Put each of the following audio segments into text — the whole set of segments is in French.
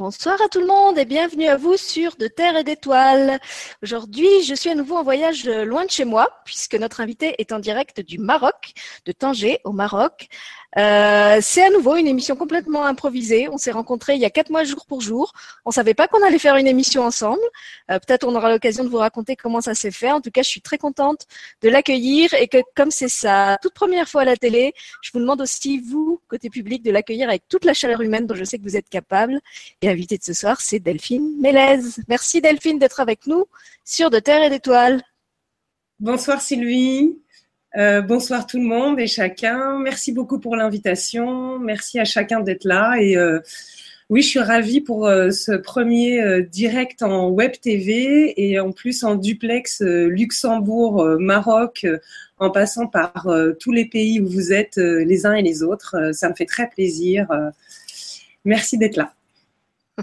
Bonsoir à tout le monde et bienvenue à vous sur De Terre et d'Étoiles. Aujourd'hui, je suis à nouveau en voyage loin de chez moi puisque notre invité est en direct du Maroc, de Tanger au Maroc, euh, c'est à nouveau une émission complètement improvisée. On s'est rencontrés il y a quatre mois jour pour jour. On savait pas qu'on allait faire une émission ensemble. Euh, peut-être on aura l'occasion de vous raconter comment ça s'est fait. En tout cas, je suis très contente de l'accueillir et que comme c'est sa toute première fois à la télé, je vous demande aussi vous côté public de l'accueillir avec toute la chaleur humaine dont je sais que vous êtes capable. Et l'invité de ce soir, c'est Delphine Mélez. Merci Delphine d'être avec nous sur De Terre et d'Étoiles. Bonsoir Sylvie. Euh, bonsoir tout le monde et chacun. Merci beaucoup pour l'invitation. Merci à chacun d'être là. Et euh, oui, je suis ravie pour euh, ce premier direct en web TV et en plus en duplex Luxembourg, Maroc, en passant par tous les pays où vous êtes les uns et les autres. ça me fait très plaisir. merci d'être là.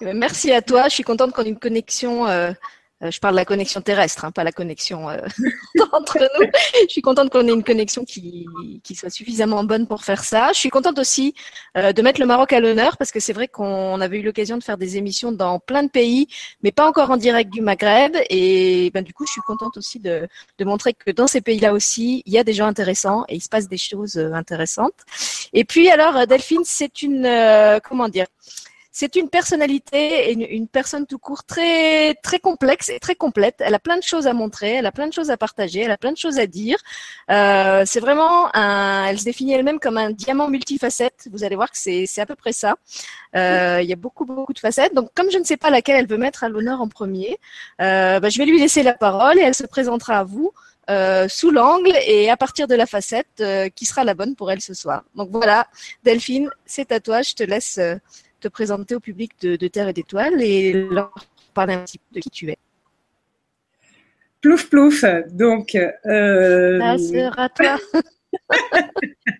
Merci à toi. Je suis contente qu'on ait une connexion je parle de la connexion terrestre, hein, pas la connexion euh, entre nous. Je suis contente qu'on ait une connexion qui, qui, soit suffisamment bonne pour faire ça. Je suis contente aussi euh, de mettre le Maroc à l'honneur parce que c'est vrai qu'on avait eu l'occasion de faire des émissions dans plein de pays, mais pas encore en direct du Maghreb. Et ben, du coup, je suis contente aussi de, de montrer que dans ces pays-là aussi, il y a des gens intéressants et il se passe des choses intéressantes. Et puis alors, Delphine, c'est une comment dire c'est une personnalité et une, personne tout court très très complexe et très complète. Elle a plein de choses à montrer, elle a plein de choses à partager, elle a plein de choses à dire. Euh, c'est vraiment un, elle se définit elle-même comme un diamant multifacette. Vous allez voir que c'est c'est à peu près ça. Euh, il y a beaucoup beaucoup de facettes. Donc comme je ne sais pas laquelle elle veut mettre à l'honneur en premier, euh, bah, je vais lui laisser la parole et elle se présentera à vous. Euh, sous l'angle et à partir de la facette qui sera la bonne pour elle ce soir. Donc voilà, Delphine, c'est à toi. Je te laisse te présenter au public de, Terre et d'Étoiles et leur parler un petit peu de qui tu es. Plouf plouf, donc. Euh... Ça sera toi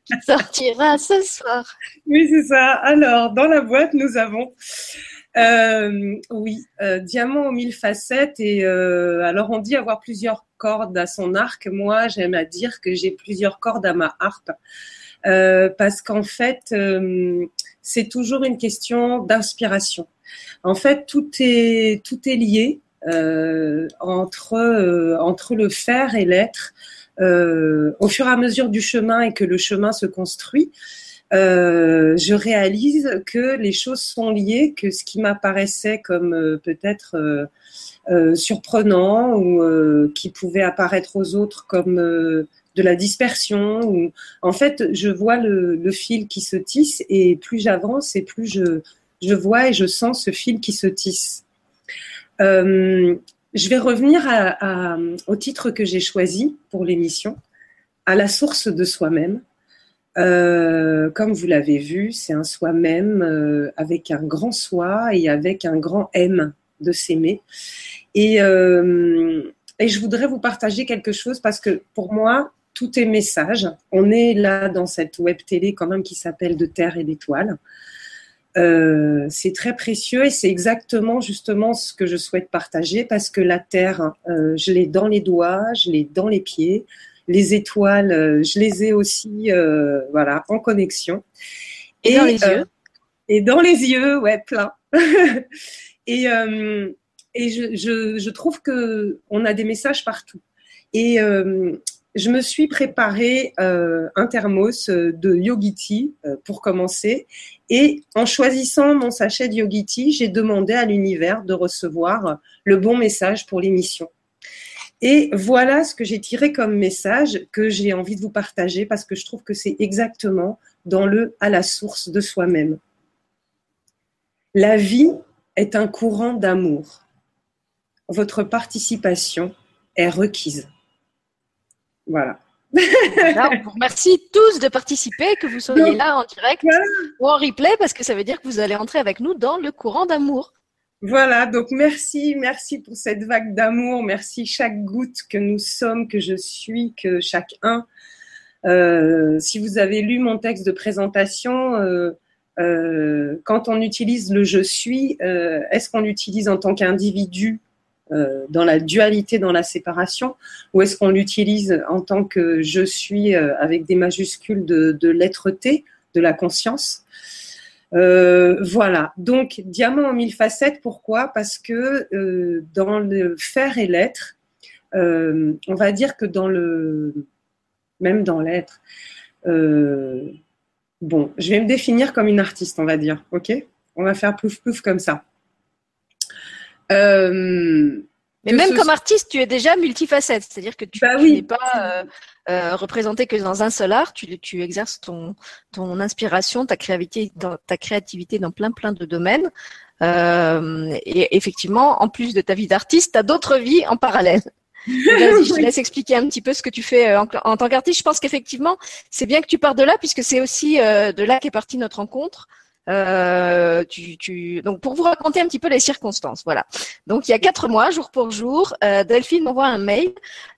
qui sortira ce soir. Oui, c'est ça. Alors, dans la boîte, nous avons. Euh, oui, euh, diamant aux mille facettes. Et euh, alors, on dit avoir plusieurs cordes à son arc. Moi, j'aime à dire que j'ai plusieurs cordes à ma harpe. Parce qu'en fait, c'est toujours une question d'inspiration. En fait, tout est tout est lié euh, entre euh, entre le faire et l'être. Euh, au fur et à mesure du chemin et que le chemin se construit, je réalise que les choses sont liées, que ce qui m'apparaissait comme peut-être surprenant ou qui pouvait apparaître aux autres comme de la dispersion. Ou, en fait, je vois le, fil qui se tisse et plus j'avance et plus je, je vois et je sens ce fil qui se tisse. Euh, je vais revenir au titre que j'ai choisi pour l'émission, à la source de soi-même. Euh, comme vous l'avez vu, c'est un soi-même euh, avec un grand soi et avec un grand M de s'aimer. Et je voudrais vous partager quelque chose parce que pour moi, tout est message. On est là dans cette web télé quand même qui s'appelle De Terre et d'Étoiles. Euh, c'est très précieux et c'est exactement justement ce que je souhaite partager parce que la Terre, euh, je l'ai dans les doigts, je l'ai dans les pieds. Les étoiles, euh, je les ai aussi, voilà, en connexion. Et, dans les yeux. Et dans les yeux, ouais, plein. et et je, je, je, trouve que on a des messages partout. Et je me suis préparé euh, un thermos euh, de Yogiti euh, pour commencer. Et en choisissant mon sachet de Yogiti, j'ai demandé à l'univers de recevoir le bon message pour l'émission. Et voilà ce que j'ai tiré comme message que j'ai envie de vous partager parce que je trouve que c'est exactement dans le à la source de soi-même. La vie est un courant d'amour. Votre participation est requise. Voilà. on vous remercie tous de participer, que vous soyez là en direct ou en replay, parce que ça veut dire que vous allez entrer avec nous dans le courant d'amour. Voilà, donc merci, merci pour cette vague d'amour, merci chaque goutte que nous sommes, que je suis, que chacun. Euh, si vous avez lu mon texte de présentation, euh, euh, quand on utilise le je suis, est-ce qu'on l'utilise en tant qu'individu? Euh, dans la dualité, dans la séparation, ou est-ce qu'on l'utilise en tant que je suis euh, avec des majuscules de, de l'être-té, de la conscience voilà. Donc, diamant en mille facettes, pourquoi? Parce que dans le faire et l'être, on va dire que dans le, même dans l'être, bon, je vais me définir comme une artiste, on va dire, ok? On va faire plouf plouf comme ça. Mais même comme artiste, tu es déjà multifacette, c'est-à-dire que tu, bah n'es pas euh, euh, représenté que dans un seul art, tu, tu exerces ton, ton inspiration, ta créativité, dans, ta créativité dans plein plein de domaines. Euh, et effectivement, en plus de ta vie d'artiste, tu as d'autres vies en parallèle. Vas-y, je te laisse expliquer un petit peu ce que tu fais en, en tant qu'artiste. Je pense qu'effectivement, c'est bien que tu pars de là, puisque c'est aussi de là qu'est partie notre rencontre. Euh, tu, tu... Donc pour vous raconter un petit peu les circonstances, voilà. Donc il y a quatre mois, jour pour jour, euh, Delphine m'envoie un mail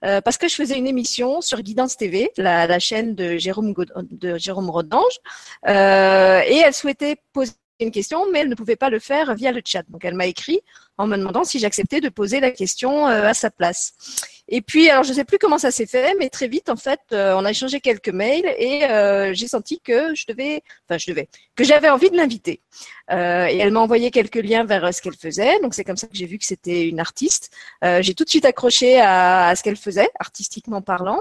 euh, parce que je faisais une émission sur Guidance TV, la, la chaîne de Jérôme de Jérôme Rodange, euh, et elle souhaitait poser une question, mais elle ne pouvait pas le faire via le chat. Donc elle m'a écrit en me demandant si j'acceptais de poser la question euh, à sa place. Et puis, alors je ne sais plus comment ça s'est fait, mais très vite, en fait, euh, on a échangé quelques mails et euh, j'ai senti que je devais, enfin je devais, que j'avais envie de l'inviter. Et elle m'a envoyé quelques liens vers ce qu'elle faisait. Donc c'est comme ça que j'ai vu que c'était une artiste. j'ai tout de suite accroché à, ce qu'elle faisait, artistiquement parlant.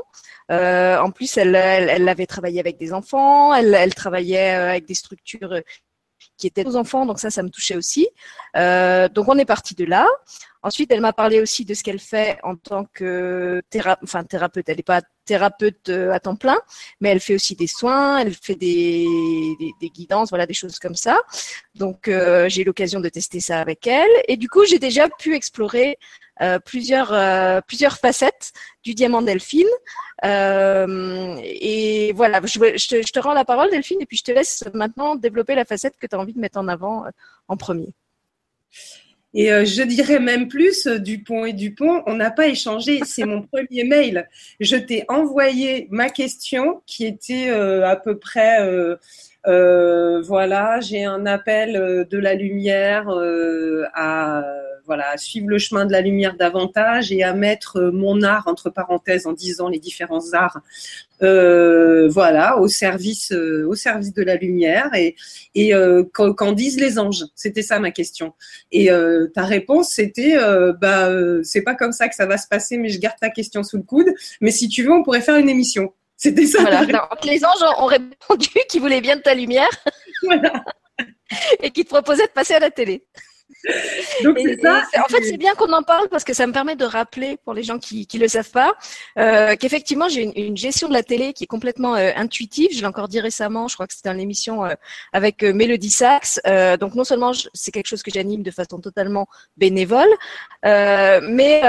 en plus, elle, elle, avait travaillé avec des enfants, elle travaillait avec des structures qui étaient aux enfants, donc ça, ça me touchait aussi. Euh, donc on est parti de là. Ensuite, elle m'a parlé aussi de ce qu'elle fait en tant que enfin, thérapeute. Elle n'est pas thérapeute euh, à temps plein, mais elle fait aussi des soins, elle fait des, guidances, voilà, des choses comme ça. Donc, euh, j'ai eu l'occasion de tester ça avec elle. Et du coup, j'ai déjà pu explorer plusieurs, euh, plusieurs facettes du diamant Delphine. Euh, et voilà, je, je, te, je, te, rends la parole Delphine et puis je te laisse maintenant développer la facette que tu as envie de mettre en avant en premier. Et je dirais même plus, Dupont et Dupont, on n'a pas échangé, c'est mon premier mail. Je t'ai envoyé ma question qui était à peu près, voilà, j'ai un appel de la lumière à voilà, à suivre le chemin de la lumière davantage et à mettre euh, mon art entre parenthèses en disant les différents arts, euh, voilà, au service, euh, au service de la lumière et, et qu'en disent les anges. C'était ça ma question. Et ta réponse c'était, bah, c'est pas comme ça que ça va se passer, mais je garde ta question sous le coude. Mais si tu veux, on pourrait faire une émission. C'était ça. les anges ont répondu qu'ils voulaient bien de ta lumière. Voilà. et qu'ils te proposaient de passer à la télé. Donc, ça. en fait, c'est bien qu'on en parle parce que ça me permet de rappeler pour les gens qui ne le savent pas euh, qu'effectivement j'ai une, une, gestion de la télé qui est complètement euh, intuitive. Je l'ai encore dit récemment, je crois que c'était dans l'émission euh, avec Mélodie Sachs. Donc non seulement c'est quelque chose que j'anime de façon totalement bénévole, mais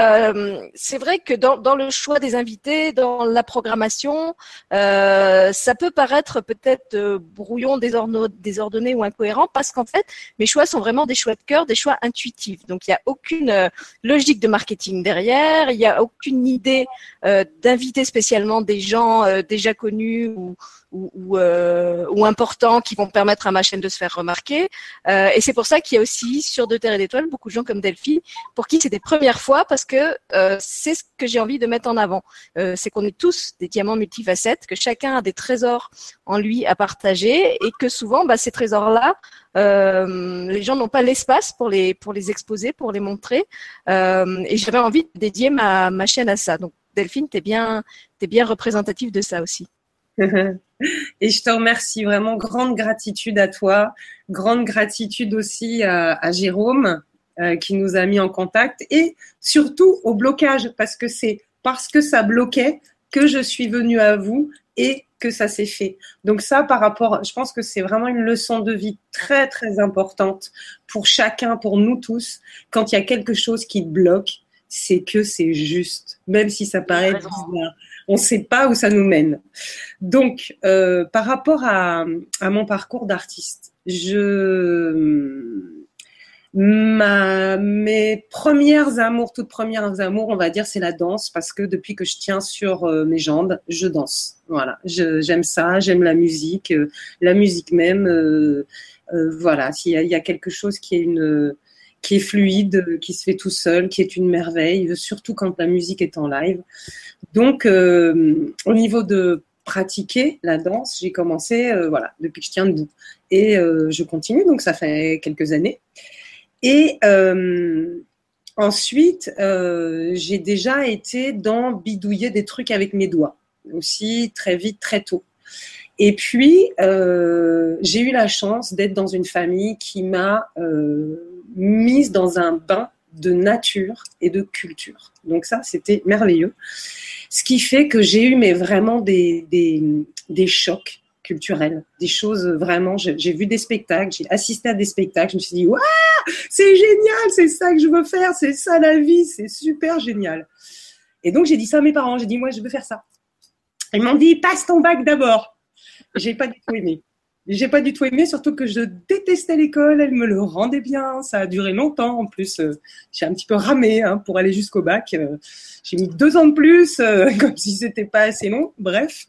c'est vrai que dans, dans, le choix des invités, dans la programmation, ça peut paraître peut-être brouillon, désordonné ou incohérent parce qu'en fait mes choix sont vraiment des choix de cœur, des choix intuitifs. Donc il n'y a aucune euh, logique de marketing derrière, il n'y a aucune idée euh, d'inviter spécialement des gens euh, déjà connus ou, ou, ou, importants qui vont permettre à ma chaîne de se faire remarquer. et c'est pour ça qu'il y a aussi sur De Terre et d'Étoiles beaucoup de gens comme Delphi pour qui c'est des premières fois parce que c'est ce que j'ai envie de mettre en avant. c'est qu'on est tous des diamants multifacettes, que chacun a des trésors en lui à partager et que souvent bah, ces trésors-là euh, les gens n'ont pas l'espace pour les pour les exposer, pour les montrer. Euh, et j'avais envie de dédier ma, ma chaîne à ça. Donc Delphine, t'es bien t'es bien représentative de ça aussi. Et je te remercie vraiment. Grande gratitude à toi. Grande gratitude aussi à, à Jérôme euh, qui nous a mis en contact et surtout au blocage parce que c'est parce que ça bloquait que je suis venue à vous et que ça s'est fait. Donc ça, par rapport, je pense que c'est vraiment une leçon de vie très très importante pour chacun, pour nous tous. Quand il y a quelque chose qui bloque, c'est que c'est juste, même si ça paraît bizarre. On ne sait pas où ça nous mène. Donc, euh, par rapport à, mon parcours d'artiste, je mes premières amours, toutes premières amours, on va dire, c'est la danse parce que depuis que je tiens sur euh, mes jambes, je danse. Voilà, j'aime ça, j'aime la musique, euh, la musique même. Voilà, s'il y, a quelque chose qui est une qui est fluide, qui se fait tout seul, qui est une merveille, surtout quand la musique est en live. Donc, au niveau de pratiquer la danse, j'ai commencé, voilà, depuis que je tiens debout. Et je continue, donc ça fait quelques années. Et ensuite, j'ai déjà été dans bidouiller des trucs avec mes doigts, aussi très vite, très tôt. Et puis, euh, j'ai eu la chance d'être dans une famille qui m'a euh, mise dans un bain de nature et de culture. Donc ça, c'était merveilleux. Ce qui fait que j'ai eu mais vraiment des, des, des chocs culturels, des choses vraiment. J'ai vu des spectacles, j'ai assisté à des spectacles. Je me suis dit, waouh, c'est génial, c'est ça que je veux faire, c'est ça la vie, c'est super génial. Et donc j'ai dit ça à mes parents. J'ai dit, moi, je veux faire ça. Ils m'ont dit, passe ton bac d'abord. J'ai pas du tout aimé. J'ai pas du tout aimé, surtout que je détestais l'école, elle me le rendait bien, ça a duré longtemps. En plus, euh, j'ai un petit peu ramé hein, pour aller jusqu'au bac. Euh, j'ai mis deux ans de plus, euh, comme si c'était pas assez long. Bref.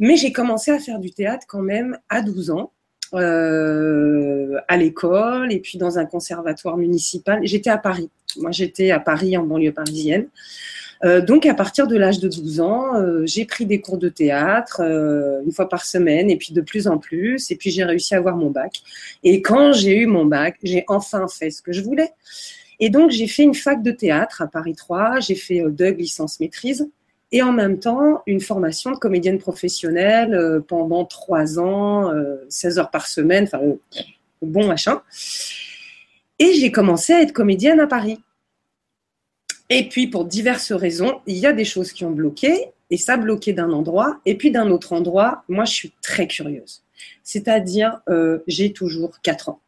Mais j'ai commencé à faire du théâtre quand même à 12 ans, à l'école et puis dans un conservatoire municipal. J'étais à Paris. Moi, j'étais à Paris, en banlieue parisienne. Euh, donc à partir de l'âge de 12 ans, euh, j'ai pris des cours de théâtre euh, une fois par semaine et puis de plus en plus. Et puis j'ai réussi à avoir mon bac. Et quand j'ai eu mon bac, j'ai enfin fait ce que je voulais. Et donc j'ai fait une fac de théâtre à Paris 3. J'ai fait deux licence maîtrise et en même temps une formation de comédienne professionnelle pendant trois ans, 16 heures par semaine, enfin bon machin. Et j'ai commencé à être comédienne à Paris. Et puis, pour diverses raisons, il y a des choses qui ont bloqué, et ça bloqué d'un endroit, et puis d'un autre endroit, moi, je suis très curieuse. C'est-à-dire, euh, j'ai toujours 4 ans.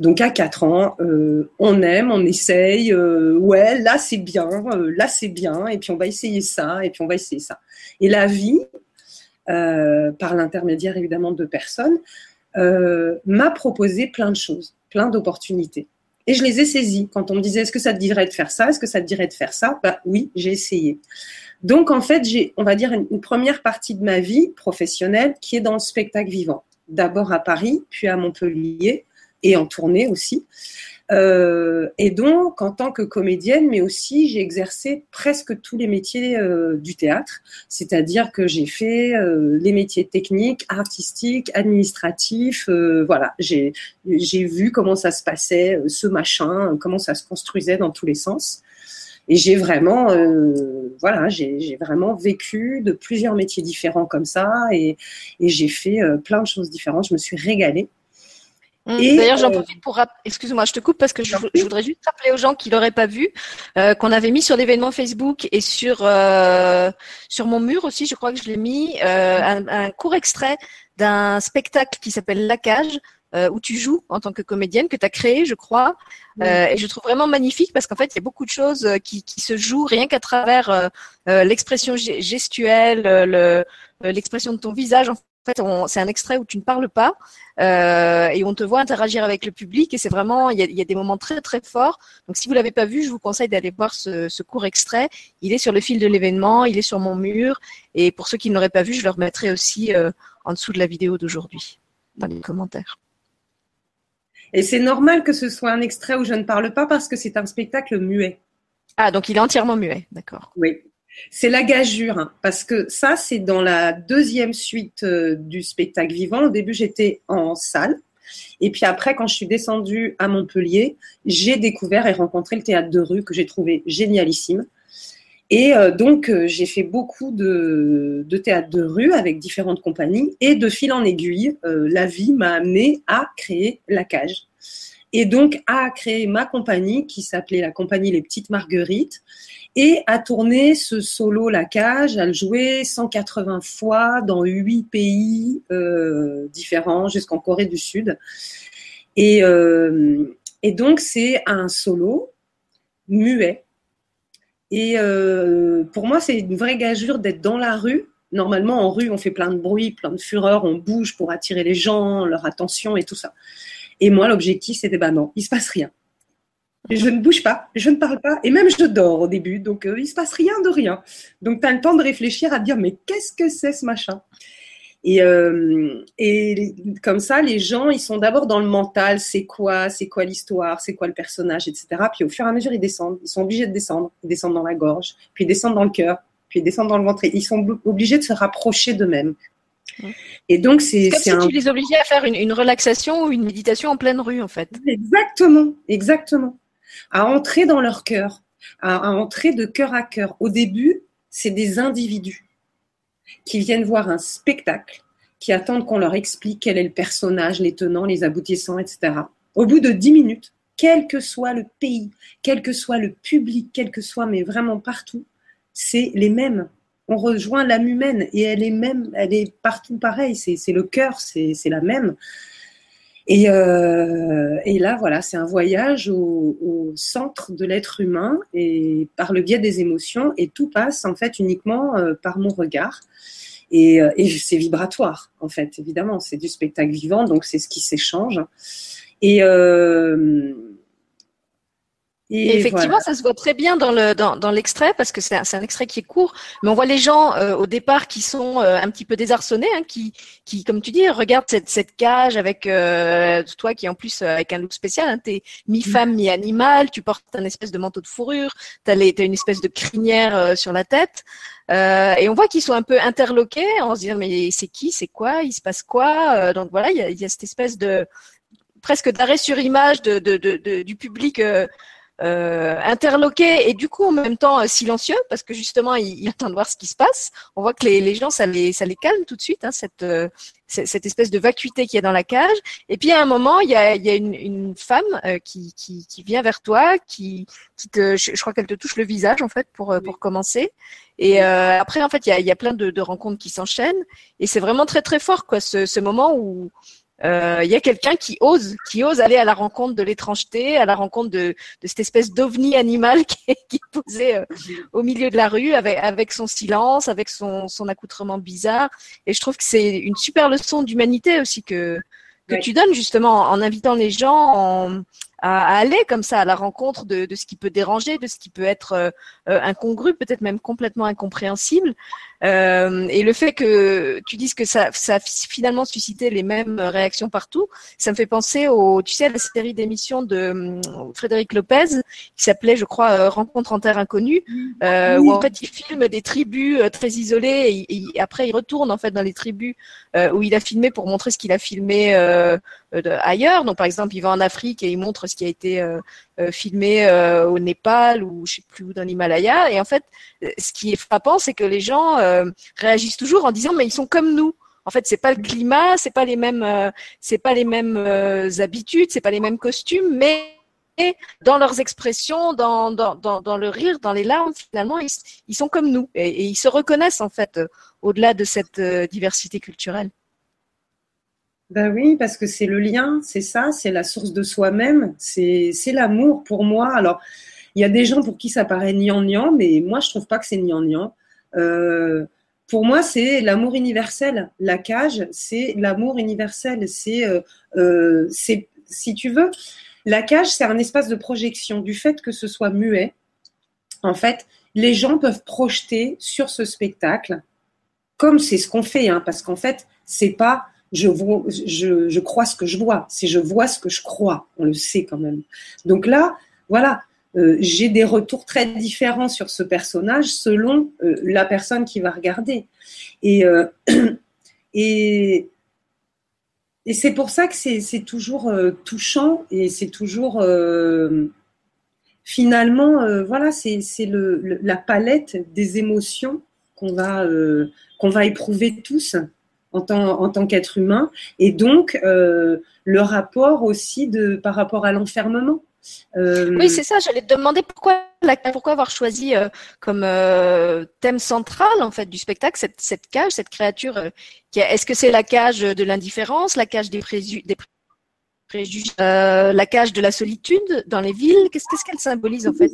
Donc à 4 ans, euh, on aime, on essaye, euh, ouais, là c'est bien, là c'est bien, et puis on va essayer ça, et puis on va essayer ça. Et la vie, par l'intermédiaire évidemment de personnes, m'a proposé plein de choses, plein d'opportunités. Et je les ai saisis. Quand on me disait, est-ce que ça te dirait de faire ça? Est-ce que ça te dirait de faire ça? Bah oui, j'ai essayé. Donc en fait, j'ai, on va dire, une, première partie de ma vie professionnelle qui est dans le spectacle vivant. D'abord à Paris, puis à Montpellier et en tournée aussi. Euh, et donc, en tant que comédienne, mais aussi, j'ai exercé presque tous les métiers euh, du théâtre, c'est-à-dire que j'ai fait euh, les métiers techniques, artistiques, administratifs. voilà, j'ai vu comment ça se passait, ce machin, comment ça se construisait dans tous les sens. Et j'ai vraiment, voilà, j'ai vraiment vécu de plusieurs métiers différents comme ça, et, et j'ai fait plein de choses différentes. Je me suis régalée. Mmh. D'ailleurs, j'en euh, profite pour excuse-moi, je te coupe parce que je, voudrais juste rappeler aux gens qui l'auraient pas vu euh, qu'on avait mis sur l'événement Facebook et sur euh, sur mon mur aussi, je crois que je l'ai mis un, court extrait d'un spectacle qui s'appelle La Cage. où tu joues en tant que comédienne, que tu as créé, je crois. et je trouve vraiment magnifique parce qu'en fait, il y a beaucoup de choses qui, qui se jouent rien qu'à travers l'expression gestuelle, l'expression de ton visage. En fait, c'est un extrait où tu ne parles pas euh, et on te voit interagir avec le public et c'est vraiment, il y, a, des moments très très forts. Donc si vous l'avez pas vu, je vous conseille d'aller voir ce, court extrait. Il est sur le fil de l'événement, il est sur mon mur et pour ceux qui ne l'auraient pas vu, je le remettrai aussi euh, en dessous de la vidéo d'aujourd'hui dans les commentaires. Et c'est normal que ce soit un extrait où je ne parle pas parce que c'est un spectacle muet. Ah, donc il est entièrement muet, d'accord. Oui, c'est la gageure, hein, parce que ça, c'est dans la deuxième suite euh, du spectacle vivant. Au début, j'étais en salle. Et puis après, quand je suis descendue à Montpellier, j'ai découvert et rencontré le théâtre de rue que j'ai trouvé génialissime. Et euh, donc, euh, j'ai fait beaucoup de, de, théâtre de rue avec différentes compagnies. Et de fil en aiguille, la vie m'a amené à créer la cage. Et donc, à créer ma compagnie qui s'appelait la compagnie Les Petites Marguerites et à tourner ce solo La Cage, à le jouer 180 fois dans huit pays euh, différents jusqu'en Corée du Sud. Et, euh, et donc c'est un solo muet. Et euh, pour moi, c'est une vraie gageure d'être dans la rue. Normalement, en rue, on fait plein de bruit, plein de fureur, on bouge pour attirer les gens, leur attention et tout ça. Et moi, l'objectif, c'était, bah non, il se passe rien je ne bouge pas, je ne parle pas, et même je dors au début, donc il euh, il se passe rien de rien. Donc tu as le temps de réfléchir à dire mais qu'est-ce que c'est ce machin? Et, euh, et comme ça, les gens, ils sont d'abord dans le mental, c'est quoi, c'est quoi l'histoire, c'est quoi le personnage, etc. Puis au fur et à mesure, ils descendent, ils sont obligés de descendre, ils descendent dans la gorge, puis ils descendent dans le cœur, puis ils descendent dans le ventre. ils sont obligés de se rapprocher d'eux-mêmes. Et donc, c'est. comme si tu les obligeais à faire une, relaxation ou une méditation en pleine rue, en fait. Exactement, exactement. À entrer dans leur cœur, à, entrer de cœur à cœur. Au début, c'est des individus qui viennent voir un spectacle, qui attendent qu'on leur explique quel est le personnage, les tenants, les aboutissants, etc. Au bout de dix minutes, quel que soit le pays, quel que soit le public, quel que soit, mais vraiment partout, c'est les mêmes on rejoint l'âme humaine et elle est même, elle est partout pareil. C'est le cœur, c'est la même. Euh, et, là, voilà, c'est un voyage au, centre de l'être humain et par le biais des émotions. Et tout passe en fait uniquement euh, par mon regard. Et, euh, et c'est vibratoire, en fait, évidemment. C'est du spectacle vivant, donc c'est ce qui s'échange. Et, et, effectivement, ça se voit très bien dans le dans, dans l'extrait parce que c'est un, un, extrait qui est court, mais on voit les gens euh, au départ qui sont euh, un petit peu désarçonnés, hein, qui qui comme tu dis regardent cette cette cage avec euh, toi qui en plus avec un look spécial, hein, t'es mi femme mi animal, tu portes un espèce de manteau de fourrure, t'as les t'as une espèce de crinière sur la tête. et on voit qu'ils sont un peu interloqués en se disant mais c'est qui, c'est quoi, il se passe quoi Donc voilà, il y a, y a cette espèce de presque d'arrêt sur image de, de, de, du public euh, interloqué et du coup en même temps euh, silencieux parce que justement il, il, attend de voir ce qui se passe. On voit que les, les gens ça les ça les calme tout de suite hein, cette euh, cette espèce de vacuité qui est dans la cage. Et puis à un moment il y a, il y a une, une femme euh, qui, qui, qui vient vers toi, qui qui te je, crois qu'elle te touche le visage en fait pour pour commencer. Et après en fait il y a, il y a plein de, de rencontres qui s'enchaînent et c'est vraiment très très fort quoi ce, ce moment où euh, il y a quelqu'un qui ose, qui ose aller à la rencontre de l'étrangeté, à la rencontre de, de cette espèce d'ovni animal qui est, qui est posé euh, au milieu de la rue avec, avec son silence, avec son, son accoutrement bizarre. Et je trouve que c'est une super leçon d'humanité aussi que, que tu donnes justement en invitant les gens en, à, aller comme ça à la rencontre de, de, ce qui peut déranger, de ce qui peut être euh, euh, incongru, peut-être même complètement incompréhensible. Euh, et le fait que tu dises que ça, ça a finalement suscité les mêmes réactions partout, ça me fait penser au, tu sais, à la série d'émissions de hum, Frédéric Lopez qui s'appelait, je crois, Rencontre en terre inconnue, euh, où en fait il filme des tribus très isolées et, et, après il retourne en fait dans les tribus où il a filmé pour montrer ce qu'il a filmé ailleurs. Donc par exemple, il va en Afrique et il montre ce qui a été euh, euh, filmé euh, au Népal ou je sais plus où dans l'Himalaya. Et en fait, ce qui est frappant, c'est que les gens réagissent toujours en disant mais ils sont comme nous. En fait, c'est pas le climat, c'est pas les mêmes, c'est pas les mêmes habitudes, c'est pas les mêmes costumes, mais dans leurs expressions, dans, dans, dans, le rire, dans les larmes, finalement, ils, ils sont comme nous et, ils se reconnaissent en fait au-delà de cette diversité culturelle. Ben oui, parce que c'est le lien, c'est ça, c'est la source de soi-même, c'est l'amour pour moi. Alors, il y a des gens pour qui ça paraît niant-niant, mais moi, je trouve pas que c'est niant-niant. Euh, pour moi, c'est l'amour universel. La cage, c'est l'amour universel. C'est, euh, euh, si tu veux, la cage, c'est un espace de projection. Du fait que ce soit muet, en fait, les gens peuvent projeter sur ce spectacle, comme c'est ce qu'on fait, hein, parce qu'en fait, c'est pas je, crois ce que je vois. Si je vois ce que je crois, on le sait quand même. Donc là, voilà, euh, j'ai des retours très différents sur ce personnage selon euh, la personne qui va regarder. Et, euh, c'est pour ça que c'est toujours touchant et c'est toujours finalement, voilà, c'est la palette des émotions qu'on va, qu'on va éprouver tous en tant, en tant qu'être humain, et donc euh, le rapport aussi de, par rapport à l'enfermement. Euh, oui, c'est ça. J'allais te demander pourquoi, pourquoi avoir choisi euh, comme thème central en fait du spectacle cette, cette cage, cette créature. Est-ce que c'est la cage de l'indifférence, la cage des, préjugés, la cage de la solitude dans les villes? Qu'est-ce qu'elle symbolise en fait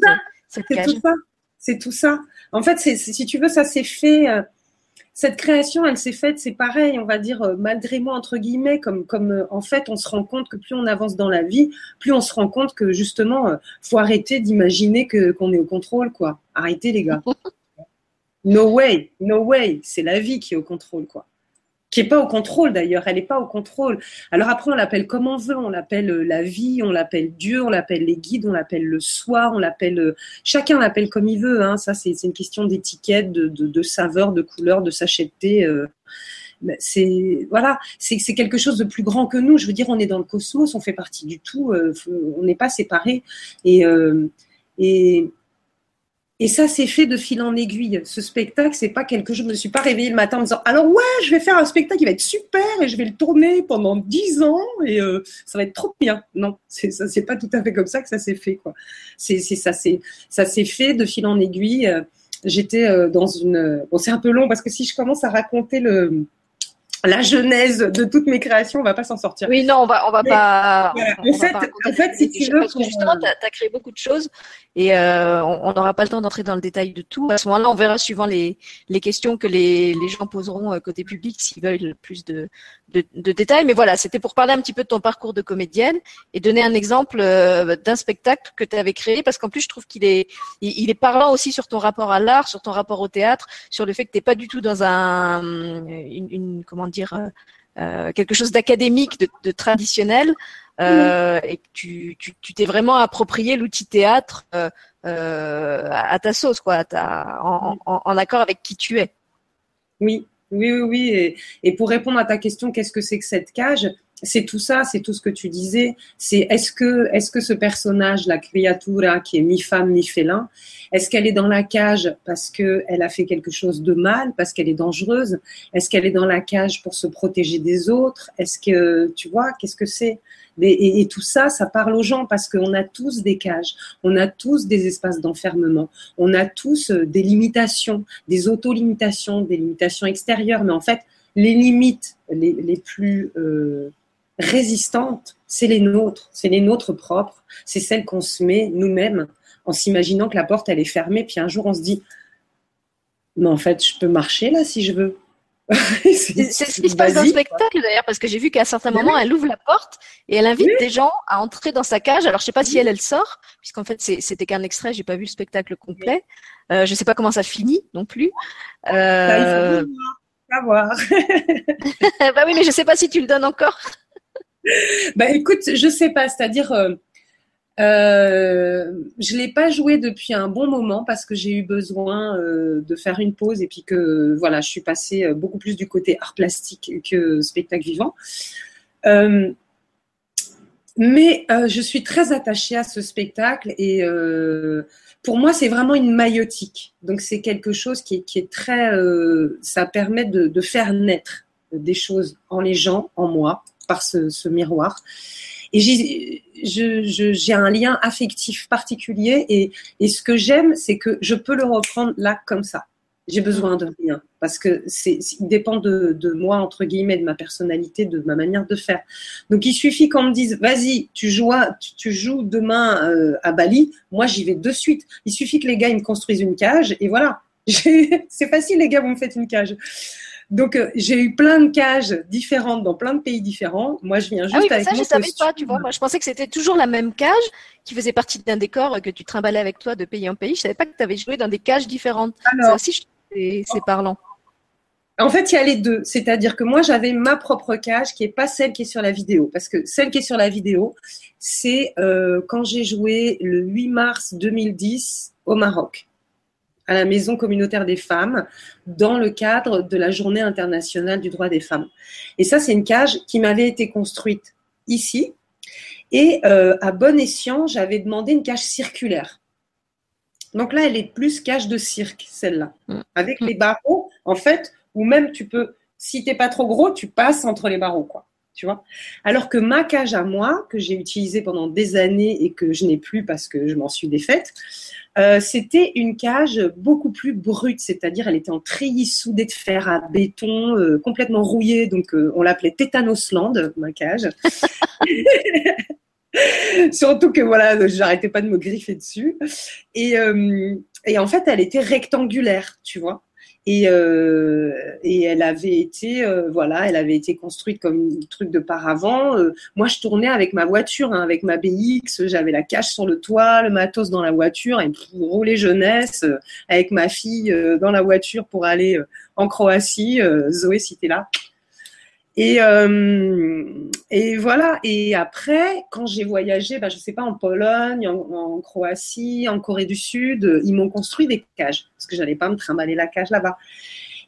cette cage C'est tout ça. C'est tout ça. En fait, si tu veux, ça s'est fait cette création, elle s'est faite, c'est pareil, on va dire euh, malgré moi entre guillemets, comme comme euh, en fait, on se rend compte que plus on avance dans la vie, plus on se rend compte que justement, euh, faut arrêter d'imaginer que qu'on est au contrôle, quoi. Arrêtez les gars. No way, no way, c'est la vie qui est au contrôle, quoi. Qui est pas au contrôle d'ailleurs, elle n'est pas au contrôle. Alors après, on l'appelle comme on veut, on l'appelle euh, la vie, on l'appelle Dieu, on l'appelle les guides, on l'appelle le soi, on l'appelle, euh, chacun l'appelle comme il veut. Hein. Ça, c'est une question d'étiquette, de, de, saveur, de couleur, de sachetté. Euh. c'est voilà, c'est quelque chose de plus grand que nous. Je veux dire, on est dans le cosmos, on fait partie du tout, on n'est pas séparés. Et, et et ça, c'est fait de fil en aiguille. Ce spectacle, c'est pas quelque chose. Je me suis pas réveillée le matin en me disant alors ouais, je vais faire un spectacle qui va être super et je vais le tourner pendant dix ans et euh, ça va être trop bien. Non, c'est ça, c'est pas tout à fait comme ça que ça s'est fait quoi. C'est ça, c'est ça s'est fait de fil en aiguille. J'étais euh, dans une. Bon, c'est un peu long parce que si je commence à raconter le la genèse de toutes mes créations, on va pas s'en sortir. Oui, non, on va, on va pas. en, fait, en fait, si tu veux, parce que justement, tu as, créé beaucoup de choses et euh, on n'aura pas le temps d'entrer dans le détail de tout. À ce moment-là, on verra suivant les, les questions que les, les gens poseront euh, côté public s'ils veulent plus de, de, de, détails. Mais voilà, c'était pour parler un petit peu de ton parcours de comédienne et donner un exemple euh, d'un spectacle que tu avais créé parce qu'en plus, je trouve qu'il est, il, est parlant aussi sur ton rapport à l'art, sur ton rapport au théâtre, sur le fait que tu n'es pas du tout dans un, une, une comment dire, euh, quelque chose d'académique, de, de, traditionnel. Euh, et que tu, tu, t'es vraiment approprié l'outil théâtre euh, euh, à ta sauce, quoi, à en, en, en, accord avec qui tu es. Oui, oui, oui, oui. Et, et pour répondre à ta question, qu'est-ce que c'est que cette cage? C'est tout ça, c'est tout ce que tu disais. C'est est-ce que, est-ce que ce personnage, la criatura, qui est mi-femme, mi-félin, est-ce qu'elle est dans la cage parce qu'elle a fait quelque chose de mal, parce qu'elle est dangereuse? Est-ce qu'elle est dans la cage pour se protéger des autres? Est-ce que, tu vois, qu'est-ce que c'est? Et, tout ça, ça parle aux gens parce qu'on a tous des cages, on a tous des espaces d'enfermement, on a tous euh, des limitations, des auto-limitations, des limitations extérieures. Mais en fait, les limites les, les plus euh, résistantes, c'est les nôtres, c'est les nôtres propres, c'est celles qu'on se met nous-mêmes en s'imaginant que la porte elle est fermée, puis un jour on se dit, mais en fait je peux marcher là si je veux. c'est ce qui se passe dans le spectacle d'ailleurs, parce que j'ai vu qu'à un certain moment, elle ouvre la porte et elle invite des gens à entrer dans sa cage. Alors je sais pas si elle, elle sort, puisqu'en fait c'était qu'un extrait, j'ai pas vu le spectacle complet. Euh, je sais pas comment ça finit non plus. Euh... Bah, savoir. bah oui, mais je sais pas si tu le donnes encore. bah écoute, je sais pas, c'est-à-dire, euh, euh, je l'ai pas joué depuis un bon moment parce que j'ai eu besoin euh, de faire une pause et puis que voilà, je suis passée euh, beaucoup plus du côté art plastique que spectacle vivant. Mais je suis très attachée à ce spectacle et pour moi, c'est vraiment une maïotique. Donc, c'est quelque chose qui est, très. ça permet de, faire naître des choses en les gens, en moi, par ce, miroir. Et j'ai un lien affectif particulier et, ce que j'aime, c'est que je peux le reprendre là comme ça. J'ai besoin de rien parce que c'est, il dépend de, de, moi entre guillemets, de ma personnalité, de ma manière de faire. Donc il suffit qu'on me dise, vas-y, tu joues, tu, joues demain euh, à Bali, moi j'y vais de suite. Il suffit que les gars ils me construisent une cage et voilà. c'est facile les gars, vous me faites une cage. Donc, euh, j'ai eu plein de cages différentes dans plein de pays différents. Moi, je viens juste ah oui, avec ça, je savais pas, tu vois. Moi, je pensais que c'était toujours la même cage qui faisait partie d'un décor que tu trimballais avec toi de pays en pays. Je savais pas que tu avais joué dans des cages différentes. Alors, ça aussi, c'est parlant. En fait, il y a les deux. C'est-à-dire que moi, j'avais ma propre cage qui est pas celle qui est sur la vidéo. Parce que celle qui est sur la vidéo, c'est euh, quand j'ai joué le 8 mars 2010 au Maroc à la Maison communautaire des femmes dans le cadre de la Journée internationale du droit des femmes. Et ça, c'est une cage qui m'avait été construite ici. Et euh, à bon escient, j'avais demandé une cage circulaire. Donc là, elle est plus cage de cirque, celle-là. Mm. Avec les barreaux, en fait, ou même tu peux, si t'es pas trop gros, tu passes entre les barreaux, quoi. Tu vois? Alors que ma cage à moi, que j'ai utilisée pendant des années et que je n'ai plus parce que je m'en suis défaite, euh, c'était une cage beaucoup plus brute, c'est-à-dire elle était en treillis soudé de fer à béton, euh, complètement rouillée, donc euh, on l'appelait Tétanosland, ma cage. Surtout que voilà, j'arrêtais pas de me griffer dessus. Et, et en fait, elle était rectangulaire, tu vois. Et, euh, et elle avait été, euh, voilà, elle avait été construite comme un truc de paravent. Euh, moi, je tournais avec ma voiture, hein, avec ma BX. J'avais la cache sur le toit, le matos dans la voiture et pour rouler jeunesse euh, avec ma fille dans la voiture pour aller en Croatie. Zoé, si t'es là, Et, euh, et voilà. Et après, quand j'ai voyagé, bah, je sais pas, en Pologne, en, Croatie, en Corée du Sud, ils m'ont construit des cages parce que j'allais pas me trimballer la cage là-bas.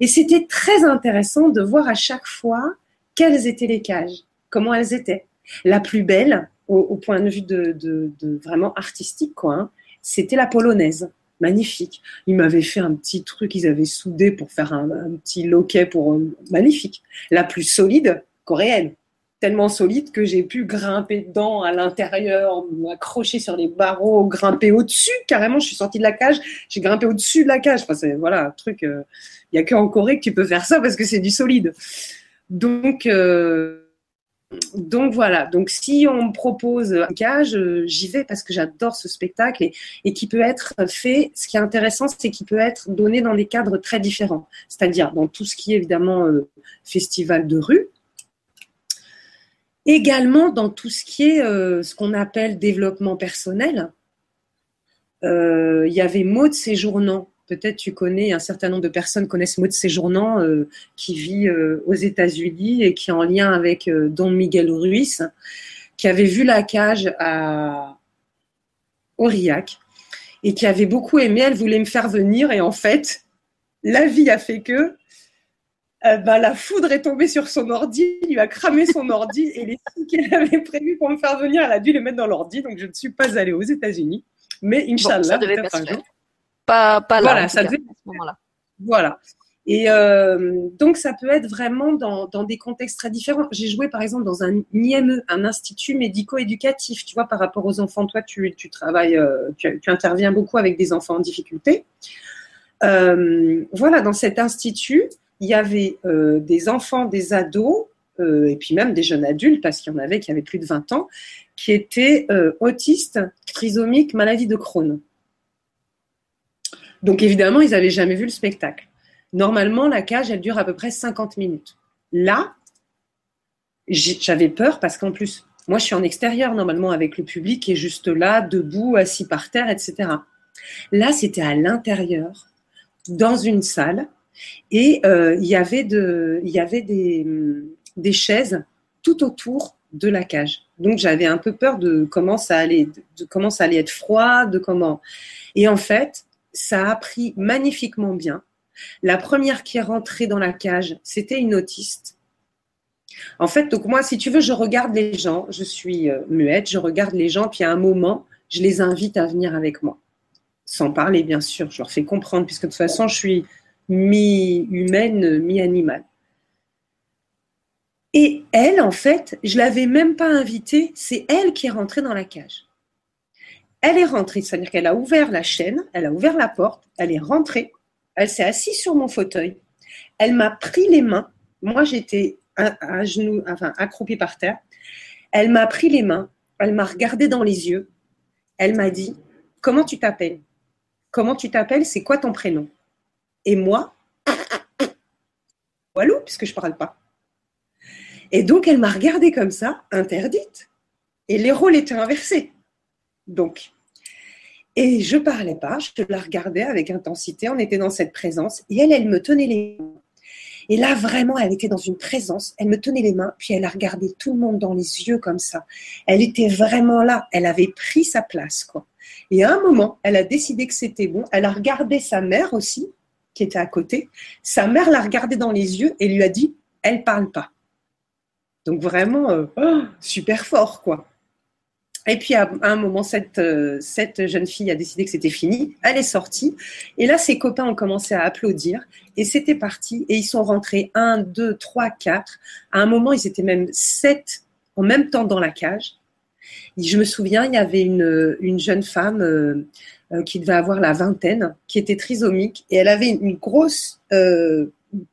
Et c'était très intéressant de voir à chaque fois quelles étaient les cages, comment elles étaient. La plus belle, au, point de vue de vraiment artistique, quoi, hein, c'était la polonaise magnifique. Ils m'avaient fait un petit truc, ils avaient soudé pour faire un, petit loquet pour euh, magnifique. La plus solide coréenne, tellement solide que j'ai pu grimper dedans à l'intérieur, m'accrocher sur les barreaux, grimper au-dessus. Carrément, je suis sortie de la cage, j'ai grimpé au-dessus de la cage. Enfin, c'est voilà un truc. Euh, il y a qu'en Corée que tu peux faire ça parce que c'est du solide. Donc euh, donc voilà, donc si on me propose un cage, j'y vais parce que j'adore ce spectacle et, qui peut être fait, ce qui est intéressant, c'est qu'il peut être donné dans des cadres très différents, c'est-à-dire dans tout ce qui est évidemment euh, festival de rue, également dans tout ce qui est euh, ce qu'on appelle développement personnel. Euh, il y avait Maud Séjournant peut-être tu connais, un certain nombre de personnes connaissent Maud Séjournant, euh, qui vit euh, aux États-Unis et qui est en lien avec euh, Don Miguel Ruiz, qui avait vu la cage à Aurillac et qui avait beaucoup aimé. Elle voulait me faire venir et en fait, la vie a fait que bah, la foudre est tombée sur son ordi, il lui a cramé son ordi et les trucs qu'elle avait prévus pour me faire venir, elle a dû les mettre dans l'ordi. Donc je ne suis pas allée aux États-Unis. Mais Inch'Allah, jour. Pas, pas là, voilà, ça à ce moment-là. Voilà. Et euh, donc, ça peut être vraiment dans, dans des contextes très différents. J'ai joué, par exemple, dans un IME, un institut médico-éducatif. Tu vois, par rapport aux enfants, toi, tu, tu travailles, euh, tu, tu, interviens beaucoup avec des enfants en difficulté. Euh, voilà, dans cet institut, il y avait des enfants, des ados, et puis même des jeunes adultes, parce qu'il y en avait qui avaient plus de 20 ans, qui étaient autistes, trisomiques, maladie de Crohn. Donc évidemment, ils n'avaient jamais vu le spectacle. Normalement, la cage, elle dure à peu près 50 minutes. Là, j'avais peur parce qu'en plus, moi, je suis en extérieur normalement avec le public qui est juste là, debout, assis par terre, etc. Là, c'était à l'intérieur, dans une salle, et euh, il y avait, de, y avait des, des chaises tout autour de la cage. Donc j'avais un peu peur de comment ça allait, de comment ça allait être froid, de comment. Et en fait, ça a pris magnifiquement bien. La première qui est rentrée dans la cage, c'était une autiste. En fait, donc moi, si tu veux, je regarde les gens, je suis euh, muette, je regarde les gens, puis à un moment, je les invite à venir avec moi. Sans parler, bien sûr, je leur fais comprendre, puisque de toute façon, je suis mi-humaine, mi-animale. Et elle, en fait, je l'avais même pas invitée, c'est elle qui est rentrée dans la cage. Elle est rentrée, c'est-à-dire qu'elle a ouvert la chaîne, elle a ouvert la porte, elle est rentrée, elle s'est assise sur mon fauteuil, elle m'a pris les mains, moi j'étais à, genoux, enfin accroupie par terre, elle m'a pris les mains, elle m'a regardé dans les yeux, elle m'a dit Comment tu t'appelles? Comment tu t'appelles? C'est quoi ton prénom? Et moi, Walou, puisque je ne parle pas. Et donc elle m'a regardée comme ça, interdite. Et les rôles étaient inversés. Donc, et je parlais pas, je la regardais avec intensité, on était dans cette présence, et elle, elle me tenait les mains. Et là, vraiment, elle était dans une présence, elle me tenait les mains, puis elle a regardé tout le monde dans les yeux comme ça. Elle était vraiment là, elle avait pris sa place, quoi. Et à un moment, elle a décidé que c'était bon, elle a regardé sa mère aussi, qui était à côté. Sa mère l'a regardé dans les yeux et lui a dit, elle parle pas. Donc vraiment, euh, oh, super fort, quoi. Et puis à un moment, cette, euh, cette jeune fille a décidé que c'était fini. Elle est sortie. Et là, ses copains ont commencé à applaudir. Et c'était parti. Et ils sont rentrés un, deux, trois, quatre. À un moment, ils étaient même sept en même temps dans la cage. je me souviens, il y avait une, une jeune femme euh, euh, qui devait avoir la vingtaine, qui était trisomique. Et elle avait une, grosse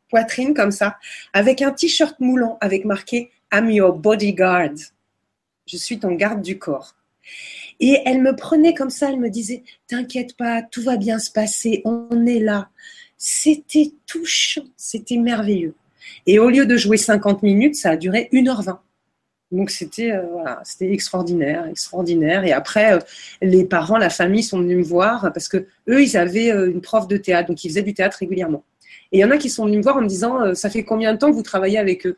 poitrine comme ça, avec un t-shirt moulant, avec marqué I'm your bodyguard je suis ton garde du corps. Et elle me prenait comme ça, elle me disait, t'inquiète pas, tout va bien se passer, on est là. C'était touchant, c'était merveilleux. Et au lieu de jouer 50 minutes, ça a duré 1h20. Donc c'était euh, c'était extraordinaire, extraordinaire. Et après, euh, les parents, la famille sont venus me voir parce que eux, ils avaient euh, une prof de théâtre, donc ils faisaient du théâtre régulièrement. Et il y en a qui sont venus me voir en me disant, ça fait combien de temps que vous travaillez avec eux?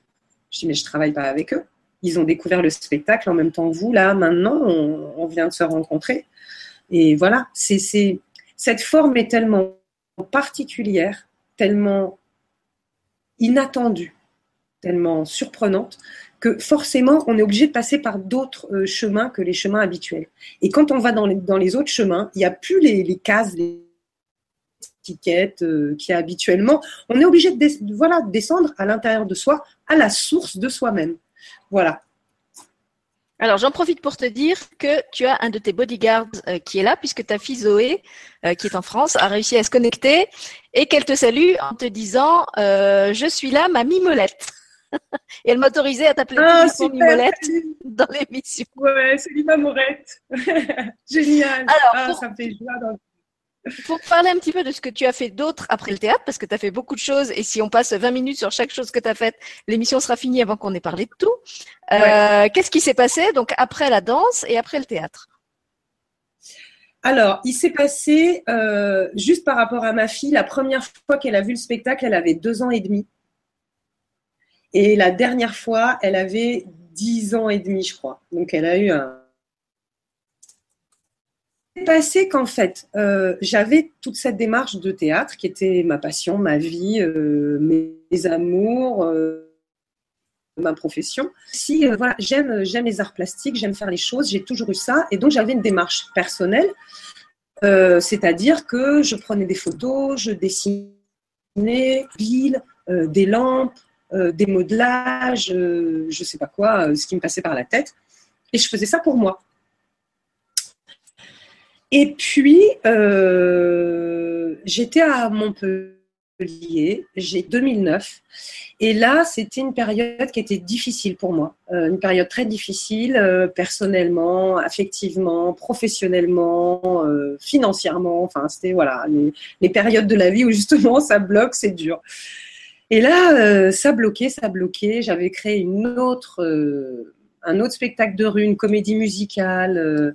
Je dis, mais je travaille pas avec eux. Ils ont découvert le spectacle en même temps que vous. Là, maintenant, on, vient de se rencontrer. Et voilà, c'est cette forme est tellement particulière, tellement inattendue, tellement surprenante que forcément, on est obligé de passer par d'autres euh, chemins que les chemins habituels. Et quand on va dans les, autres chemins, il n'y a plus les, cases, les étiquettes euh, qu'il y a habituellement. On est obligé de, voilà, descendre à l'intérieur de soi, à la source de soi-même. Voilà. Alors, j'en profite pour te dire que tu as un de tes bodyguards euh, qui est là, puisque ta fille Zoé, qui est en France, a réussi à se connecter et qu'elle te salue en te disant Je suis là, ma mimolette. Et elle m'autorisait à t'appeler ah, Mimolette dans l'émission. Ouais, c'est Lima Morette. Génial. Alors, ah, ça me fait joie pour parler un petit peu de ce que tu as fait d'autre après le théâtre, parce que tu as fait beaucoup de choses, et si on passe 20 minutes sur chaque chose que tu as faite, l'émission sera finie avant qu'on ait parlé de tout. Euh, qu'est-ce qui s'est passé donc après la danse et après le théâtre? Alors, il s'est passé, euh, juste par rapport à ma fille, la première fois qu'elle a vu le spectacle, elle avait deux ans et demi. Et la dernière fois, elle avait 10 ans et demi, je crois. Donc, elle a eu un. Passé qu'en fait, euh, j'avais toute cette démarche de théâtre qui était ma passion, ma vie, euh, mes amours, euh, ma profession. Si voilà, j'aime, j'aime les arts plastiques, j'aime faire les choses, j'ai toujours eu ça, et donc j'avais une démarche personnelle, c'est-à-dire que je prenais des photos, je dessinais, des lampes, des modelages, je ne sais pas quoi, ce qui me passait par la tête. Et je faisais ça pour moi. Et puis, j'étais à Montpellier, j'ai 2009. Et là, c'était une période qui était difficile pour moi. une période très difficile, personnellement, affectivement, professionnellement, financièrement. Enfin, c'était voilà, les, périodes de la vie où justement ça bloque, c'est dur. Et là, euh, ça bloquait, ça bloquait. J'avais créé une autre, euh, un autre spectacle de rue, une comédie musicale euh,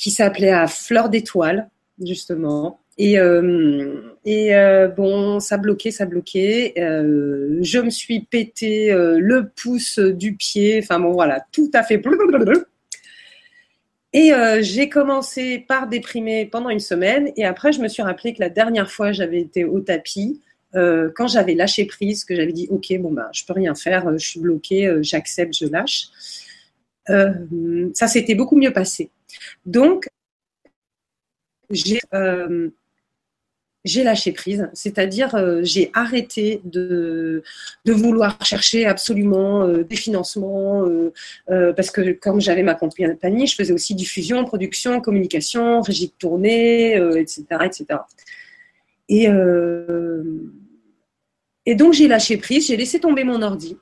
qui s'appelait À Fleur d'étoile, justement. Et, et bon, ça bloquait, ça bloquait. je me suis pété le pouce du pied. Enfin bon, voilà, tout à fait. Et j'ai commencé par déprimer pendant une semaine. Et après, je me suis rappelé que la dernière fois, j'avais été au tapis. Euh, quand j'avais lâché prise, que j'avais dit ok bon bah je peux rien faire, euh, je suis bloquée, euh, j'accepte, je lâche, ça s'était beaucoup mieux passé. Donc j'ai j'ai lâché prise, c'est-à-dire j'ai arrêté de, vouloir chercher absolument des financements, parce que comme j'avais ma compagnie, je faisais aussi diffusion, production, communication, régie de tournée, etc., etc. Et, et donc, j'ai lâché prise, j'ai laissé tomber mon ordi.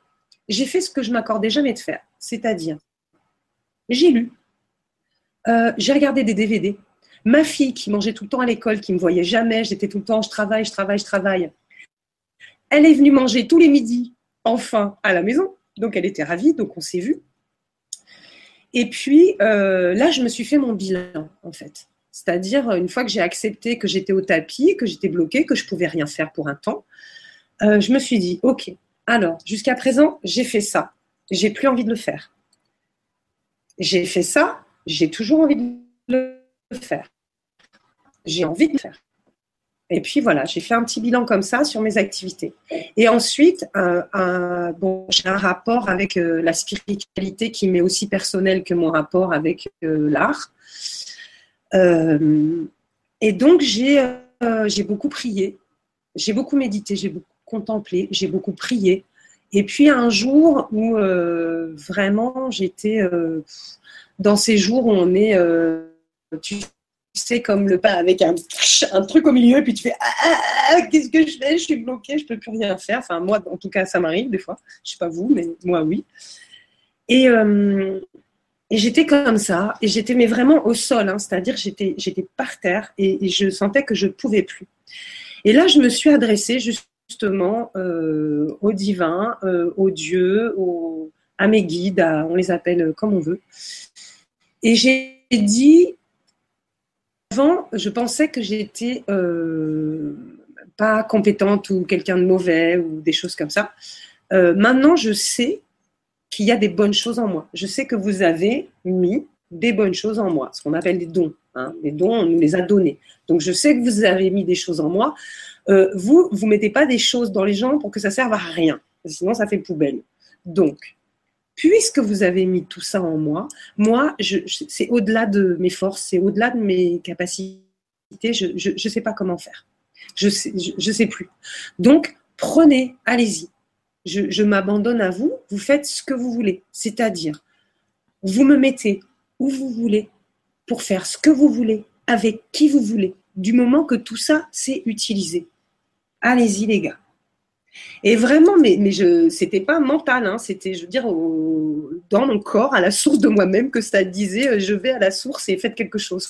J'ai fait ce que je m'accordais jamais de faire, c'est-à-dire, j'ai lu, euh, j'ai regardé des DVD. Ma fille qui mangeait tout le temps à l'école, qui me voyait jamais, j'étais tout le temps, je travaille, je travaille, je travaille. Elle est venue manger tous les midis, enfin, à la maison. Donc, elle était ravie, donc on s'est vu. Et puis, euh, là, je me suis fait mon bilan, en fait. C'est-à-dire, une fois que j'ai accepté que j'étais au tapis, que j'étais bloquée, que je pouvais rien faire pour un temps, euh, je me suis dit, ok, alors, jusqu'à présent, j'ai fait ça. J'ai plus envie de le faire. J'ai fait ça, j'ai toujours envie de le faire. J'ai envie de le faire. Et puis voilà, j'ai fait un petit bilan comme ça sur mes activités. Et ensuite, bon, j'ai un rapport avec euh, la spiritualité qui m'est aussi personnel que mon rapport avec euh, l'art. et donc, j'ai beaucoup prié, j'ai beaucoup médité, j'ai beaucoup contemplé, j'ai beaucoup prié. Et puis un jour où euh, vraiment j'étais euh, dans ces jours où on est, euh, tu sais, comme le pas avec un, truc au milieu, et puis tu fais ah, ah, ah, qu'est-ce que je fais? Je suis bloquée, je peux plus rien faire. Enfin moi, en tout cas, ça m'arrive des fois. Je sais pas vous, mais moi oui. Et, et j'étais comme ça, et j'étais mais vraiment au sol, hein, c'est-à-dire j'étais j'étais par terre et, je sentais que je ne pouvais plus. Et là, je me suis adressée juste justement euh, au divin, euh, au Dieu, à mes guides, on les appelle comme on veut. Et j'ai dit, avant, je pensais que j'étais euh, pas compétente ou quelqu'un de mauvais ou des choses comme ça. Euh, maintenant, je sais qu'il y a des bonnes choses en moi. Je sais que vous avez mis des bonnes choses en moi, ce qu'on appelle des dons. Hein. Les dons, on nous les a donnés. Donc, je sais que vous avez mis des choses en moi. Euh, vous, vous mettez pas des choses dans les gens pour que ça serve à rien. Sinon, ça fait poubelle. Donc, puisque vous avez mis tout ça en moi, moi, c'est au-delà de mes forces, c'est au-delà de mes capacités. Je ne sais pas comment faire. Je ne sais, sais plus. Donc, prenez, allez-y. Je, je m'abandonne à vous. Vous faites ce que vous voulez. C'est-à-dire, vous me mettez où vous voulez pour faire ce que vous voulez, avec qui vous voulez, du moment que tout ça, c'est utilisé. Allez-y, les gars. Et vraiment, mais, je, c'était pas mental, hein, c'était, je veux dire, dans mon corps, à la source de moi-même, que ça disait, euh, je vais à la source et faites quelque chose.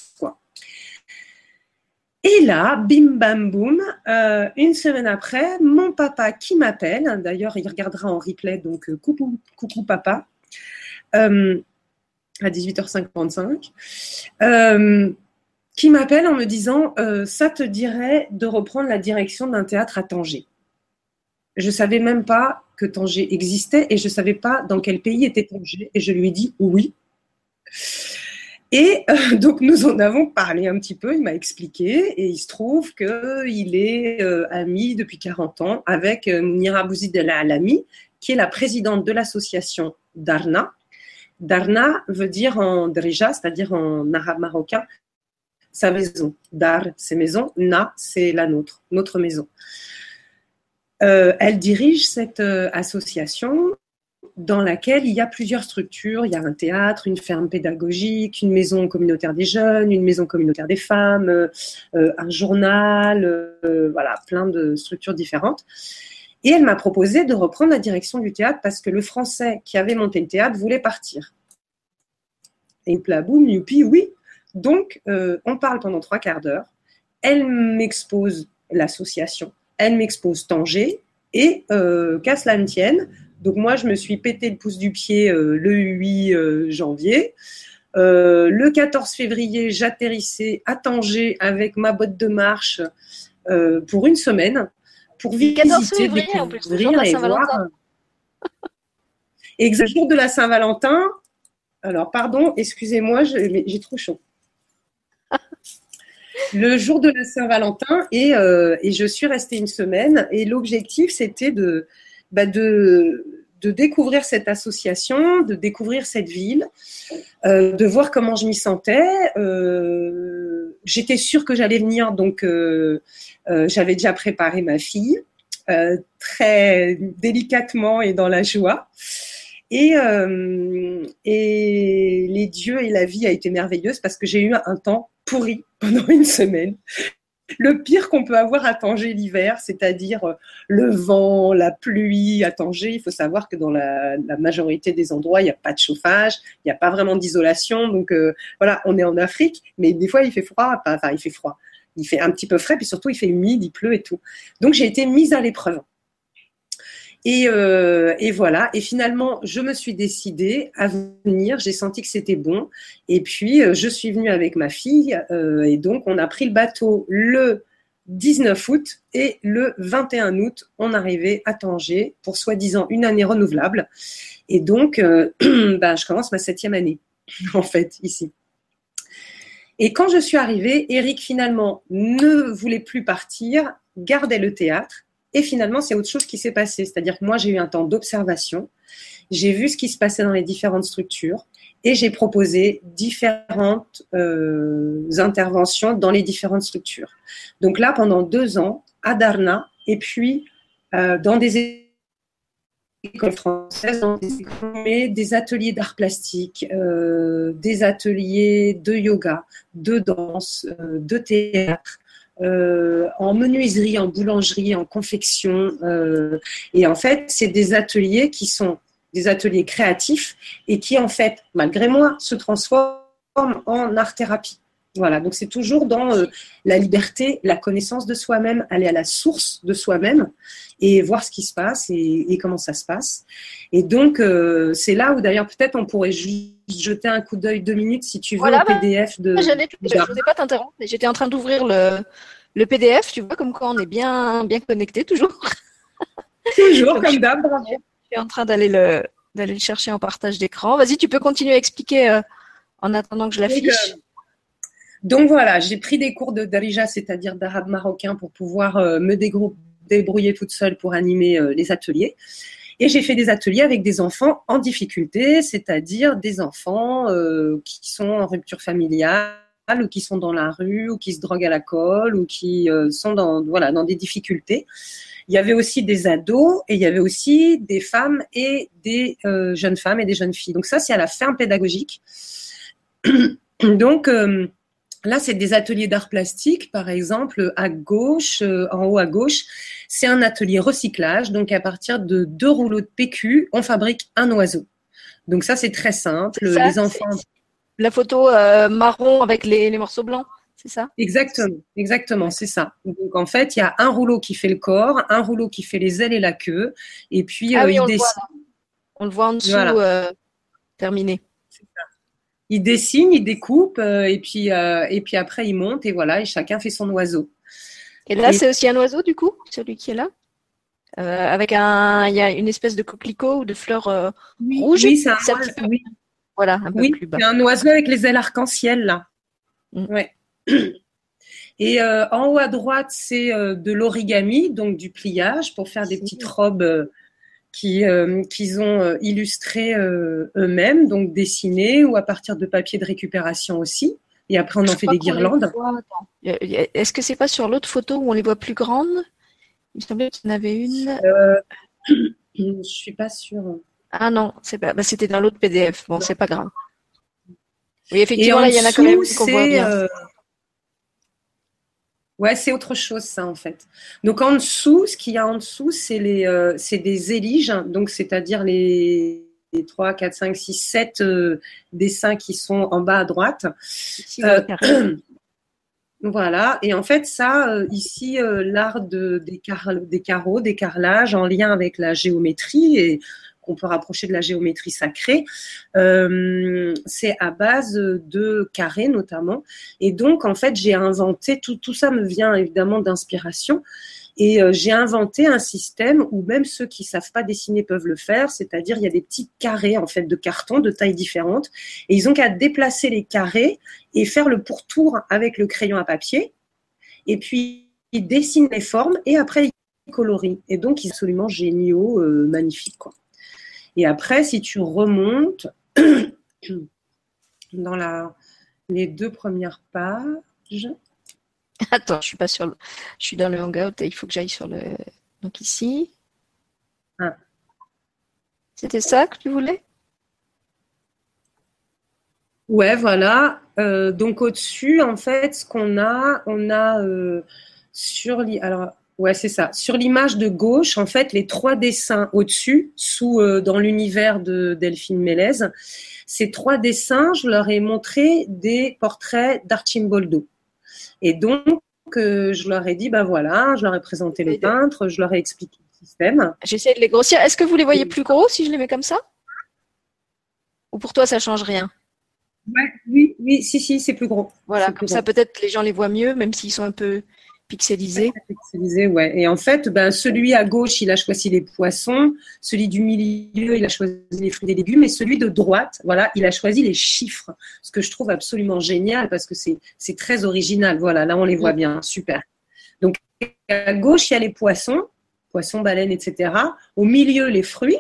Et là, bim bam boum, euh, une semaine après, mon papa qui m'appelle, d'ailleurs il regardera en replay, donc euh, coucou, coucou papa, à 18h55, qui m'appelle en me disant, ça te dirait de reprendre la direction d'un théâtre à Tanger. Je savais même pas que Tanger existait et je savais pas dans quel pays était Tanger. Et je lui ai dit oui. Et euh, donc nous en avons parlé un petit peu, il m'a expliqué, et il se trouve qu'il est euh, ami depuis 40 ans avec euh, Mounira Bouzidela Alami, qui est la présidente de l'association Darna. Darna veut dire en drija, c'est-à-dire en arabe marocain, sa maison. Dar, c'est maison, Na, c'est la nôtre, notre maison. Euh, elle dirige cette euh, association dans laquelle il y a plusieurs structures. Il y a un théâtre, une ferme pédagogique, une maison communautaire des jeunes, une maison communautaire des femmes, euh, un journal, voilà, plein de structures différentes. Et elle m'a proposé de reprendre la direction du théâtre parce que le français qui avait monté le théâtre voulait partir. Et boum, youpi, oui. Donc, on parle pendant trois quarts d'heure. Elle m'expose l'association elle m'expose Tanger et euh, qu'à cela ne tienne. Donc moi, je me suis pété le pouce du pied euh, le 8 euh, janvier. le 14 février, j'atterrissais à Tanger avec ma botte de marche pour une semaine pour visiter, 14 février, en plus, le jour de la Saint-Valentin. Exact jour de la Saint-Valentin. Alors, pardon, excusez-moi, j'ai trop chaud le jour de la Saint-Valentin et, euh, et, je suis restée une semaine. Et l'objectif, c'était de, bah de, de, découvrir cette association, de découvrir cette ville, euh, de voir comment je m'y sentais. Euh, J'étais sûre que j'allais venir, donc euh, euh, j'avais déjà préparé ma fille très délicatement et dans la joie. Et, et les dieux et la vie a été merveilleuse parce que j'ai eu un temps pourri pendant une semaine. Le pire qu'on peut avoir à Tanger l'hiver, c'est-à-dire euh, le vent, la pluie à Tanger. Il faut savoir que dans la, majorité des endroits, il n'y a pas de chauffage, il n'y a pas vraiment d'isolation. Donc euh, voilà, on est en Afrique, mais des fois il fait froid. Enfin, il fait froid. Il fait un petit peu frais, puis surtout il fait humide, il pleut et tout. Donc j'ai été mise à l'épreuve. Euh, et, voilà. Et finalement, je me suis décidée à venir. J'ai senti que c'était bon. Et puis, euh, je suis venue avec ma fille. Euh, et donc, on a pris le bateau le 19 août. Et le 21 août, on arrivait à Tanger pour soi-disant une année renouvelable. Et donc, ben, je commence ma septième année, en fait, ici. Et quand je suis arrivée, Eric finalement ne voulait plus partir, gardait le théâtre et finalement, c'est autre chose qui s'est passé. C'est-à-dire que moi, j'ai eu un temps d'observation. J'ai vu ce qui se passait dans les différentes structures et j'ai proposé différentes euh, interventions dans les différentes structures. Donc là, pendant deux ans, à Darna et puis euh, dans des écoles françaises, dans des, écoles, des ateliers d'art plastique, euh, des ateliers de yoga, de danse, de théâtre, euh, en menuiserie, en boulangerie, en confection. Euh, et en fait, c'est des ateliers qui sont des ateliers créatifs et qui, en fait, malgré moi, se transforment en art-thérapie. Voilà, donc c'est toujours dans euh, la liberté, la connaissance de soi-même, aller à la source de soi-même et voir ce qui se passe et, comment ça se passe. Et donc, c'est là où d'ailleurs peut-être on pourrait jeter un coup d'œil deux minutes si tu veux voilà, au PDF de. Je ne voulais pas t'interrompre, mais j'étais en train d'ouvrir le, le PDF, tu vois, comme quoi on est bien, bien connecté toujours. Toujours, comme d'hab. Je suis en train d'aller le, d'aller le chercher en partage d'écran. Vas-y, tu peux continuer à expliquer euh, en attendant que je l'affiche. Donc, voilà, j'ai pris des cours de darija, c'est-à-dire d'arabe marocain, pour pouvoir euh, me débrouiller toute seule pour animer euh, les ateliers. Et j'ai fait des ateliers avec des enfants en difficulté, c'est-à-dire des enfants qui sont en rupture familiale ou qui sont dans la rue ou qui se droguent à la colle ou qui sont dans, voilà, dans des difficultés. Il y avait aussi des ados et il y avait aussi des femmes et des euh, jeunes femmes et des jeunes filles. Donc ça, c'est à la ferme pédagogique. Donc euh, là, c'est des ateliers d'art plastique, par exemple, à gauche, euh, en haut à gauche, c'est un atelier recyclage. Donc à partir de deux rouleaux de PQ, on fabrique un oiseau. Donc ça, c'est très simple. les enfants. La photo marron avec les morceaux blancs c'est ça? Exactement, exactement, c'est ça. Donc en fait, il y a un rouleau qui fait le corps, un rouleau qui fait les ailes et la queue, et puis ah euh, il on dessine. Le voit, on le voit en dessous, euh, terminé. Il dessine, il découpe, euh, et puis et puis après il monte, et voilà, et chacun fait son oiseau. Et là, c'est aussi un oiseau du coup, celui qui est là. avec un, il y a une espèce de coquelicot ou de fleurs rouges. Oui, c'est un, oiseau, Voilà, un peu plus bas. C'est un oiseau avec les ailes arc-en-ciel là. Mm. Ouais. Et euh, en haut à droite, c'est euh, de l'origami, donc du pliage pour faire des petites robes euh, qui qu'ils ont illustrées eux-mêmes, donc dessinées ou à partir de papier de récupération aussi. Et après, on en fait des guirlandes. Est-ce que c'est pas sur l'autre photo où on les voit plus grandes? Il me semblait qu'il y en avait une. je suis pas sûre. Ah non, c'est pas. Bah, c'était dans l'autre PDF. Bon, c'est pas grave. Oui, effectivement, là, il y en a quand même qu'on voit bien. Ouais, c'est autre chose ça en fait. Donc en dessous, ce qu'il y a en dessous, c'est les, euh, c'est des éliges, donc c'est-à-dire les, les 3, 4, 5, 6, 7 dessins qui sont en bas à droite. Euh, voilà. Et en fait, ça, euh, ici, l'art de, des, des carreaux, des carrelages en lien avec la géométrie et qu'on peut rapprocher de la géométrie sacrée. Euh, c'est à base de carrés notamment. Et donc, en fait, j'ai inventé, tout, tout ça me vient évidemment d'inspiration. Et euh, j'ai inventé un système où même ceux qui savent pas dessiner peuvent le faire, c'est-à-dire il y a des petits carrés en fait de carton de tailles différentes, et ils ont qu'à déplacer les carrés et faire le pourtour avec le crayon à papier, et puis ils dessinent les formes et après ils colorient. Et donc ils sont absolument géniaux, euh, magnifiques quoi. Et après, si tu remontes dans la, les deux premières pages. Attends, je suis pas sur le, je suis dans le hangout et il faut que j'aille sur le, donc ici. Ah. C'était ça que tu voulais? Ouais, voilà. Euh, donc au-dessus, en fait, ce qu'on a, on a euh, sur alors Ouais, c'est ça. Sur l'image de gauche, en fait, les trois dessins au-dessus, sous euh, dans l'univers de Delphine Mélez, ces trois dessins, je leur ai montré des portraits d'Archimboldo. Et donc, euh, je leur ai dit, ben voilà, je leur ai présenté le peintre, je leur ai expliqué le système. J'essaie de les grossir. Est-ce que vous les voyez plus gros si je les mets comme ça? Ou pour toi, ça change rien? Ouais, Oui, oui, si, si, c'est plus gros. Voilà, comme ça, peut-être les gens les voient mieux, même s'ils sont un peu Pixelisé. Pixelisé, ouais. Et en fait, ben, celui à gauche, il a choisi les poissons. Celui du milieu, il a choisi les fruits et légumes. Et celui de droite, voilà, il a choisi les chiffres. Ce que je trouve absolument génial parce que c'est très original. Voilà, là, on les voit bien. Super. Donc, à gauche, il y a les poissons, poissons, baleines, etc. Au milieu, les fruits.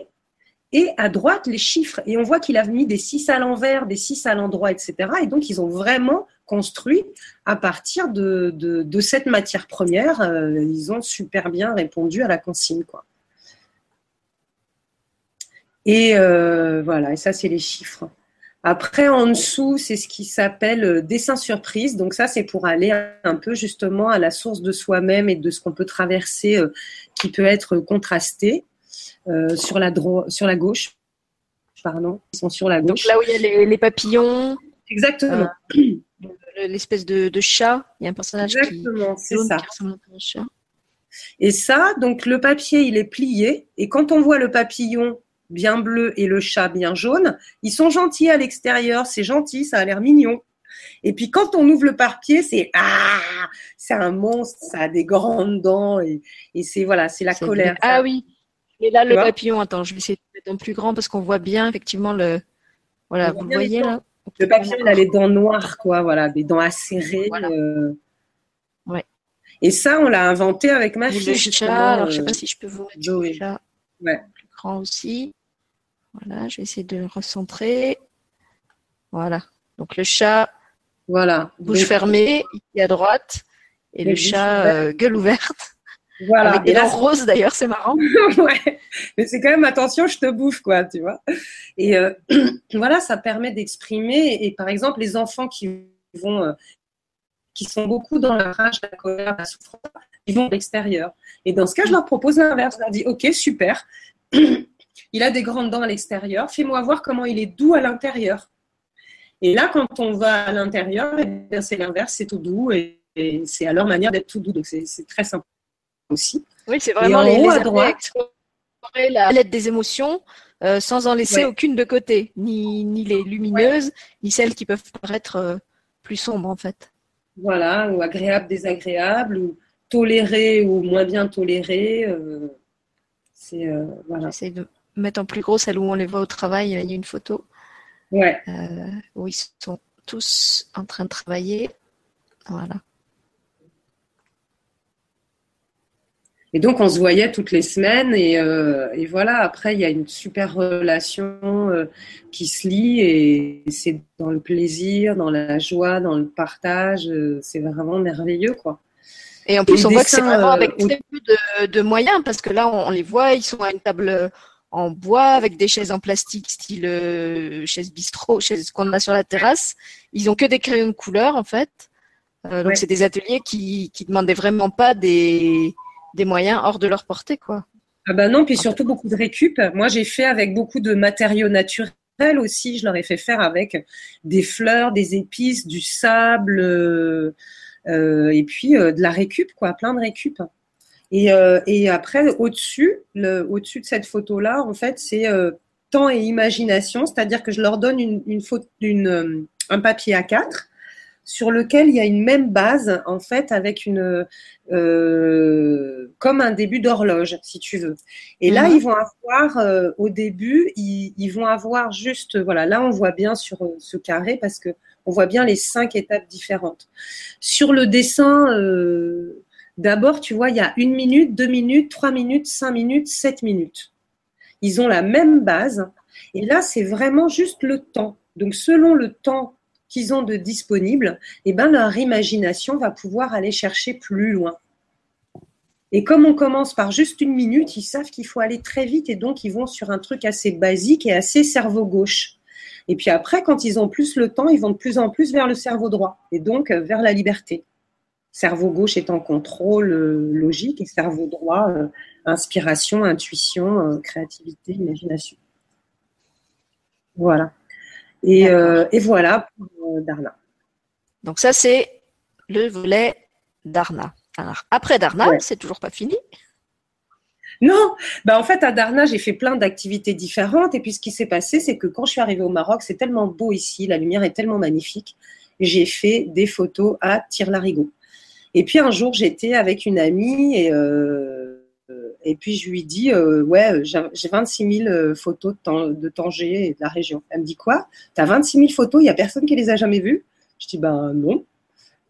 Et à droite, les chiffres. Et on voit qu'il a mis des 6 à l'envers, des 6 à l'endroit, etc. Et donc, ils ont vraiment construit à partir de, de, cette matière première. Euh, ils ont super bien répondu à la consigne. Quoi. Et euh, voilà, et ça, c'est les chiffres. Après, en dessous, c'est ce qui s'appelle euh, dessin surprise. Donc ça, c'est pour aller un peu justement à la source de soi-même et de ce qu'on peut traverser qui peut être contrasté. sur, la sur la gauche. Pardon, ils sont sur la gauche. Donc là où il y a les, papillons. Exactement l'espèce de, chat. Il y a un personnage Exactement, c'est ça. chat. Et ça, donc le papier, il est plié. Et quand on voit le papillon bien bleu et le chat bien jaune, ils sont gentils à l'extérieur. C'est gentil, ça a l'air mignon. Et puis quand on ouvre le papier, c'est ah, c'est un monstre, ça a des grandes dents et, c'est voilà, c'est la colère. Ah oui, Et là, le papillon, attends, je vais essayer de mettre un plus grand parce qu'on voit bien effectivement le. Voilà, vous le voyez là Le papillon, il a les dents noires, quoi, voilà, des dents acérées. Euh. Ouais. Et ça, on l'a inventé avec ma fille. Le chat, alors je sais pas si je peux vous mettre le chat ouais. plus grand aussi. Voilà, je vais essayer de le recentrer. Voilà. Donc le chat, voilà. bouche fermée, ici à droite, et le chat euh, gueule ouverte. Voilà. Avec des dents roses d'ailleurs, c'est marrant. ouais. Mais c'est quand même attention, je te bouffe quoi, tu vois. Et euh, voilà, ça permet d'exprimer. Et par exemple, les enfants qui vont, euh, qui sont beaucoup dans la rage, la colère, la souffrance, ils vont à l'extérieur. Et dans ce cas, je leur propose l'inverse. Je leur dis, ok, super. il a des grandes dents à l'extérieur. Fais-moi voir comment il est doux à l'intérieur. Et là, quand on va à l'intérieur, eh c'est l'inverse, c'est tout doux et, c'est à leur manière d'être tout doux. Donc c'est très sympa aussi. Oui, c'est vraiment les, haut, à droite, la palette des émotions euh, sans en laisser aucune de côté, ni, ni les lumineuses, ni celles qui peuvent paraître euh, plus sombres en fait. Voilà, ou agréable, désagréable, ou toléré ou moins bien toléré. Euh, c'est voilà. J'essaie de mettre en plus gros celle où on les voit au travail. Il y a une photo. Ouais. où ils sont tous en train de travailler. Voilà. Et donc, on se voyait toutes les semaines. Et, euh, et voilà, après, il y a une super relation euh, qui se lie. Et c'est dans le plaisir, dans la joie, dans le partage. Euh, c'est vraiment merveilleux, quoi. Et en plus, on voit que c'est vraiment avec très peu de, de, moyens, parce que là, on, les voit, ils sont à une table en bois avec des chaises en plastique, style chaise bistrot, chaise qu'on a sur la terrasse. Ils ont que des crayons de couleur, en fait. donc, c'est des ateliers qui, qui demandaient vraiment pas des des moyens hors de leur portée, quoi. Ah bah non, puis surtout beaucoup de récup. Moi, j'ai fait avec beaucoup de matériaux naturels aussi. Je leur ai fait faire avec des fleurs, des épices, du sable, euh, euh, et puis euh, de la récup, quoi, plein de récup. Et, et après, au-dessus, au-dessus de cette photo-là, en fait, c'est temps et imagination, c'est-à-dire que je leur donne une, une, une un papier A4 sur lequel il y a une même base, en fait, avec une, euh, comme un début d'horloge, si tu veux. Et là, mhm. ils vont avoir, euh, au début, ils, vont avoir juste, voilà, là, on voit bien sur euh, ce carré parce que on voit bien les cinq étapes différentes. Sur le dessin, d'abord, tu vois, il y a une minute, deux minutes, trois minutes, cinq minutes, sept minutes. Ils ont la même base. Et là, c'est vraiment juste le temps. Donc, selon le temps qu'ils ont de disponible, et eh ben, leur imagination va pouvoir aller chercher plus loin. Et comme on commence par juste une minute, ils savent qu'il faut aller très vite et donc ils vont sur un truc assez basique et assez cerveau gauche. Et puis après, quand ils ont plus le temps, ils vont de plus en plus vers le cerveau droit et donc euh, vers la liberté. Cerveau gauche en contrôle euh, logique et cerveau droit, euh, inspiration, intuition, créativité, imagination. Voilà. Et, voilà pour Darna. Donc ça, c'est le volet Darna. Alors, après Darna, c'est toujours pas fini. Non, bah en fait à Darna j'ai fait plein d'activités différentes et puis ce qui s'est passé c'est que quand je suis arrivée au Maroc c'est tellement beau ici, la lumière est tellement magnifique, j'ai fait des photos à Tire-Larigot. Et puis un jour j'étais avec une amie et, euh, et puis je lui dis euh, ouais j'ai 26 000 photos de, de Tanger et de la région. Elle me dit quoi? T'as 26 000 photos, il y a personne qui les a jamais vues? Je dis ben non.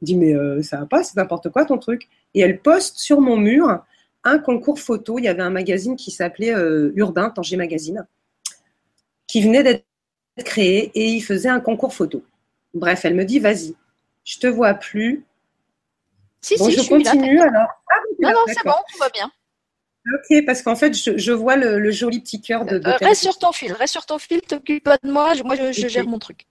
Elle dit mais euh, ça va pas, c'est n'importe quoi ton truc et elle poste sur mon mur un concours photo. Il y avait un magazine qui s'appelait euh, Urbain, Tanger Magazine, qui venait d'être créé et il faisait un concours photo. Bref, elle me dit vas-y, je te vois plus. Si, si, je, continue alors. Ah, non, non, c'est bon, tout va bien. Ok, parce qu'en fait, je, vois le, joli petit cœur de. Euh, reste sur ton fil, reste sur ton fil, t'occupe pas de moi, moi je gère mon truc.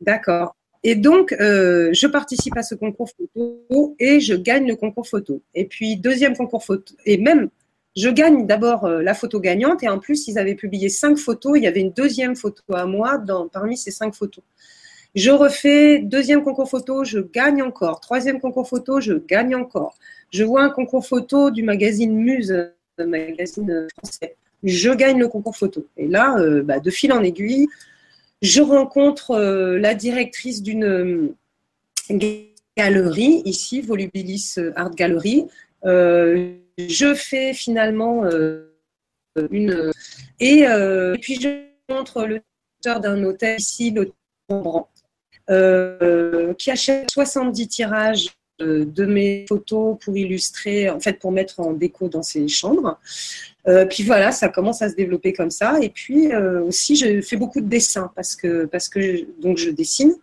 D'accord. Et donc, euh, je participe à ce concours photo et je gagne le concours photo. Et puis, deuxième concours photo, et même, je gagne d'abord euh, la photo gagnante et en plus, ils avaient publié cinq photos. Il y avait une deuxième photo à moi dans, parmi ces cinq photos. Je refais deuxième concours photo, je gagne encore. Troisième concours photo, je gagne encore. Je vois un concours photo du magazine Muse, magazine français. Je gagne le concours photo. Et là, euh, bah, de fil en aiguille, je rencontre euh, la directrice d'une euh, galerie, ici, Volubilis Art Gallery. Euh, je fais finalement une. Et, puis je montre le d'un hôtel ici, l'hôtel euh, qui achète 70 tirages de mes photos pour illustrer, en fait, pour mettre en déco dans ses chambres. Euh, puis voilà, ça commence à se développer comme ça. Et puis euh, aussi, je fais beaucoup de dessins parce que, parce que je, donc je dessine.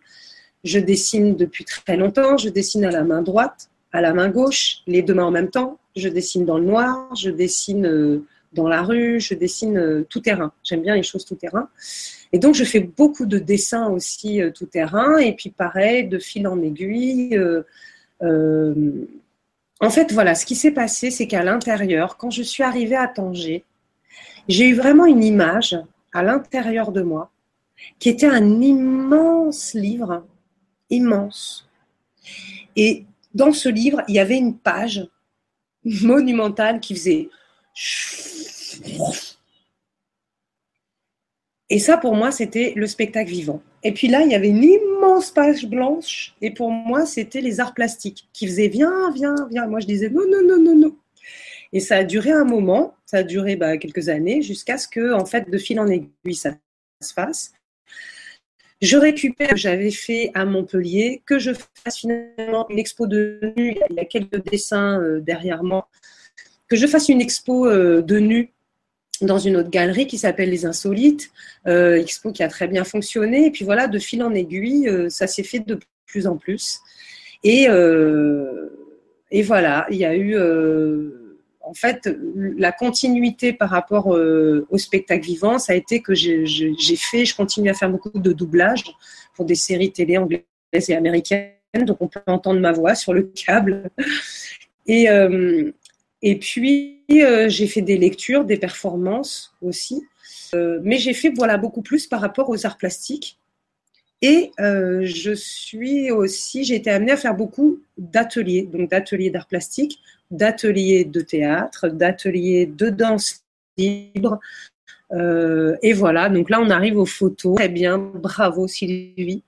Je dessine depuis très longtemps. Je dessine à la main droite, à la main gauche, les deux mains en même temps. Je dessine dans le noir. Je dessine dans la rue. Je dessine tout terrain. J'aime bien les choses tout terrain. Et donc, je fais beaucoup de dessins aussi tout terrain. Et puis, pareil, de fil en aiguille. Euh, en fait, voilà, ce qui s'est passé, c'est qu'à l'intérieur, quand je suis arrivée à Tanger, j'ai eu vraiment une image à l'intérieur de moi qui était un immense livre, immense. Et dans ce livre, il y avait une page monumentale qui faisait et ça, pour moi, c'était le spectacle vivant. Et puis là, il y avait une immense page blanche. Et pour moi, c'était les arts plastiques qui faisaient viens, viens, viens. Moi, je disais non, non, non, non, non. Et ça a duré un moment, ça a duré bah, quelques années, jusqu'à ce que, en fait, de fil en aiguille, ça se fasse. Je récupère ce que j'avais fait à Montpellier, que je fasse finalement une expo de nu. Il y a quelques dessins euh, derrière moi. Que je fasse une expo euh, de nu dans une autre galerie qui s'appelle Les Insolites, euh, expo qui a très bien fonctionné. Et puis voilà, de fil en aiguille, euh, ça s'est fait de plus en plus. Et, euh, et voilà, il y a eu en fait la continuité par rapport au spectacle vivant, ça a été que j'ai fait, je continue à faire beaucoup de doublage pour des séries télé anglaises et américaines, donc on peut entendre ma voix sur le câble. Et, et puis, euh, j'ai fait des lectures, des performances aussi. Euh, mais j'ai fait voilà, beaucoup plus par rapport aux arts plastiques. Et euh, je suis aussi, j'ai été amenée à faire beaucoup d'ateliers, donc d'ateliers d'art plastique, d'ateliers de théâtre, d'ateliers de danse libre. et voilà, donc là on arrive aux photos. Très bien, bravo Sylvie.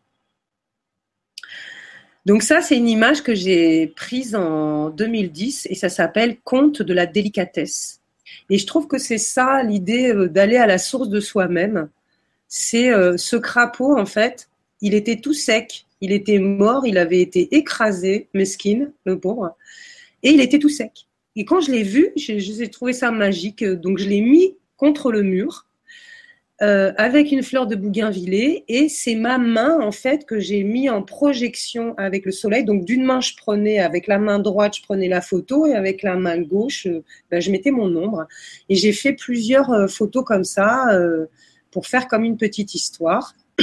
Donc ça, c'est une image que j'ai prise en 2010 et ça s'appelle Conte de la délicatesse. Et je trouve que c'est ça l'idée euh, d'aller à la source de soi-même. C'est euh, ce crapaud, en fait, il était tout sec, il était mort, il avait été écrasé, mesquine, le pauvre, et il était tout sec. Et quand je l'ai vu, j'ai trouvé ça magique, donc je l'ai mis contre le mur euh, avec une fleur de bougainvillée et c'est ma main en fait que j'ai mis en projection avec le soleil. Donc d'une main je prenais avec la main droite je prenais la photo et avec la main gauche euh, ben, je mettais mon ombre et j'ai fait plusieurs euh, photos comme ça pour faire comme une petite histoire.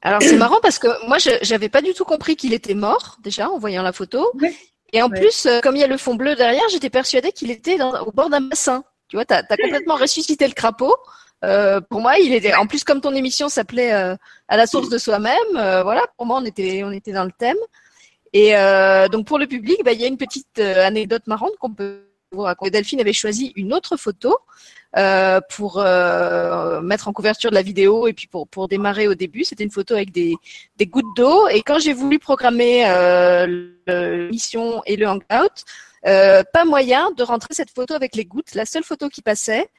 Alors c'est marrant parce que moi je n'avais pas du tout compris qu'il était mort déjà en voyant la photo. Et en plus, comme il y a le fond bleu derrière, j'étais persuadée qu'il était au bord d'un bassin. Tu vois, tu as, complètement ressuscité le crapaud. Euh, pour moi, il était. En plus, comme ton émission s'appelait euh, à la source de soi-même, euh, voilà. Pour moi, on était, on était dans le thème. Et donc pour le public, bah, il y a une petite anecdote marrante qu'on peut vous raconter. Delphine avait choisi une autre photo pour mettre en couverture de la vidéo et puis pour pour démarrer au début. C'était une photo avec des des gouttes d'eau. Et quand j'ai voulu programmer l'émission et le hangout, pas moyen de rentrer cette photo avec les gouttes. La seule photo qui passait,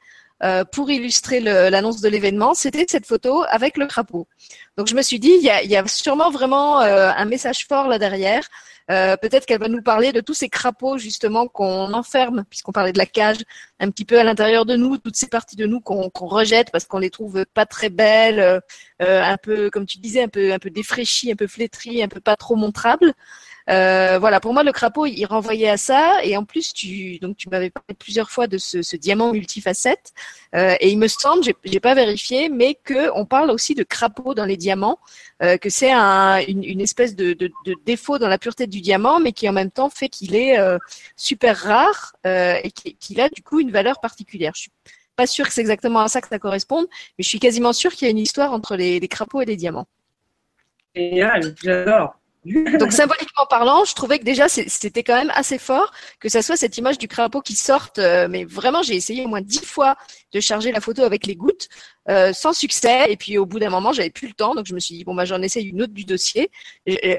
euh, pour illustrer l'annonce de l'événement, c'était cette photo avec le crapaud. Donc je me suis dit, il y a, sûrement vraiment euh, un message fort là derrière. Euh, Peut-être qu'elle va nous parler de tous ces crapauds justement qu'on enferme, puisqu'on parlait de la cage, un petit peu à l'intérieur de nous, toutes ces parties de nous qu'on rejette parce qu'on les trouve pas très belles, un peu, comme tu disais, un peu, un peu défraîchies, un peu flétries, un peu pas trop montrables. Euh, voilà, pour moi, le crapaud, il renvoyait à ça. Et en plus, tu, donc, tu m'avais parlé plusieurs fois de ce, diamant multifacette. Euh, et il me semble, j'ai, j'ai pas vérifié, mais que on parle aussi de crapaud dans les diamants, euh, que c'est un, une, espèce de, défaut dans la pureté du diamant, mais qui en même temps fait qu'il est super rare et qu'il a du coup une valeur particulière. Je suis pas sûre que c'est exactement à ça que ça corresponde, mais je suis quasiment sûre qu'il y a une histoire entre les, les crapauds et les diamants. Génial, j'adore. Donc symboliquement parlant, je trouvais que déjà c'était quand même assez fort que ça soit cette image du crapaud qui sorte. Euh, mais vraiment, j'ai essayé au moins dix fois de charger la photo avec les gouttes euh, sans succès. Et puis au bout d'un moment, j'avais plus le temps, donc je me suis dit bon bah j'en essaye une autre du dossier.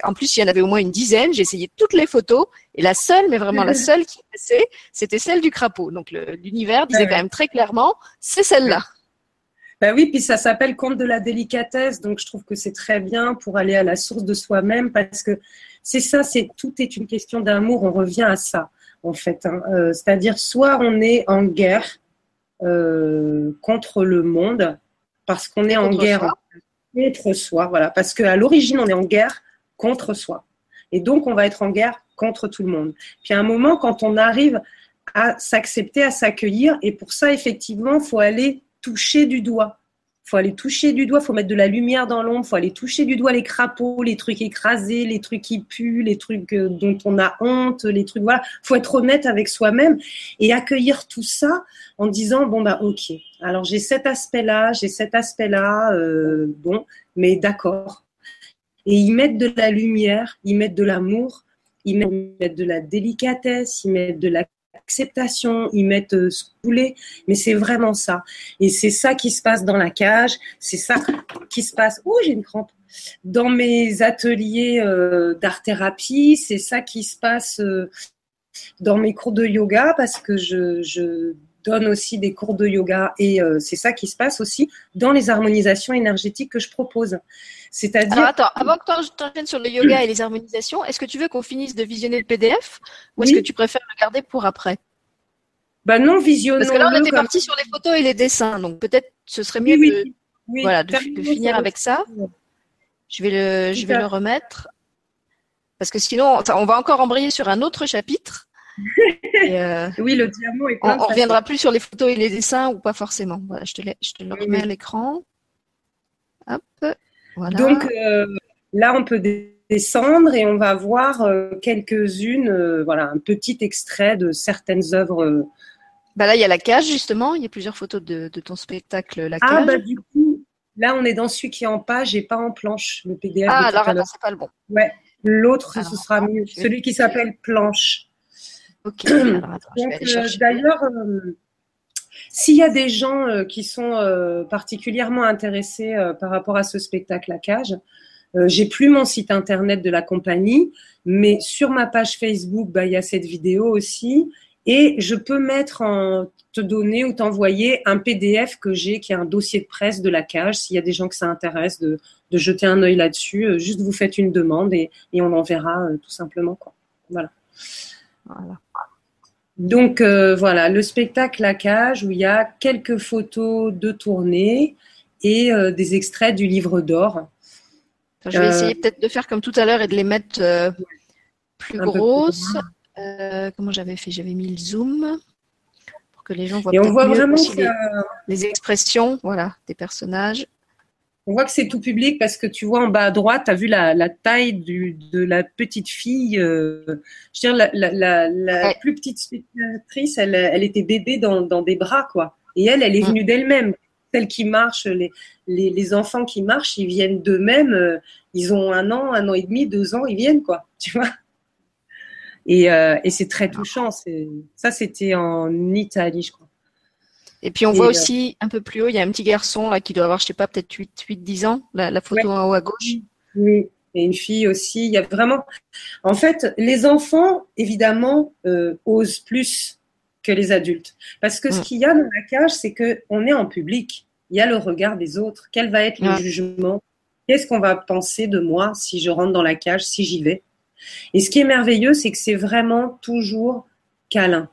en plus, il y en avait au moins une dizaine. J'ai essayé toutes les photos et la seule, mais vraiment la seule qui passait, c'était celle du crapaud. Donc l'univers disait quand même très clairement, c'est celle-là. Ben oui, puis ça s'appelle conte de la délicatesse, donc je trouve que c'est très bien pour aller à la source de soi-même parce que c'est ça, c'est tout est une question d'amour. On revient à ça en fait, hein. euh, c'est-à-dire soit on est en guerre euh, contre le monde parce qu'on est en guerre contre soi, voilà, parce qu'à l'origine on est en guerre contre soi, et donc on va être en guerre contre tout le monde. Puis à un moment, quand on arrive à s'accepter, à s'accueillir, et pour ça effectivement, il faut aller toucher du doigt. faut aller toucher du doigt, faut mettre de la lumière dans l'ombre, faut aller toucher du doigt les crapauds, les trucs écrasés, les trucs qui puent, les trucs euh, dont on a honte, les trucs voilà. Faut être honnête avec soi-même et accueillir tout ça en disant bon bah ok. Alors j'ai cet aspect-là, j'ai cet aspect-là, euh, bon, mais d'accord. Et y mettre de la lumière, y mettre de l'amour, y mettre de la délicatesse, y mettre de la acceptation, ils mettent euh, ce couler, mais c'est vraiment ça. Et c'est ça qui se passe dans la cage, c'est ça qui se passe. Oh, j'ai une crampe. Dans mes ateliers euh, d'art-thérapie, c'est ça qui se passe euh, dans mes cours de yoga parce que je, donne aussi des cours de yoga et c'est ça qui se passe aussi dans les harmonisations énergétiques que je propose. C'est-à-dire. attends, avant que tu enchaînes sur le yoga et les harmonisations, est-ce que tu veux qu'on finisse de visionner le PDF ou est-ce que tu préfères le garder pour après? Bah non, visionnons. Parce que là, on était parti sur les photos et les dessins, donc peut-être ce serait mieux de, voilà, de, finir avec ça. Je vais le, je vais le remettre parce que sinon, on va encore embrayer sur un autre chapitre. Euh, oui, le diamant est On, on reviendra plus sur les photos et les dessins ou pas forcément. Voilà, je te, je te le remets à l'écran. Hop. Donc euh, là, on peut descendre et on va voir euh, quelques-unes, voilà, un petit extrait de certaines œuvres. Bah là, il y a la cage justement. Il y a plusieurs photos de, ton spectacle, la cage. Ah bah du coup, là, on est dans celui qui est en page et pas en planche, le PDF. Ah alors c'est pas le bon. Ouais, l'autre, ce sera mieux. Celui qui s'appelle planche. Ok. D'ailleurs. S'il y a des gens euh, qui sont euh, particulièrement intéressés euh, par rapport à ce spectacle à cage, j'ai plus mon site internet de la compagnie, mais sur ma page Facebook, bah, il y a cette vidéo aussi. Et je peux mettre en te donner ou t'envoyer un PDF que j'ai, qui est un dossier de presse de la cage. S'il y a des gens que ça intéresse de, de jeter un œil là-dessus, juste vous faites une demande et, et on enverra tout simplement. Quoi. Voilà. Voilà. Donc euh, voilà, le spectacle La Cage où il y a quelques photos de tournée et euh, des extraits du livre d'or. je vais essayer euh, peut-être de faire comme tout à l'heure et de les mettre plus grosses. comment j'avais fait? J'avais mis le zoom pour que les gens voient, et on voit vraiment les expressions voilà, des personnages. On voit que c'est tout public parce que tu vois en bas à droite, tu as vu la, taille de la petite fille. Euh, je veux dire, la, plus petite spectatrice, elle, était bébé dans, des bras, quoi. Et elle, elle est venue d'elle-même. Celle qui marche, les, enfants qui marchent, ils viennent d'eux-mêmes. Euh, ils ont un an, un an et demi, deux ans, ils viennent, quoi. Tu vois et, euh, et c'est très touchant. Ça, c'était en Italie, je crois. Et puis on voit euh, aussi un peu plus haut, il y a un petit garçon là qui doit avoir, je sais pas, peut-être 8, 8 10 ans, la, photo en haut à gauche. Oui, et une fille aussi. Il y a vraiment. En fait, les enfants, évidemment, euh, osent plus que les adultes. Parce que ce mm. qu'il y a dans la cage, c'est qu'on est en public. Il y a le regard des autres. Quel va être le jugement? Qu'est-ce qu'on va penser de moi si je rentre dans la cage, si j'y vais? Et ce qui est merveilleux, c'est que c'est vraiment toujours câlin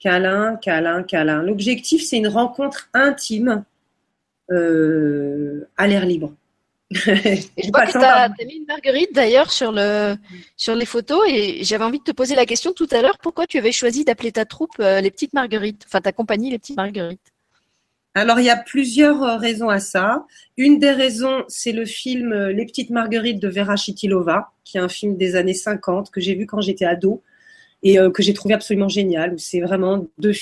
câlin, câlin, câlin. L'objectif, c'est une rencontre intime euh, à l'air libre. je vois que tu as, mis une marguerite d'ailleurs sur, le, sur les photos et j'avais envie de te poser la question tout à l'heure, pourquoi tu avais choisi d'appeler ta troupe euh, les petites marguerites, enfin ta compagnie les petites marguerites alors, il y a plusieurs euh, raisons à ça. Une des raisons, c'est le film Les petites marguerites de Vera Chitilova, qui est un film des années 50 que j'ai vu quand j'étais ado et euh, que j'ai trouvé absolument génial, où c'est vraiment deux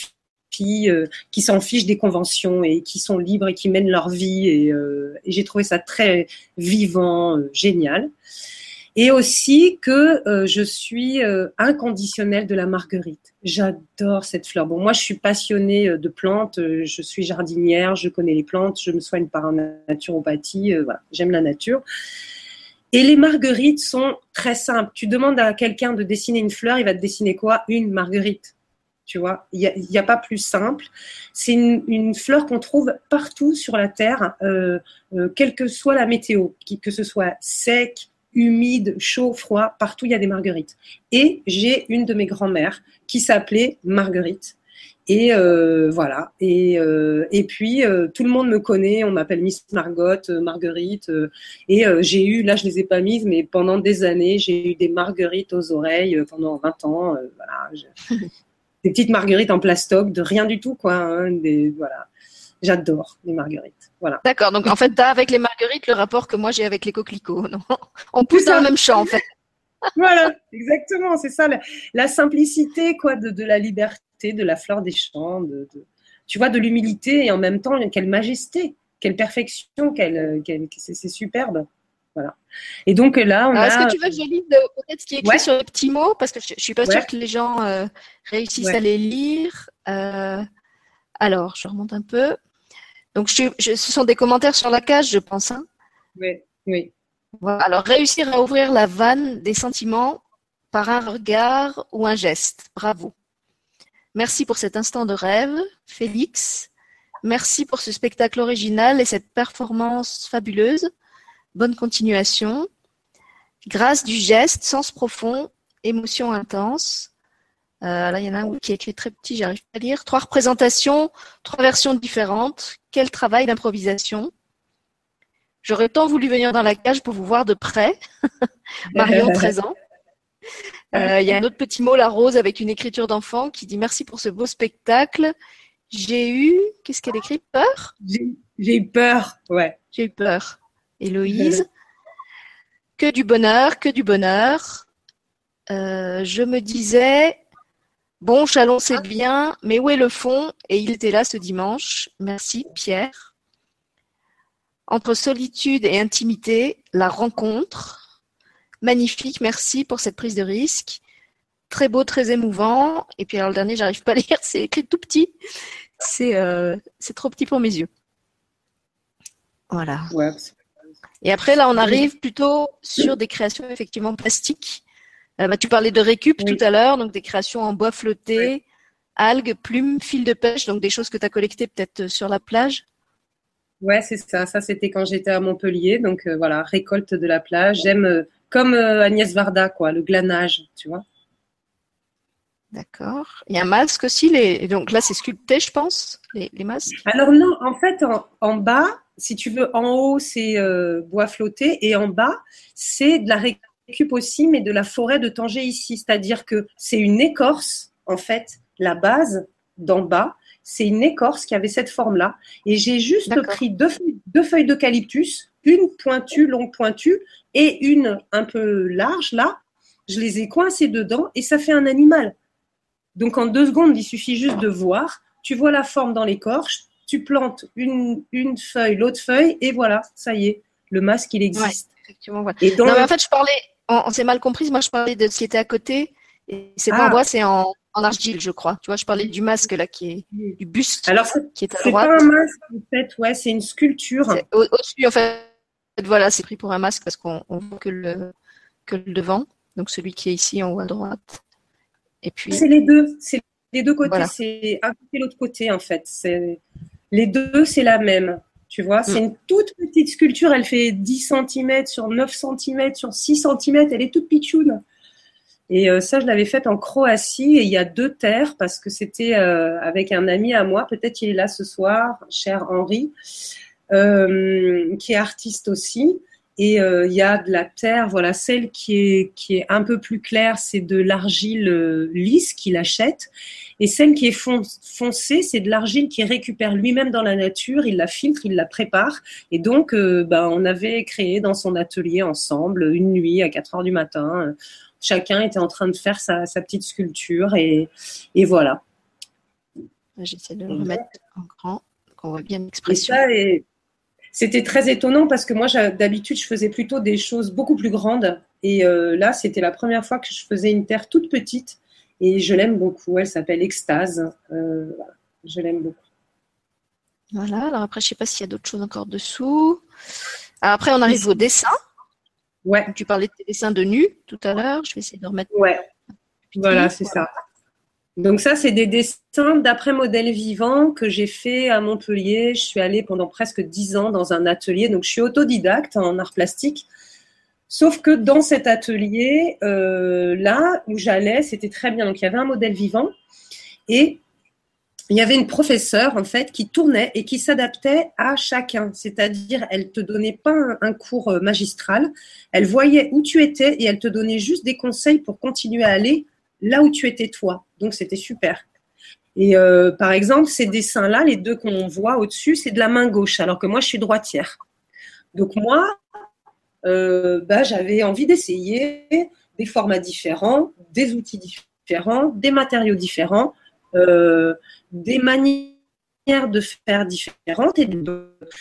filles euh, qui s'en fichent des conventions et qui sont libres et qui mènent leur vie. Et, euh, et j'ai trouvé ça très vivant, génial. Et aussi que euh, je suis euh, inconditionnelle de la marguerite. J'adore cette fleur. Bon, moi, je suis passionnée euh, de plantes. Je suis jardinière, je connais les plantes, je me soigne par naturopathie. Voilà, j'aime la nature. Et les marguerites sont très simples. Tu demandes à quelqu'un de dessiner une fleur, il va te dessiner quoi? Une marguerite. Tu vois, il n'y a, pas plus simple. C'est une, une, fleur qu'on trouve partout sur la terre, euh, euh, quelle que soit la météo, que ce soit sec, humide, chaud, froid, partout il y a des marguerites. Et j'ai une de mes grand-mères qui s'appelait Marguerite. Et euh, voilà. Et, euh, et puis euh, tout le monde me connaît. On m'appelle Miss Margot, Marguerite. Et j'ai eu, là je les ai pas mises, mais pendant des années j'ai eu des marguerites aux oreilles pendant 20 ans. voilà. des petites marguerites en plastoc, de rien du tout quoi. Hein, des, voilà. J'adore les marguerites. Voilà. D'accord. Donc en fait, tu as avec les marguerites le rapport que moi j'ai avec les coquelicots. Non On pousse dans le même champ en fait. voilà, exactement. C'est ça, la, simplicité quoi de, de, la liberté, de la fleur des champs, de, de tu vois, de l'humilité et en même temps quelle majesté, quelle perfection, quelle, quelle c'est superbe. Voilà. Et donc là, on a. Est-ce que tu veux que je lise peut-être ce qui est écrit sur les petits mots? Parce que je, ne suis pas sûre que les gens euh, réussissent à les lire. Euh, alors, je remonte un peu. Donc, je, ce sont des commentaires sur la cage, je pense. Hein oui, oui. Voilà. Alors, réussir à ouvrir la vanne des sentiments par un regard ou un geste. Bravo. Merci pour cet instant de rêve, Félix. Merci pour ce spectacle original et cette performance fabuleuse. Bonne continuation. Grâce du geste, sens profond, émotion intense. Euh, là, il y en a un qui est écrit très petit, j'arrive pas à lire. Trois représentations, trois versions différentes. Quel travail d'improvisation. J'aurais tant voulu venir dans la cage pour vous voir de près. Marion, 13 ans. Euh, il y a un autre petit mot, la rose, avec une écriture d'enfant qui dit merci pour ce beau spectacle. J'ai eu, qu'est-ce qu'elle écrit? Peur? J'ai eu peur, ouais. J'ai eu peur. Héloïse. que du bonheur, que du bonheur. Euh, je me disais, bon, Chalon c'est bien, mais où est le fond? Et il était là ce dimanche. Merci, Pierre. Entre solitude et intimité, la rencontre. Magnifique, merci pour cette prise de risque. Très beau, très émouvant. Et puis alors le dernier, j'arrive pas à lire, c'est écrit tout petit. C'est euh, trop petit pour mes yeux. Voilà. Ouais, et après, là, on arrive plutôt sur des créations effectivement plastiques. Euh, bah, tu parlais de récup tout à l'heure, donc des créations en bois flotté, algues, plumes, fils de pêche, donc des choses que tu as collectées peut-être euh, sur la plage. Ouais, c'est ça. Ça, c'était quand j'étais à Montpellier. Donc euh, voilà, récolte de la plage. J'aime, comme Agnès Varda, quoi, le glanage, tu vois. D'accord. Il y a un masque aussi. Les... Donc là, c'est sculpté, je pense, les, masques? Alors non, en fait, en bas, si tu veux, en haut, c'est euh, bois flotté et en bas, c'est de la récup aussi, mais de la forêt de Tanger ici. C'est-à-dire que c'est une écorce, en fait, la base d'en bas, c'est une écorce qui avait cette forme-là. Et j'ai juste pris deux, deux feuilles d'eucalyptus, une pointue, longue pointue, et une un peu large, là. Je les ai coincées dedans et ça fait un animal. Donc en deux secondes, il suffit juste de voir. Tu vois la forme dans l'écorce, tu plantes une, une feuille, l'autre feuille, et voilà, ça y est, le masque, il existe. effectivement, Et non, mais en fait, je parlais, on, s'est mal compris, moi je parlais de ce qui était à côté, et c'est pas en ah. bois, c'est en, en, argile, je crois. Tu vois, je parlais du masque là, qui est du buste, Alors, qui est à droite. C'est pas un masque, en fait, ouais, c'est une sculpture. Au-dessus, en fait, voilà, c'est pris pour un masque parce qu'on voit que le, que le devant, donc celui qui est ici en haut à droite. Et puis. C'est les deux, c'est les deux côtés, c'est un côté l'autre côté en fait. C'est les deux, c'est la même. Tu vois, c'est mm. une toute petite sculpture. Elle fait 10 cm sur 9 cm sur 6 cm. Elle est toute pitchoune. Et euh, ça, je l'avais faite en Croatie. Et il y a deux terres parce que c'était euh, avec un ami à moi. Peut-être qu'il est là ce soir, cher Henri, euh, qui est artiste aussi. Et il y a de la terre, voilà, celle qui est, qui est un peu plus claire, c'est de l'argile lisse qu'il achète. Et celle qui est foncée, c'est de l'argile qu'il récupère lui-même dans la nature, il la filtre, il la prépare. Et donc, euh, ben, on avait créé dans son atelier ensemble une nuit à 4 heures du matin. Chacun était en train de faire sa, petite sculpture et, et voilà. J'essaie de le remettre en grand, qu'on voit bien l'expression. C'était très étonnant parce que moi, d'habitude, je faisais plutôt des choses beaucoup plus grandes Et là, c'était la première fois que je faisais une terre toute petite et je l'aime beaucoup. Elle s'appelle Extase. je l'aime beaucoup. Voilà, alors après, je ne sais pas s'il y a d'autres choses encore dessous. après, on arrive au dessin. Ouais. Tu parlais de tes dessins de nu tout à l'heure. Je vais essayer de remettre. Ouais. Voilà, c'est ça. Donc ça, c'est des dessins d'après modèle vivant que j'ai fait à Montpellier. Je suis allée pendant presque dix ans dans un atelier. Donc je suis autodidacte en art plastique. Sauf que dans cet atelier, euh, là où j'allais, c'était très bien. Donc il y avait un modèle vivant et il y avait une professeure en fait qui tournait et qui s'adaptait à chacun. C'est-à-dire, elle te donnait pas un, cours euh, magistral, elle voyait où tu étais et elle te donnait juste des conseils pour continuer à aller là où tu étais toi. Donc c'était super. Et euh, par exemple, ces dessins-là, les deux qu'on voit au-dessus, c'est de la main gauche, alors que moi je suis droitière. Donc moi, euh, bah, j'avais envie d'essayer des formats différents, des outils différents, des matériaux différents des manières de faire différentes. Et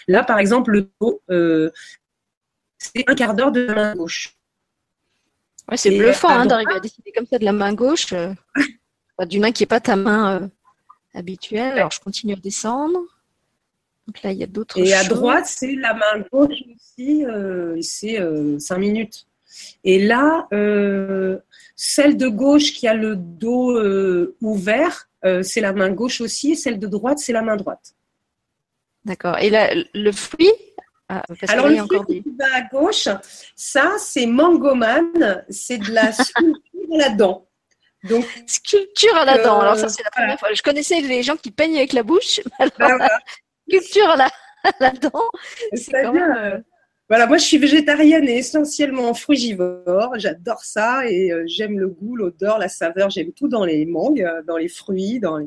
là, par exemple, le dos, euh, c'est un quart d'heure de main gauche. Ouais, c'est bluffant hein, d'arriver à décider comme ça de la main gauche, euh, d'une main qui n'est pas ta main euh, habituelle. Alors, je continue à descendre. Donc là, il y a d'autres Et à droite, c'est la main gauche aussi, c'est 5 minutes. Et là, celle de gauche qui a le dos ouvert, euh, c'est la main gauche aussi, et celle de droite, c'est la main droite. D'accord. Et le fruit ah, Alors, le fruit qui va à gauche, ça, c'est mangoman, c'est de la sculpture à la dent. Donc, sculpture à la dent. Alors, ça, c'est la première fois. Je connaissais les gens qui peignent avec la bouche. Alors, ben sculpture à la, dent, c'est quand même. Euh, voilà, moi je suis végétarienne et essentiellement frugivore. J'adore ça et euh, j'aime le goût, l'odeur, la saveur. J'aime tout dans les mangues, euh, dans les fruits. Dans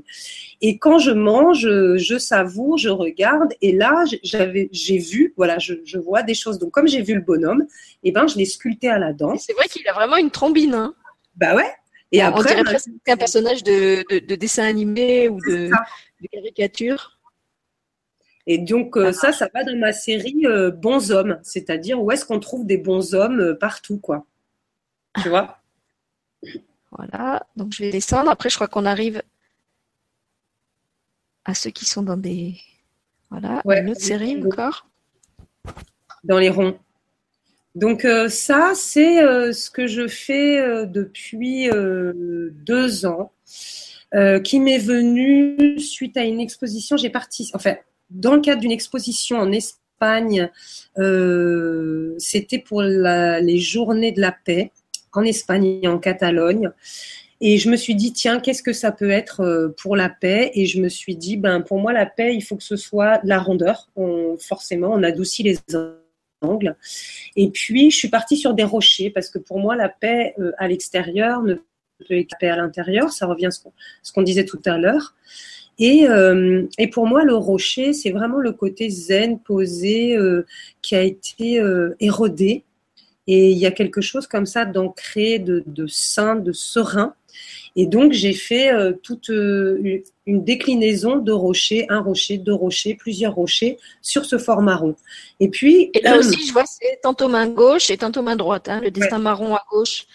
Et quand je mange, je savoure, je regarde. Et là, j'avais, j'ai vu, voilà, je, vois des choses. Donc comme j'ai vu le bonhomme, et eh ben je l'ai sculpté à la dent. C'est vrai qu'il a vraiment une trombine. Hein. bah ouais. Et après, on dirait presque un personnage de, dessin animé ou de, de caricature. Et donc, euh, ça, ça va dans ma série euh, Bons hommes, c'est-à-dire où est-ce qu'on trouve des bons hommes euh, partout, quoi. Tu vois? Voilà, donc je vais descendre. Après, je crois qu'on arrive à ceux qui sont dans des. Voilà, une autre série encore. Dans les ronds. Donc ça, c'est ce que je fais depuis deux ans, qui m'est venu suite à une exposition. J'ai parti, enfin, dans le cadre d'une exposition en Espagne, euh, c'était pour les journées de la paix en Espagne et en Catalogne. Et je me suis dit, tiens, qu'est-ce que ça peut être euh, pour la paix? Et je me suis dit, ben, pour moi, la paix, il faut que ce soit la rondeur. forcément, on adoucit les angles. Et puis, je suis partie sur des rochers parce que pour moi, la paix euh, à l'extérieur ne peut être paix à l'intérieur. Ça revient à ce qu'on disait tout à l'heure. Et, euh, et, pour moi, le rocher, c'est vraiment le côté zen, posé, euh, qui a été euh, érodé. Et il y a quelque chose comme ça d'ancré, de, de sain, de serein. Et donc, j'ai fait toute une déclinaison de rochers, un rocher, deux rochers, plusieurs rochers sur ce format rond. Et puis. Et là aussi, je vois, c'est tantôt main gauche et tantôt main droite. Hein. Le dessin marron à gauche,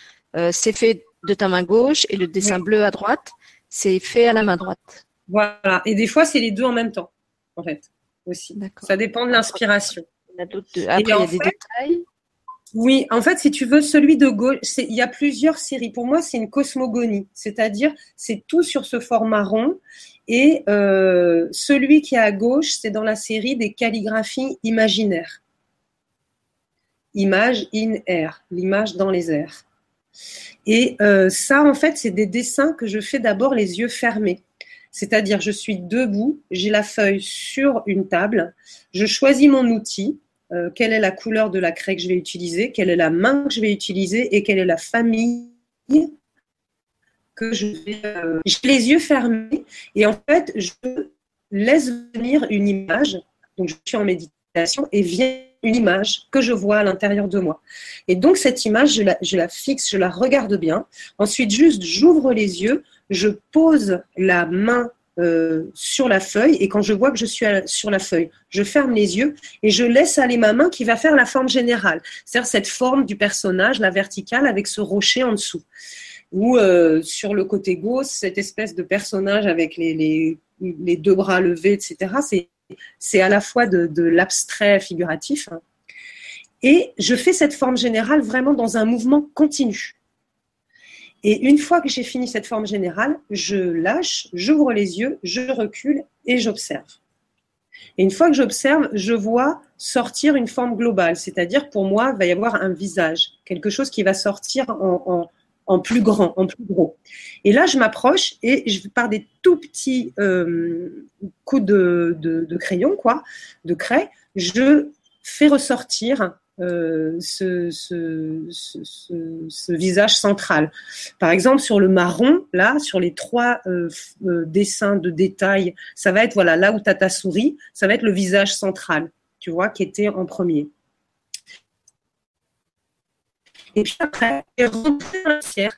c'est fait de ta main gauche et le dessin bleu à droite, c'est fait à la main droite. Voilà. Et des fois, c'est les deux en même temps, en fait, aussi. Ça dépend de l'inspiration. Il y a, des détails. Oui, en fait, si tu veux, celui de gauche, il y a plusieurs séries. Pour moi, c'est une cosmogonie, c'est-à-dire c'est tout sur ce format rond. Et euh, celui qui est à gauche, c'est dans la série des calligraphies imaginaires. Image in air, l'image dans les airs. Et euh, ça, en fait, c'est des dessins que je fais d'abord les yeux fermés. C'est-à-dire, je suis debout, j'ai la feuille sur une table, je choisis mon outil, euh, quelle est la couleur de la craie que je vais utiliser, quelle est la main que je vais utiliser et quelle est la famille que je vais. Euh, j'ai les yeux fermés et en fait, je laisse venir une image. Donc, je suis en méditation et vient une image que je vois à l'intérieur de moi. Et donc, cette image, je la, je la fixe, je la regarde bien. Ensuite, juste, j'ouvre les yeux, je pose la main euh, sur la feuille et quand je vois que je suis sur la feuille, je ferme les yeux et je laisse aller ma main qui va faire la forme générale, c'est-à-dire cette forme du personnage, la verticale avec ce rocher en dessous. Ou euh, sur le côté gauche, cette espèce de personnage avec les, deux bras levés, etc. C'est, à la fois de, de l'abstrait figuratif. Hein. Et je fais cette forme générale vraiment dans un mouvement continu. Et une fois que j'ai fini cette forme générale, je lâche, j'ouvre les yeux, je recule et j'observe. Et une fois que j'observe, je vois sortir une forme globale, c'est-à-dire pour moi, il va y avoir un visage, quelque chose qui va sortir en, en, plus grand, en plus gros. Et là, je m'approche et je par des tout petits euh, coups de, de, de, crayon, quoi, de craie, je fais ressortir euh, ce, visage central. Par exemple, sur le marron, là, sur les trois euh, euh, dessins de détail, ça va être, voilà, là où tu as ta souris, ça va être le visage central, tu vois, qui était en premier. Et puis après, rentrer dans la matière,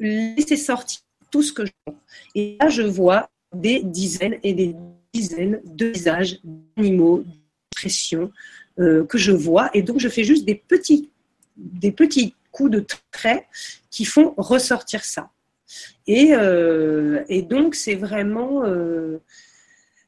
laisser sortir tout ce que je vois. Et là, je vois des dizaines et des dizaines de visages d'animaux, d'expressions, euh, que je vois. Et donc, je fais juste des petits, des petits coups de trait qui font ressortir ça. Et, euh, et donc, c'est vraiment, euh,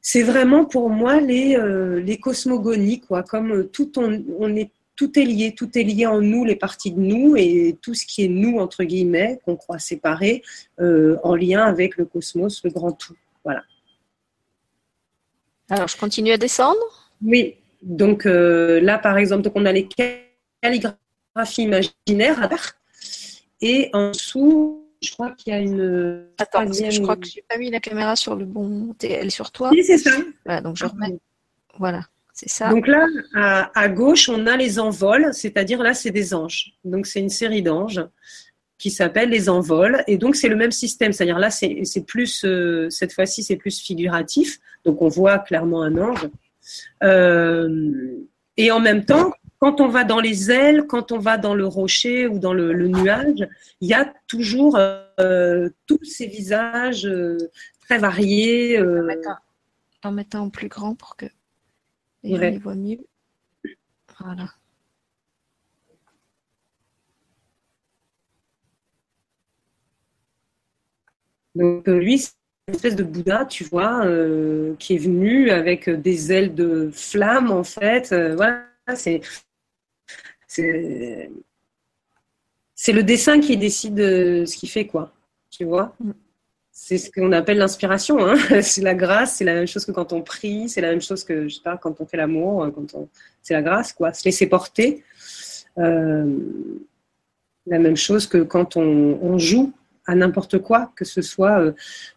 c'est vraiment pour moi les, les cosmogonies, quoi. Comme tout, on, on, est, tout est lié, tout est lié en nous, les parties de nous, et tout ce qui est nous, entre guillemets, qu'on croit séparé, euh, en lien avec le cosmos, le grand tout. Voilà. Alors, je continue à descendre? Oui. Donc euh, là, par exemple, donc on a les calligraphies imaginaires et en dessous, je crois qu'il y a une. Attends, je crois que j'ai pas mis la caméra sur le bon. Elle est sur toi. Oui, c'est ça. Voilà, donc je remets. Voilà, c'est ça. Donc là, à, à, gauche, on a les envols, c'est-à-dire là, c'est des anges. Donc c'est une série d'anges qui s'appelle les envols. Et donc c'est le même système, c'est-à-dire là, c'est plus euh, cette fois-ci, c'est plus figuratif. Donc on voit clairement un ange. Euh, et en même temps, quand on va dans les ailes, quand on va dans le rocher ou dans le, le nuage, il y a toujours euh, tous ces visages euh, très variés. Euh... En, mettant, en, mettant, en plus grand pour que ouais. gens les voient mieux. Voilà. Donc lui, espèce de Bouddha, tu vois, euh, qui est venu avec des ailes de flamme, en fait. Euh, voilà, c'est. C'est le dessin qui décide ce qu'il fait, quoi. Tu vois mm. C'est ce qu'on appelle l'inspiration. Hein c'est la grâce, c'est la même chose que quand on prie, c'est la même chose que, je sais pas, quand on fait l'amour, euh, quand on... c'est la grâce, quoi. Se laisser porter. Euh, la même chose que quand on, on joue à n'importe quoi, que ce soit euh,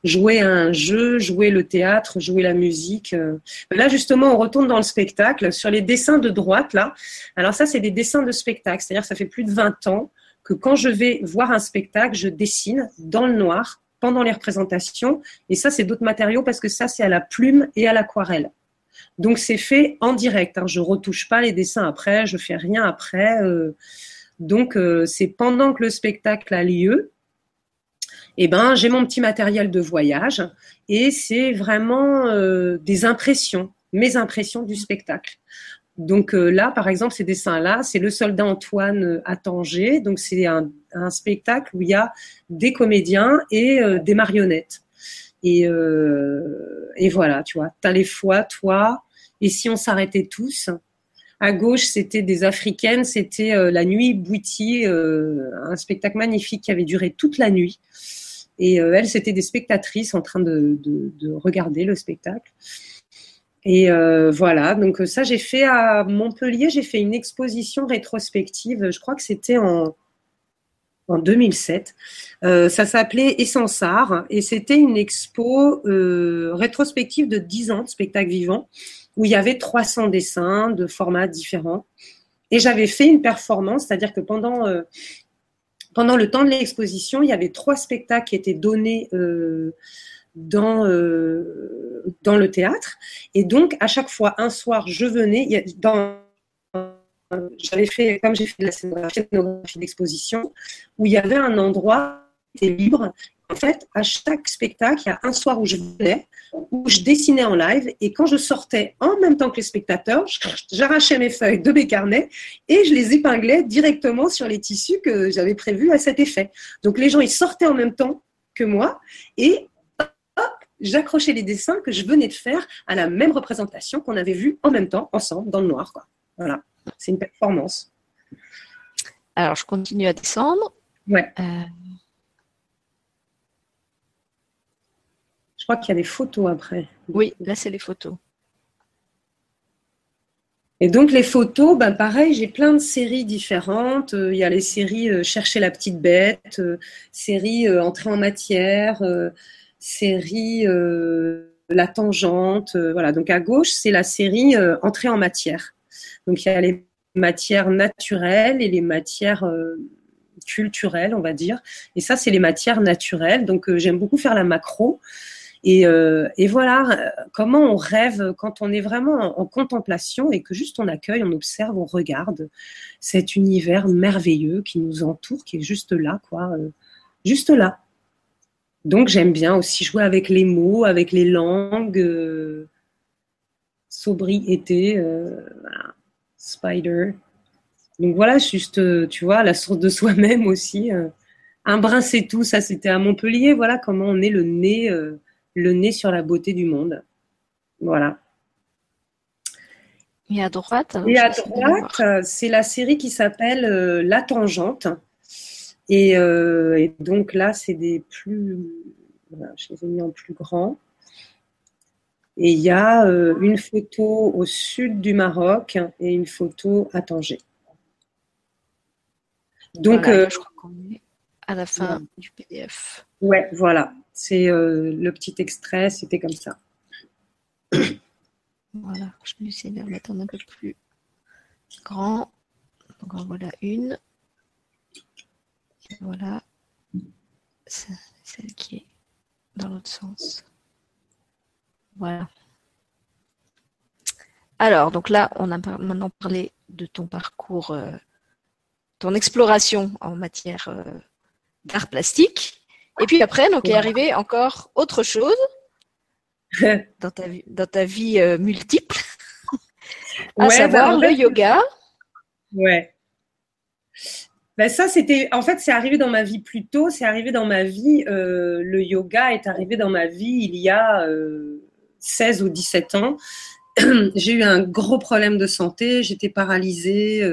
jouer à un jeu, jouer le théâtre, jouer la musique. Euh. Là, justement, on retourne dans le spectacle. Sur les dessins de droite, là, alors ça, c'est des dessins de spectacle. C'est-à-dire ça fait plus de 20 ans que quand je vais voir un spectacle, je dessine dans le noir pendant les représentations. Et ça, c'est d'autres matériaux parce que ça, c'est à la plume et à l'aquarelle. Donc, c'est fait en direct. Hein. Je retouche pas les dessins après, je fais rien après. Euh. Donc, c'est pendant que le spectacle a lieu eh ben, j'ai mon petit matériel de voyage et c'est vraiment euh, des impressions, mes impressions du spectacle. Donc euh, là, par exemple, ces dessins-là, c'est le soldat Antoine euh, à Tanger. Donc c'est un, spectacle où il y a des comédiens et des marionnettes. Et, voilà, tu vois, t'as les fois, toi, et si on s'arrêtait tous? À gauche, c'était des africaines, c'était la nuit Bouiti, un spectacle magnifique qui avait duré toute la nuit. Et euh, elles, c'était des spectatrices en train de, de, de regarder le spectacle. Et euh, voilà, donc euh, ça j'ai fait à Montpellier, j'ai fait une exposition rétrospective, je crois que c'était en, en 2007. Euh, ça s'appelait Essence Art et c'était une expo rétrospective de 10 ans de spectacle vivant où il y avait 300 dessins de formats différents. Et j'avais fait une performance, c'est-à-dire que pendant pendant le temps de l'exposition, il y avait trois spectacles qui étaient donnés euh, dans, euh, dans le théâtre. Et donc, à chaque fois, un soir, je venais, j'avais fait, comme j'ai fait de la scénographie, scénographie d'exposition, où il y avait un endroit qui était libre. En fait, à chaque spectacle, il y a un soir où je venais, où je dessinais en live, et quand je sortais en même temps que les spectateurs, j'arrachais mes feuilles de mes carnets et je les épinglais directement sur les tissus que j'avais prévus à cet effet. Donc les gens, ils sortaient en même temps que moi, et j'accrochais les dessins que je venais de faire à la même représentation qu'on avait vu en même temps, ensemble, dans le noir. Quoi. Voilà, c'est une performance. Alors, je continue à descendre. Ouais. Euh, crois qu'il y a des photos après. Oui, là, c'est les photos. Et donc les photos, ben pareil, j'ai plein de séries différentes. Euh, il y a les séries euh, Chercher la petite bête, euh, série Entrer en matière, série La tangente. voilà, donc à gauche, c'est la série Entrer en matière. Donc il y a les matières naturelles et les matières culturelles, on va dire. Et ça, c'est les matières naturelles. Donc j'aime beaucoup faire la macro. Euh, et, voilà comment on rêve quand on est vraiment en, contemplation et que juste on accueille, on observe, on regarde cet univers merveilleux qui nous entoure, qui est juste là, quoi, euh, juste là. Donc j'aime bien aussi jouer avec les mots, avec les langues, euh, sobriété, spider. Donc voilà, juste, tu vois, la source de soi-même aussi. un brin, c'est tout. Ça, c'était à Montpellier. Voilà comment on est le nez le nez sur la beauté du monde. Voilà. Et à droite Et à droite, euh, c'est la série qui s'appelle euh, La Tangente. Euh, et, donc là, c'est des plus. Voilà, je les ai mis en plus grand. Et il y a une photo au sud du Maroc et une photo à Tanger. Donc, je crois qu'on est à la fin du PDF. Ouais, voilà. C'est euh, le petit extrait, c'était comme ça. Voilà, je vais essayer de mettre un peu plus grand. Donc voilà une. Et voilà celle qui est dans l'autre sens. Voilà. Alors, donc là, on a maintenant parlé de ton parcours, euh, ton exploration en matière euh, d'art plastique. Et puis après, donc est arrivé encore autre chose dans ta, dans ta vie euh, multiple, à savoir bah, le yoga. Ouais. Ben ça, c'était, en fait, c'est arrivé dans ma vie plus tôt. C'est arrivé dans ma vie. Euh, le yoga est arrivé dans ma vie il y a 16 euh, ou 17 ans. j'ai eu un gros problème de santé. J'étais paralysée.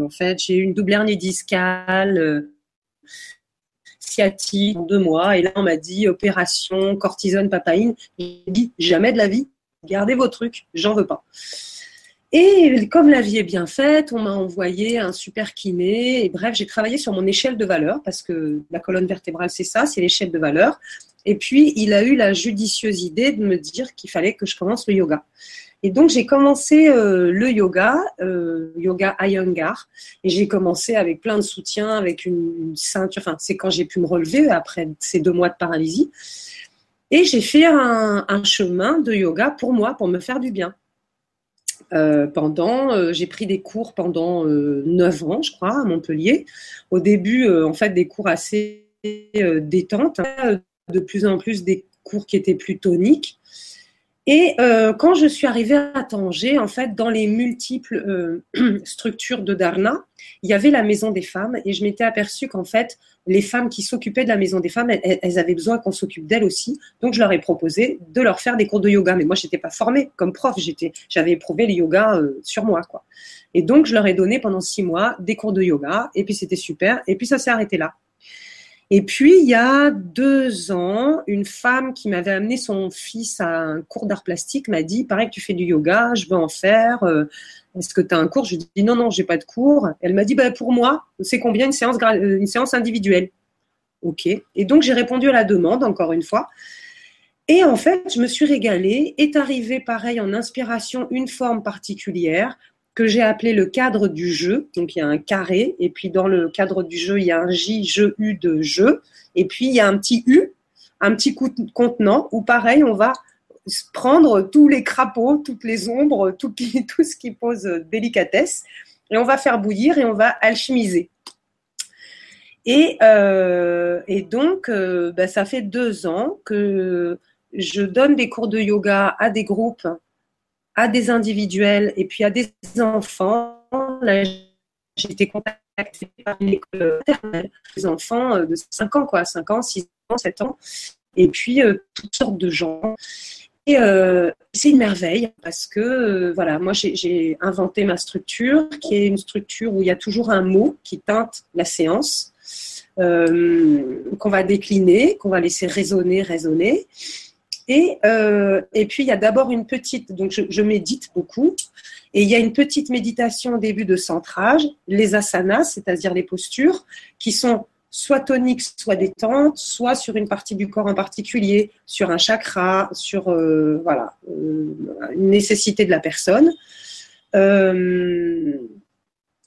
en fait, j'ai eu une double hernie discale sciatique en deux mois. Et là, on m'a dit opération, cortisone, papaïne. J'ai dit jamais de la vie, gardez vos trucs, j'en veux pas. Et comme la vie est bien faite, on m'a envoyé un super kiné. Et bref, j'ai travaillé sur mon échelle de valeur parce que la colonne vertébrale, c'est ça, c'est l'échelle de valeur. Et puis, il a eu la judicieuse idée de me dire qu'il fallait que je commence le yoga. Et donc, j'ai commencé euh, le yoga, euh, yoga Iyengar. Et j'ai commencé avec plein de soutien, avec une, ceinture. Enfin, c'est quand j'ai pu me relever après ces deux mois de paralysie. Et j'ai fait un, chemin de yoga pour moi, pour me faire du bien. Euh, pendant, j'ai pris des cours pendant neuf ans, je crois, à Montpellier. Au début, en fait, des cours assez détentes, hein, de plus en plus des cours qui étaient plus toniques. Et euh, quand je suis arrivée à Tanger, en fait, dans les multiples euh, structures de Darna, il y avait la maison des femmes et je m'étais aperçue qu'en fait, les femmes qui s'occupaient de la maison des femmes, elles, avaient besoin qu'on s'occupe d'elles aussi. Donc, je leur ai proposé de leur faire des cours de yoga. Mais moi, je n'étais pas formée comme prof. J'étais, j'avais éprouvé le yoga euh, sur moi, quoi. Et donc, je leur ai donné pendant six mois des cours de yoga. Et puis, c'était super. Et puis, ça s'est arrêté là. Et puis, il y a deux ans, une femme qui m'avait amené son fils à un cours d'art plastique m'a dit, pareil tu fais du yoga, je veux en faire. Euh, est-ce que tu as un cours? Je lui ai dit, non, non, j'ai pas de cours. Elle m'a dit, bah, pour moi, c'est combien une séance, une séance individuelle? Ok. Et donc, j'ai répondu à la demande, encore une fois. Et en fait, je me suis régalée. Est arrivé, pareil, en inspiration, une forme particulière que j'ai appelé le cadre du jeu. Donc il y a un carré, et puis dans le cadre du jeu, il y a un J, je, U de jeu, et puis il y a un petit U, un petit contenant, où pareil, on va prendre tous les crapauds, toutes les ombres, tout, ce qui pose délicatesse, et on va faire bouillir et on va alchimiser. Et, euh, et donc, euh, bah, ça fait deux ans que je donne des cours de yoga à des groupes, à des individuels et puis à des enfants. Là, j'ai été contactée par une école maternelle, des enfants de 5 ans, quoi, 5 ans, 6 ans, 7 ans, et puis toutes sortes de gens. Et euh, c'est une merveille parce que euh, voilà, moi j'ai inventé ma structure qui est une structure où il y a toujours un mot qui teinte la séance, euh, qu'on va décliner, qu'on va laisser résonner, résonner. Et, et puis il y a d'abord une petite, donc je, médite beaucoup, et il y a une petite méditation au début de centrage, les asanas, c'est-à-dire les postures, qui sont soit tonique, soit détente, soit sur une partie du corps en particulier, sur un chakra, sur euh, voilà, euh, une nécessité de la personne euh,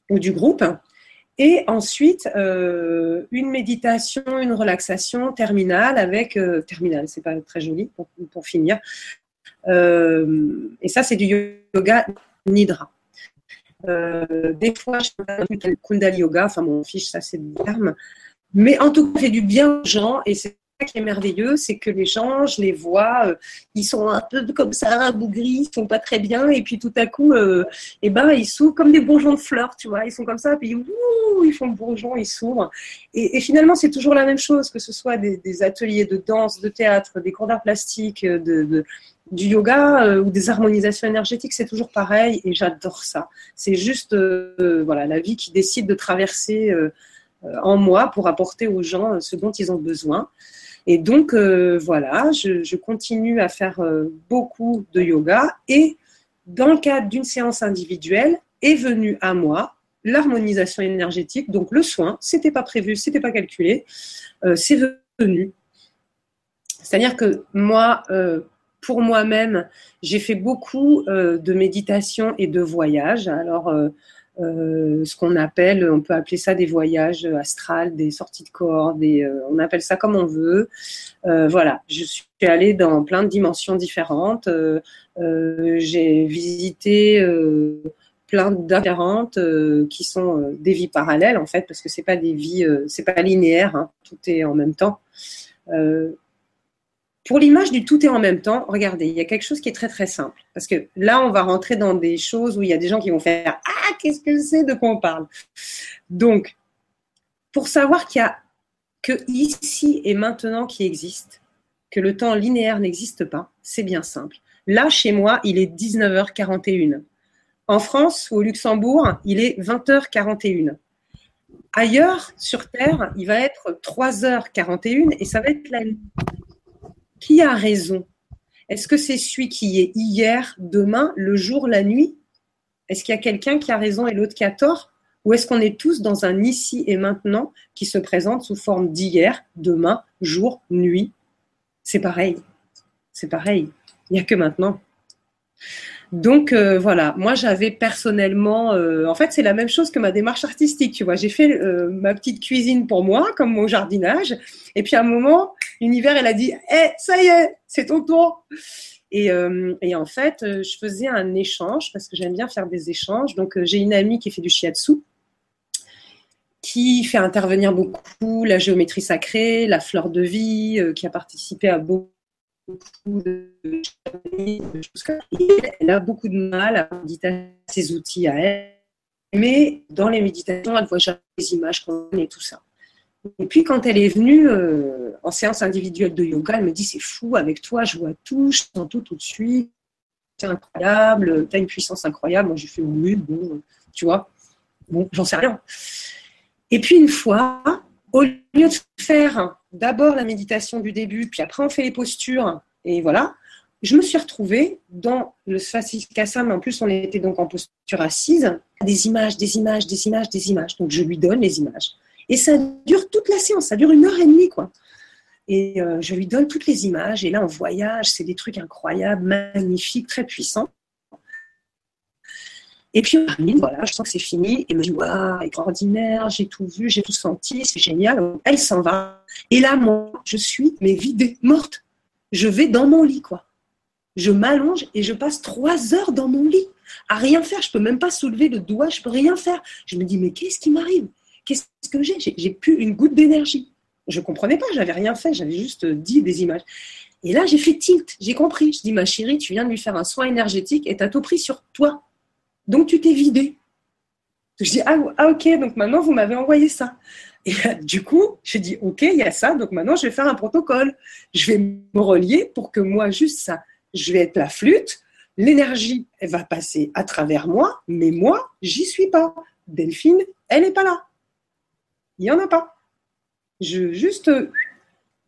ou du groupe. Et ensuite, une méditation, une relaxation terminale avec terminale, c'est pas très joli pour, pour finir. et ça, c'est du yoga nidra. des fois, je fais Kundali Yoga, enfin mon fiche, ça c'est le terme. Mais en tout cas, fait du bien aux gens et c'est qui est merveilleux, c'est que les gens, je les vois, euh, ils sont un peu comme ça, bougris, ils sont pas très bien, et puis tout à coup, euh, eh ben, ils s'ouvrent comme des bourgeons de fleurs, tu vois, ils sont comme ça, puis ouh, ils font bourgeon, ils s'ouvrent. Et, finalement, c'est toujours la même chose, que ce soit des, ateliers de danse, de théâtre, des cours d'art plastique, de, du yoga euh, ou des harmonisations énergétiques, c'est toujours pareil, et j'adore ça. C'est juste, euh, voilà, la vie qui décide de traverser euh, en moi pour apporter aux gens euh, ce dont ils ont besoin. Et donc, euh, voilà, je, continue à faire beaucoup de yoga. Et dans le cadre d'une séance individuelle, est venue à moi l'harmonisation énergétique, donc le soin. C'était pas prévu, c'était pas calculé, c'est venu. C'est-à-dire que moi, pour moi-même, j'ai fait beaucoup de méditation et de voyage. Alors, euh, ce qu'on appelle, on peut appeler ça des voyages astrales, des sorties de corps, des, euh, on appelle ça comme on veut. Euh, voilà, je suis allée dans plein de dimensions différentes. J'ai visité plein différentes qui sont des vies parallèles en fait, parce que c'est pas des vies, c'est pas linéaire, hein, tout est en même temps. Pour l'image du tout est en même temps, regardez, il y a quelque chose qui est très très simple. Parce que là, on va rentrer dans des choses où il y a des gens qui vont faire Ah, qu'est-ce que c'est de quoi on parle Donc, pour savoir qu'il y a que ici et maintenant qui existe, que le temps linéaire n'existe pas, c'est bien simple. Là, chez moi, il est 19h41. En France ou au Luxembourg, il est 20h41. Ailleurs, sur Terre, il va être 3h41 et ça va être la nuit. Qui a raison? Est-ce que c'est celui qui est hier, demain, le jour, la nuit? Est-ce qu'il y a quelqu'un qui a raison et l'autre qui a tort Ou est-ce qu'on est tous dans un ici et maintenant qui se présente sous forme d'hier, demain, jour, nuit C'est pareil. C'est pareil. Il n'y a que maintenant. Donc euh, voilà, moi j'avais personnellement, euh, en fait c'est la même chose que ma démarche artistique, tu vois. J'ai fait euh, ma petite cuisine pour moi, comme mon jardinage, et puis à un moment, l'univers elle a dit, eh ça y est, c'est ton tour. Et, et, en fait, je faisais un échange parce que j'aime bien faire des échanges. Donc j'ai une amie qui fait du shiatsu, qui fait intervenir beaucoup la géométrie sacrée, la fleur de vie, qui a participé à beaucoup de choses Elle a beaucoup de mal à méditer ses outils à elle. Mais dans les méditations, elle voit jamais les images qu'on et tout ça. Et puis quand elle est venue euh, en séance individuelle de yoga, elle me dit c'est fou, avec toi je vois tout, je sens tout tout de suite, c'est incroyable, tu as une puissance incroyable. Moi j'ai fait oui, bon, tu vois, bon, j'en sais rien. Et puis une fois, au lieu de faire d'abord la méditation du début, puis après on fait les postures, et voilà, je me suis retrouvée dans le Svasikasa, mais en plus on était donc en posture assise, des images, des images, des images, des images. Donc je lui donne les images. Et ça dure toute la séance, ça dure une heure et demie, quoi. Et euh, je lui donne toutes les images, et là on voyage, c'est des trucs incroyables, magnifiques, très puissants. Et puis, voilà, je sens que c'est fini. Et me dit, waouh, extraordinaire, j'ai tout vu, j'ai tout senti, c'est génial. Elle s'en va. Et là, moi, je suis, mais vidée, morte. Je vais dans mon lit, quoi. Je m'allonge et je passe trois heures dans mon lit à rien faire. Je peux même pas soulever le doigt, je peux rien faire. Je me dis, mais qu'est-ce qui m'arrive? Qu'est-ce que j'ai J'ai plus une goutte d'énergie. Je comprenais pas, j'avais rien fait, j'avais juste dit des images. Et là, j'ai fait tilt, j'ai compris. Je dis, ma chérie, tu viens de lui faire un soin énergétique et tu as tout pris sur toi. Donc, tu t'es vidé. Je dis, ah, ah, ok, donc maintenant, vous m'avez envoyé ça. Et du coup, j'ai dit, ok, il y a ça, donc maintenant, je vais faire un protocole. Je vais me relier pour que moi, juste ça, je vais être la flûte. L'énergie, elle va passer à travers moi, mais moi, j'y suis pas. Delphine, elle n'est pas là. Il n'y en a pas. Je juste,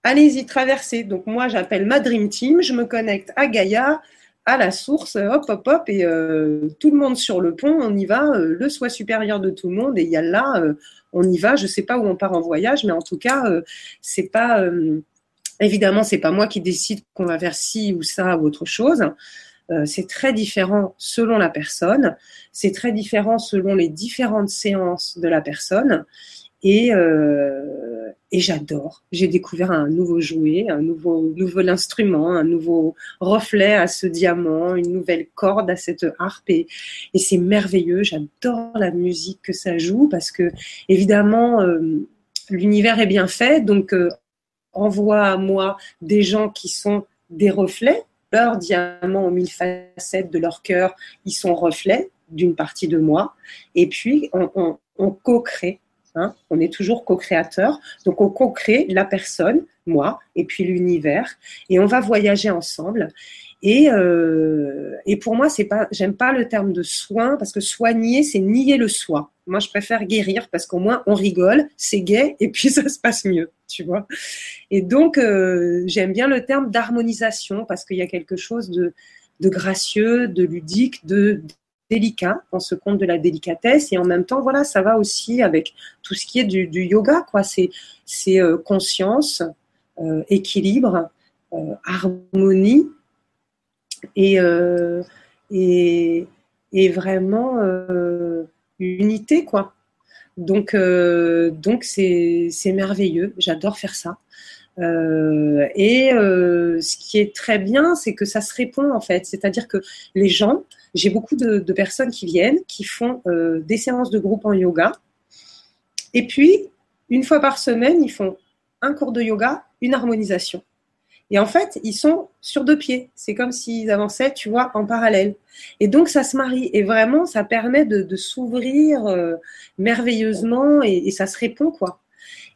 allez-y, traversez. Donc moi, j'appelle ma Dream Team, je me connecte à Gaïa, à la source, hop, hop, hop, et euh, tout le monde sur le pont, on y va, euh, le soi supérieur de tout le monde, et il y a là, euh, on y va, je ne sais pas où on part en voyage, mais en tout cas, c'est pas, évidemment, c'est pas moi qui décide qu'on va vers ci ou ça ou autre chose. c'est très différent selon la personne, c'est très différent selon les différentes séances de la personne. Et, euh, et j'adore. J'ai découvert un nouveau jouet, un nouveau, nouvel instrument, un nouveau reflet à ce diamant, une nouvelle corde à cette harpe. Et, c'est merveilleux. J'adore la musique que ça joue parce que, évidemment, euh, l'univers est bien fait. Donc, euh, envoie à moi des gens qui sont des reflets. Leurs diamants aux mille facettes de leur cœur, ils sont reflets d'une partie de moi. Et puis, on co-crée Hein. on est toujours co-créateur. Donc, on co-crée la personne, moi, et puis l'univers, et on va voyager ensemble. Et, euh, et pour moi, c'est pas, j'aime pas le terme de soin parce que soigner, c'est nier le soi. Moi, je préfère guérir parce qu'au moins on rigole, c'est gai et puis ça se passe mieux, tu vois. Et donc, euh, j'aime bien le terme d'harmonisation parce qu'il y a quelque chose de, de gracieux, de ludique, de délicat, on se compte de la délicatesse et en même temps, voilà, ça va aussi avec tout ce qui est du, yoga, quoi. C'est, euh, conscience, euh, équilibre, euh, harmonie et, et, et, vraiment unité, quoi. Donc, donc c'est, c'est merveilleux. J'adore faire ça. Et ce qui est très bien, c'est que ça se répond en fait. C'est-à-dire que les gens, j'ai beaucoup de, personnes qui viennent, qui font euh, des séances de groupe en yoga. Et puis, une fois par semaine, ils font un cours de yoga, une harmonisation. Et en fait, ils sont sur deux pieds. C'est comme s'ils avançaient, tu vois, en parallèle. Et donc, ça se marie. Et vraiment, ça permet de, s'ouvrir euh, merveilleusement et, ça se répond, quoi.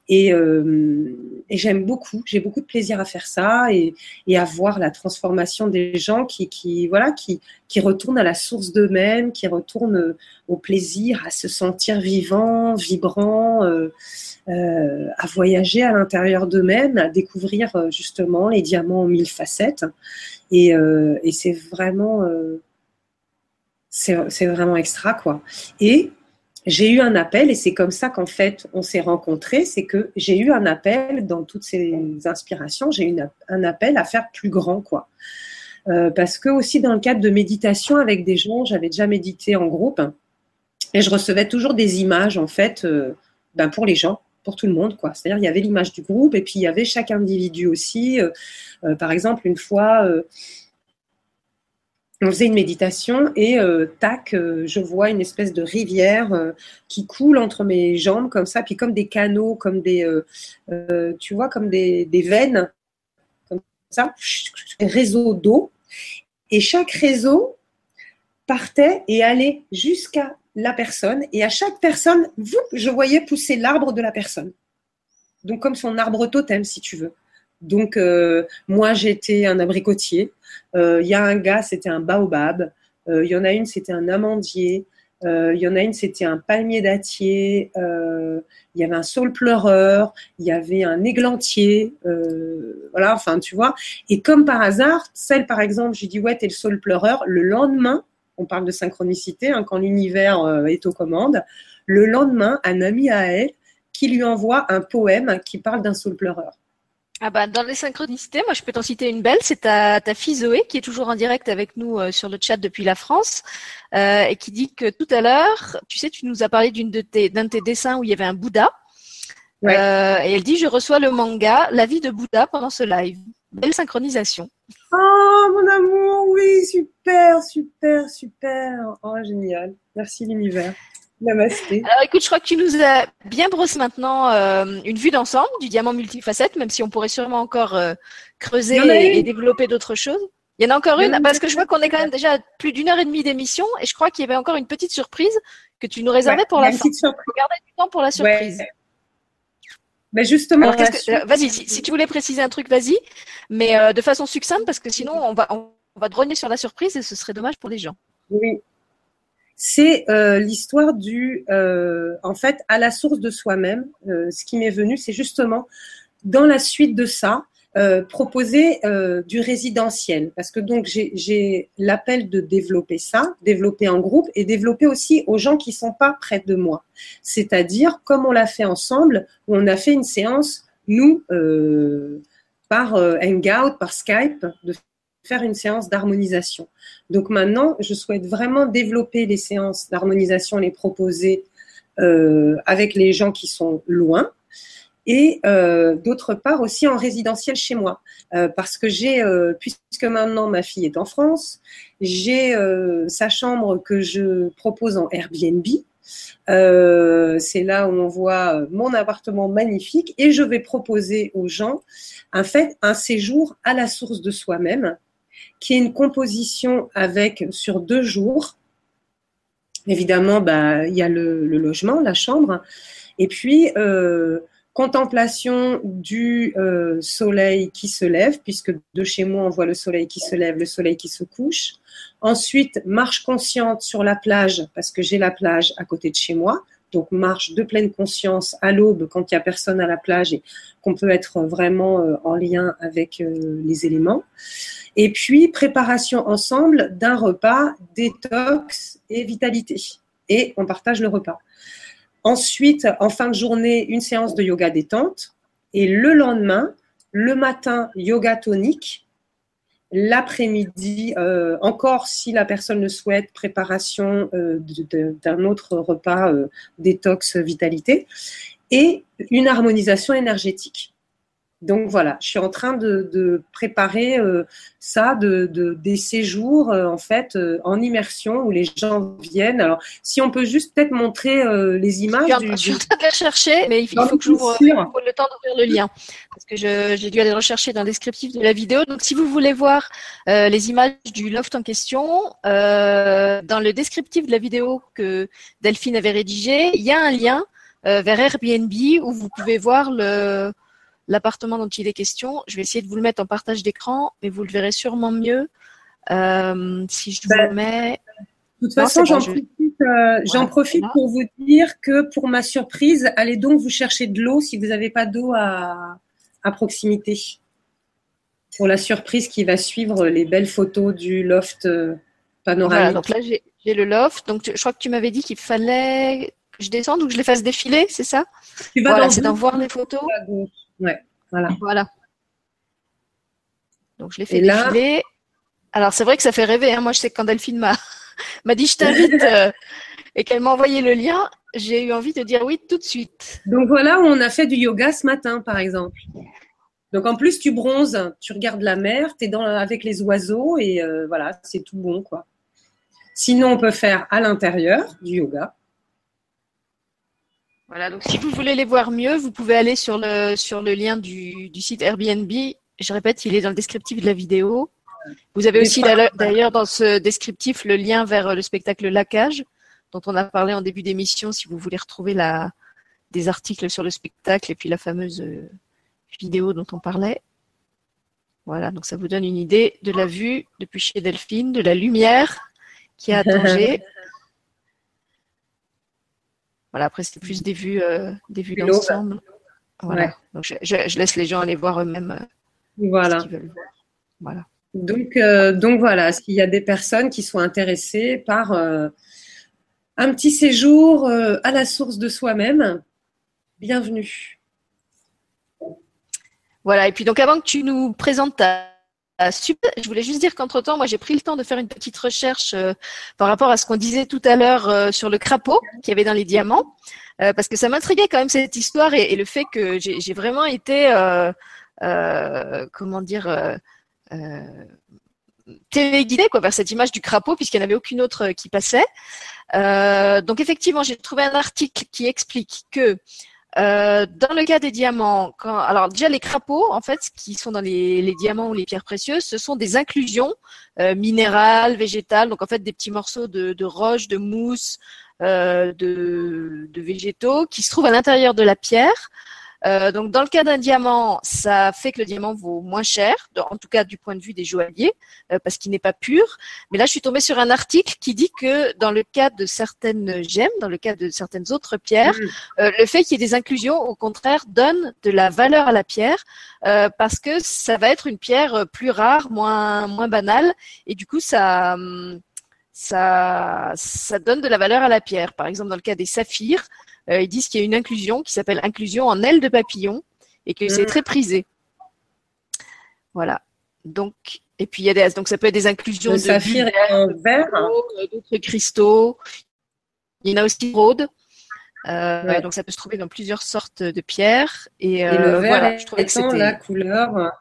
Euh, et, j'aime beaucoup, j'ai beaucoup de plaisir à faire ça et, à voir la transformation des gens qui, qui voilà, qui, qui retournent à la source d'eux-mêmes, qui retournent au plaisir, à se sentir vivant, vibrant, euh, euh, à voyager à l'intérieur d'eux-mêmes, à découvrir justement les diamants aux mille facettes. Et, et c'est vraiment, c'est vraiment extra quoi. Et j'ai eu un appel et c'est comme ça qu'en fait on s'est rencontrés. C'est que j'ai eu un appel dans toutes ces inspirations. J'ai eu un appel à faire plus grand, quoi. Euh, parce que aussi dans le cadre de méditation avec des gens, j'avais déjà médité en groupe et je recevais toujours des images en fait, euh, ben pour les gens, pour tout le monde, quoi. C'est-à-dire il y avait l'image du groupe et puis il y avait chaque individu aussi. Euh, par exemple, une fois on faisait une méditation et euh, tac, euh, je vois une espèce de rivière euh, qui coule entre mes jambes comme ça, puis comme des canaux, comme des, tu vois, comme des, des, veines, comme ça, réseau d'eau. Et chaque réseau partait et allait jusqu'à la personne. Et à chaque personne, je voyais pousser l'arbre de la personne. Donc comme son arbre totem, si tu veux. Donc, euh, moi, j'étais un abricotier. Euh, il y a un gars, c'était un baobab. Euh, il y en a une, c'était un amandier. Il y en a une, c'était un palmier dattier. Il y avait un saule pleureur. Il y avait un églantier. voilà, enfin, tu vois. Et comme par hasard, celle, par exemple, j'ai dit, ouais, t'es le saule pleureur. Le lendemain, on parle de synchronicité, hein, quand l'univers est aux commandes, le lendemain, un ami à elle qui lui envoie un poème qui parle d'un saule pleureur. Ah bah, dans les synchronicités, moi je peux t'en citer une belle, c'est ta, ta fille Zoé qui est toujours en direct avec nous euh, sur le chat depuis la France euh, et qui dit que tout à l'heure, tu sais, tu nous as parlé d'une de tes, d'un de tes dessins où il y avait un Bouddha. Euh, et elle dit, je reçois le manga La vie de Bouddha pendant ce live. Belle synchronisation. Oh mon amour, oui, super, super, super. Oh génial. Merci l'univers. Namasté. Alors écoute, je crois que tu nous as bien brossé maintenant euh, une vue d'ensemble du diamant multifacette, même si on pourrait sûrement encore euh, creuser et, et, développer d'autres choses. Il y en a encore une, parce que je vois qu'on est quand même déjà à plus d'une heure et demie d'émission, et je crois qu'il y avait encore une petite surprise que tu nous réservais pour la fin. Regardez du temps pour la surprise. Ouais. Mais justement, que, vas-y, si, si, tu voulais préciser un truc, vas-y, mais euh, de façon succincte, parce que sinon on va on va drogner sur la surprise et ce serait dommage pour les gens. Oui, c'est euh, l'histoire du, euh, en fait, à la source de soi-même. Euh, ce qui m'est venu, c'est justement dans la suite de ça, proposer du résidentiel. Parce que donc j'ai l'appel de développer ça, développer en groupe et développer aussi aux gens qui sont pas près de moi. C'est-à-dire, comme on l'a fait ensemble, où on a fait une séance, nous, par Hangout, par Skype, faire une séance d'harmonisation. Donc maintenant, je souhaite vraiment développer les séances d'harmonisation, les proposer euh, avec les gens qui sont loin et euh, d'autre part aussi en résidentiel chez moi. Euh, parce que j'ai puisque maintenant ma fille est en France j'ai sa chambre que je propose en Airbnb. C'est là où on voit mon appartement magnifique et je vais proposer aux gens en fait un séjour à la source de soi-même qui est une composition avec sur deux jours. Évidemment, bah, il y a le, logement, la chambre, et puis euh, contemplation du euh, soleil qui se lève, puisque de chez moi on voit le soleil qui se lève, le soleil qui se couche. Ensuite, marche consciente sur la plage, parce que j'ai la plage à côté de chez moi. Donc marche de pleine conscience à l'aube quand il n'y a personne à la plage et qu'on peut être vraiment euh, en lien avec euh, les éléments. Et puis préparation ensemble d'un repas détox et vitalité. Et on partage le repas. Ensuite, en fin de journée, une séance de yoga détente. Et le lendemain, le matin, yoga tonique L'après-midi, euh, encore si la personne le souhaite, préparation euh, d'un autre repas euh, détox vitalité et une harmonisation énergétique. Donc voilà, je suis en train de, de préparer euh, ça, de, de, des séjours euh, en fait euh, en immersion où les gens viennent. Alors, si on peut juste peut-être montrer les images. Je suis en train de les chercher, mais il faut, il faut que j'ouvre le temps d'ouvrir le lien parce que j'ai dû aller rechercher dans le descriptif de la vidéo. Donc, si vous voulez voir les images du loft en question, dans le descriptif de la vidéo que Delphine avait rédigé, il y a un lien vers Airbnb où vous pouvez voir le l'appartement dont il est question. Je vais essayer de vous le mettre en partage d'écran, mais vous le verrez sûrement mieux euh, si je ben, vous mets. De toute façon, j'en profite, euh, ouais, profite voilà. pour vous dire que pour ma surprise, allez donc vous chercher de l'eau si vous n'avez pas d'eau à, à proximité. Pour la surprise qui va suivre les belles photos du loft euh, panoramique. Voilà, donc là, j'ai le loft. Donc, je crois que tu m'avais dit qu'il fallait que je descende ou que je les fasse défiler, c'est ça? Voilà, c'est d'en voir les photos. Ouais, voilà. Voilà. Donc je l'ai fait défiler. Alors c'est vrai que ça fait rêver. Hein. Moi je sais que quand Delphine m'a m'a dit je t'invite euh, et qu'elle m'a envoyé le lien, j'ai eu envie de dire oui tout de suite. Donc voilà, on a fait du yoga ce matin par exemple. Donc en plus tu bronzes, tu regardes la mer, tu es dans, avec les oiseaux et euh, voilà, c'est tout bon quoi. Sinon on peut faire à l'intérieur du yoga. Voilà, donc si vous voulez les voir mieux, vous pouvez aller sur le, sur le lien du, du site Airbnb. Je répète, il est dans le descriptif de la vidéo. Vous avez aussi d'ailleurs dans ce descriptif le lien vers le spectacle Lacage, dont on a parlé en début d'émission, si vous voulez retrouver la, des articles sur le spectacle et puis la fameuse euh, vidéo dont on parlait. Voilà, donc ça vous donne une idée de la vue depuis chez Delphine, de la lumière qui a à Voilà, après, c'est plus des vues, euh, des vues d'ensemble. Voilà. Ouais. Donc, je, je, je, laisse les gens aller voir eux-mêmes euh, voilà. ce qu'ils veulent voir. Voilà. Donc, euh, donc voilà, s'il y a des personnes qui sont intéressées par euh, un petit séjour à la source de soi-même, bienvenue. Voilà, et puis donc avant que tu nous présentes ta super. Je voulais juste dire qu'entre-temps, moi, j'ai pris le temps de faire une petite recherche euh, par rapport à ce qu'on disait tout à l'heure euh, sur le crapaud qu'il y avait dans les diamants, euh, parce que ça m'intriguait quand même cette histoire et, et le fait que j'ai vraiment été, euh, euh, comment dire, téléguidé quoi vers cette image du crapaud puisqu'il n'y en avait aucune autre qui passait. donc effectivement, j'ai trouvé un article qui explique que euh, dans le cas des diamants, quand, alors déjà les crapauds, en fait, qui sont dans les, diamants ou les pierres précieuses, ce sont des inclusions euh, minérales, végétales, donc en fait des petits morceaux de, de roche, de mousse, euh, de, végétaux qui se trouvent à l'intérieur de la pierre. Euh, donc dans le cas d'un diamant, ça fait que le diamant vaut moins cher, en tout cas du point de vue des joailliers, euh, parce qu'il n'est pas pur. Mais là, je suis tombée sur un article qui dit que dans le cas de certaines gemmes, dans le cas de certaines autres pierres, mm. euh, le fait qu'il y ait des inclusions, au contraire, donne de la valeur à la pierre, parce que ça va être une pierre plus rare, moins moins banale, et du coup ça ça, ça donne de la valeur à la pierre. Par exemple, dans le cas des saphirs, euh, ils disent qu'il y a une inclusion qui s'appelle inclusion en aile de papillon et que c'est mm. très prisé. Voilà. Donc, et puis il y a des, donc ça peut être des inclusions de saphir en verre, euh, d'autres cristaux. Il y en a aussi rôde. Euh, Donc ça peut se trouver dans plusieurs sortes de pierres. Et, et le verre voilà, je trouvais que la couleur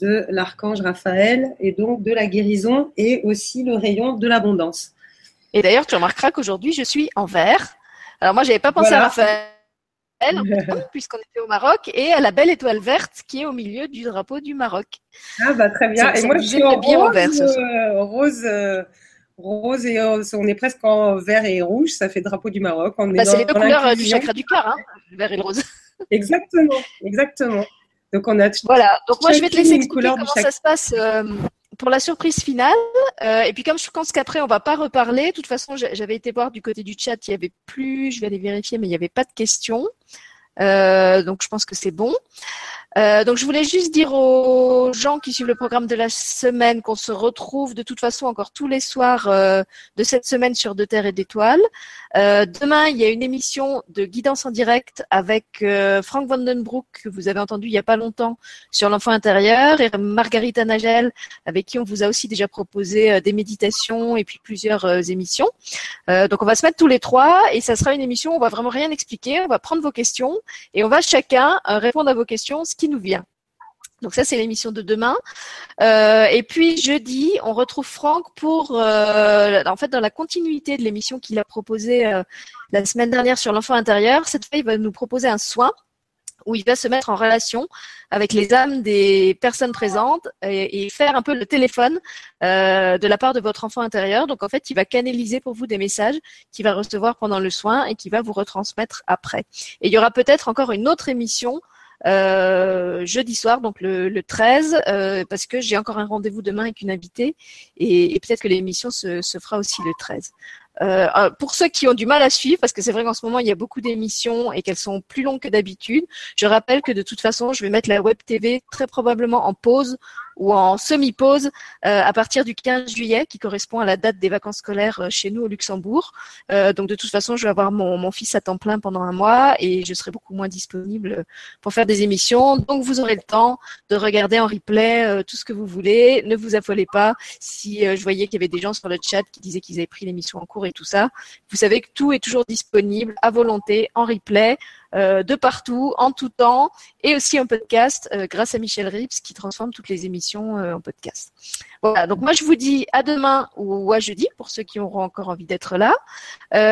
de l'archange Raphaël et donc de la guérison et aussi le rayon de l'abondance. Et d'ailleurs, tu remarqueras qu'aujourd'hui, je suis en vert alors moi, j'avais pas pensé à Raphaël, puisqu'on était au Maroc, et à la belle étoile verte qui est au milieu du drapeau du Maroc. Ah bah très bien. et moi, je suis en rose, vert, euh, rose, euh, rose et euh, on est presque en vert et rouge. Ça fait drapeau du Maroc. Bah, c'est les deux couleurs du chakra du cœur, hein, le vert et le rose. exactement, exactement. Donc on a. Voilà. Donc moi, je vais te laisser expliquer comment ça se passe pour la surprise finale, euh, et puis comme je pense qu'après on va pas reparler, de toute façon j'avais été voir du côté du chat, il y avait plus, je vais aller vérifier, mais il n'y avait pas de questions. Euh, donc je pense que c'est bon. Euh, donc je voulais juste dire aux gens qui suivent le programme de la semaine qu'on se retrouve de toute façon encore tous les soirs euh, de cette semaine sur De Terre et d'Étoiles. Euh, demain, il y a une émission de guidance en direct avec euh, Frank Vandenbroek que vous avez entendu il n'y a pas longtemps sur l'enfant intérieur et Margarita Nagel avec qui on vous a aussi déjà proposé des méditations et puis plusieurs émissions. donc on va se mettre tous les trois et ça sera une émission où on va vraiment rien expliquer, on va prendre vos questions et on va chacun répondre à vos questions, ce qui nous vient. Donc ça, c'est l'émission de demain. Euh, et puis jeudi, on retrouve Franck pour, euh, en fait, dans la continuité de l'émission qu'il a proposée euh, la semaine dernière sur l'enfant intérieur. Cette fois, il va nous proposer un soin où il va se mettre en relation avec les âmes des personnes présentes et, faire un peu le téléphone de la part de votre enfant intérieur. Donc en fait, il va canaliser pour vous des messages qu'il va recevoir pendant le soin et qu'il va vous retransmettre après. Et il y aura peut-être encore une autre émission euh, jeudi soir, donc le, le 13, euh, parce que j'ai encore un rendez-vous demain avec une invitée et, peut-être que l'émission se, se, fera aussi le 13. Euh, euh, pour ceux qui ont du mal à suivre, parce que c'est vrai qu'en ce moment il y a beaucoup d'émissions et qu'elles sont plus longues que d'habitude, je rappelle que de toute façon je vais mettre la web TV très probablement en pause ou en semi-pause euh, à partir du 15 juillet, qui correspond à la date des vacances scolaires euh, chez nous au Luxembourg. Euh, donc de toute façon, je vais avoir mon, mon, fils à temps plein pendant un mois et je serai beaucoup moins disponible pour faire des émissions. Donc vous aurez le temps de regarder en replay tout ce que vous voulez. Ne vous affolez pas. Si je voyais qu'il y avait des gens sur le chat qui disaient qu'ils avaient pris l'émission en cours et tout ça, vous savez que tout est toujours disponible à volonté en replay. Euh, de partout, en tout temps, et aussi en podcast euh, grâce à Michel Rips qui transforme toutes les émissions euh, en podcast. Voilà, donc moi je vous dis à demain ou à jeudi pour ceux qui auront encore envie d'être là.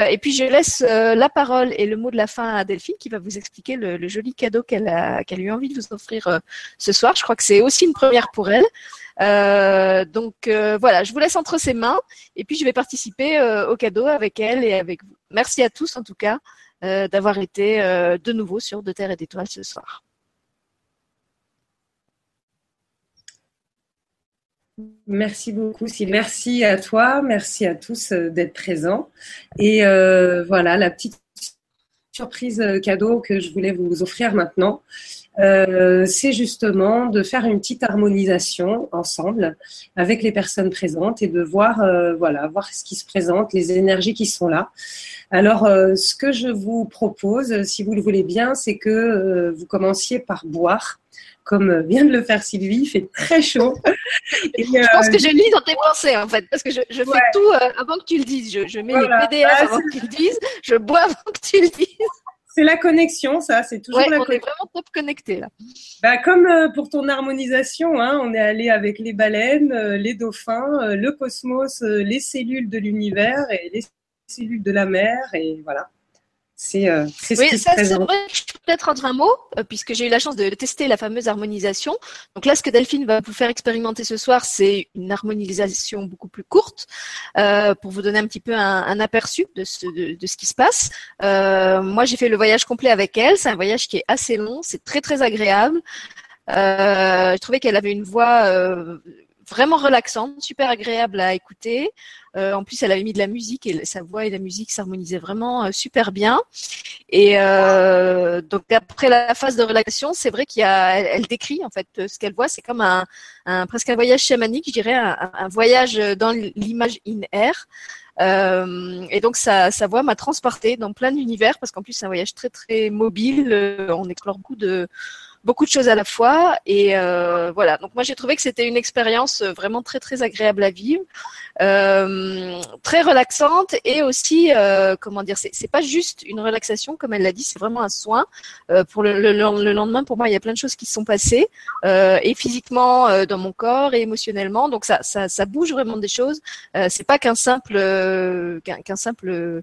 et puis je laisse la parole et le mot de la fin à Delphine qui va vous expliquer le, joli cadeau qu'elle a, a eu envie de vous offrir ce soir. Je crois que c'est aussi une première pour elle. Donc voilà, je vous laisse entre ses mains et puis je vais participer au cadeau avec elle et avec vous. Merci à tous en tout cas. Euh, d'avoir été euh, de nouveau sur De Terre et d'Étoiles ce soir. Merci beaucoup, Sylvie. Merci à toi, merci à tous euh, d'être présents. Et voilà, la petite surprise cadeau que je voulais vous offrir maintenant, c'est justement de faire une petite harmonisation ensemble avec les personnes présentes et de voir, voilà, voir ce qui se présente, les énergies qui sont là. Alors, euh, ce que je vous propose, si vous le voulez bien, c'est que euh, vous commenciez par boire comme vient de le faire Sylvie, il fait très chaud. je pense que je lis dans tes pensées, en fait, parce que je, fais tout euh, avant que tu le dises. Je, mets les PDF avant que tu le dises, je bois avant que tu le dises. C'est la connexion, ça, c'est toujours la on est vraiment top connecté là. Bah, comme euh, pour ton harmonisation, hein, on est allé avec les baleines, euh, les dauphins, euh, le cosmos, les cellules de l'univers et les cellules de la mer, et voilà. C'est euh, ce oui, ça, c'est vrai je peux peut-être rendre un mot, euh, puisque j'ai eu la chance de tester la fameuse harmonisation. Donc là, ce que Delphine va vous faire expérimenter ce soir, c'est une harmonisation beaucoup plus courte, euh, pour vous donner un petit peu un, un aperçu de ce, de, de, ce qui se passe. Euh, moi, j'ai fait le voyage complet avec elle. C'est un voyage qui est assez long, c'est très très agréable. Euh, je trouvais qu'elle avait une voix vraiment relaxante, super agréable à écouter. Euh, en plus, elle avait mis de la musique et sa voix et la musique s'harmonisaient vraiment euh, super bien. Et euh, donc après la phase de relaxation, c'est vrai qu'il décrit en fait ce qu'elle voit. C'est comme un, presque un voyage chamanique, je dirais, un, voyage dans l'image in air. Et donc sa, sa voix m'a transporté dans plein d'univers parce qu'en plus c'est un voyage très très mobile. on explore beaucoup de beaucoup de choses à la fois. Et euh, voilà, donc moi j'ai trouvé que c'était une expérience vraiment très très agréable à vivre, euh, très relaxante et aussi euh, comment dire, c'est pas juste une relaxation comme elle l'a dit, c'est vraiment un soin. Euh, pour le, le, le, lendemain, pour moi, il y a plein de choses qui se sont passées euh, et physiquement euh, dans mon corps et émotionnellement. Donc ça ça, ça bouge vraiment des choses. c'est pas qu'un simple qu'un simple euh,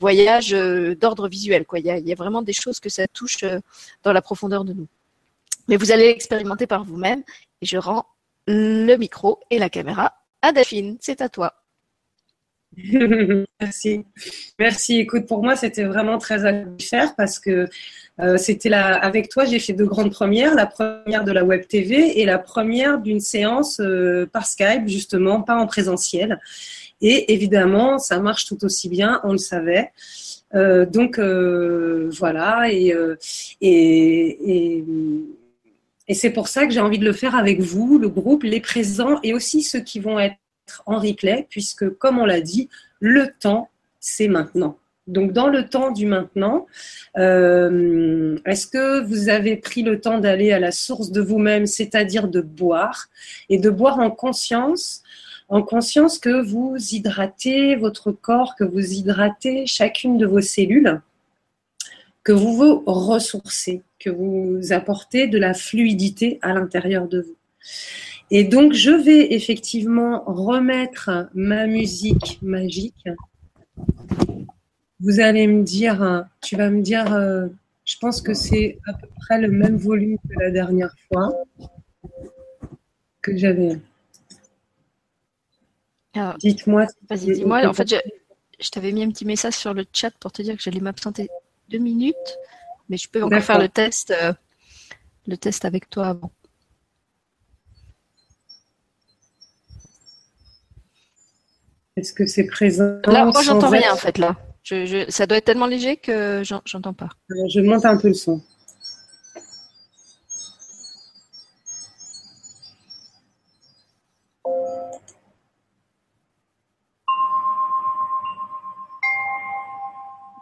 voyage euh, d'ordre visuel. Quoi. Il, y a, vraiment des choses que ça touche euh, dans la profondeur de nous. Mais vous allez l'expérimenter par vous-même et je rends le micro et la caméra à Daphine. C'est à toi. Merci. Merci. Écoute, pour moi, c'était vraiment très agréable faire parce que euh, c'était là avec toi, j'ai fait deux grandes premières, la première de la web TV et la première d'une séance euh, par Skype, justement, pas en présentiel. Et évidemment, ça marche tout aussi bien, on le savait. Euh, donc euh, voilà, et, euh, et, et, c'est pour ça que j'ai envie de le faire avec vous, le groupe, les présents et aussi ceux qui vont être en replay, puisque comme on l'a dit, le temps, c'est maintenant. Donc dans le temps du maintenant, est-ce que vous avez pris le temps d'aller à la source de vous-même, c'est-à-dire de boire, et de boire en conscience en conscience que vous hydratez votre corps, que vous hydratez chacune de vos cellules, que vous vous ressourcez, que vous apportez de la fluidité à l'intérieur de vous. Et donc, je vais effectivement remettre ma musique magique. Vous allez me dire, tu vas me dire, euh, je pense que c'est à peu près le même volume que la dernière fois que j'avais. Dites-moi. Vas-y, dis-moi. En fait, je, t'avais mis un petit message sur le chat pour te dire que j'allais m'absenter deux minutes, mais je peux encore faire le test, euh, le test avec toi avant. Est-ce que c'est présent Là, moi, j'entends rien en fait là. ça doit être tellement léger que j'entends pas. je monte un peu le son.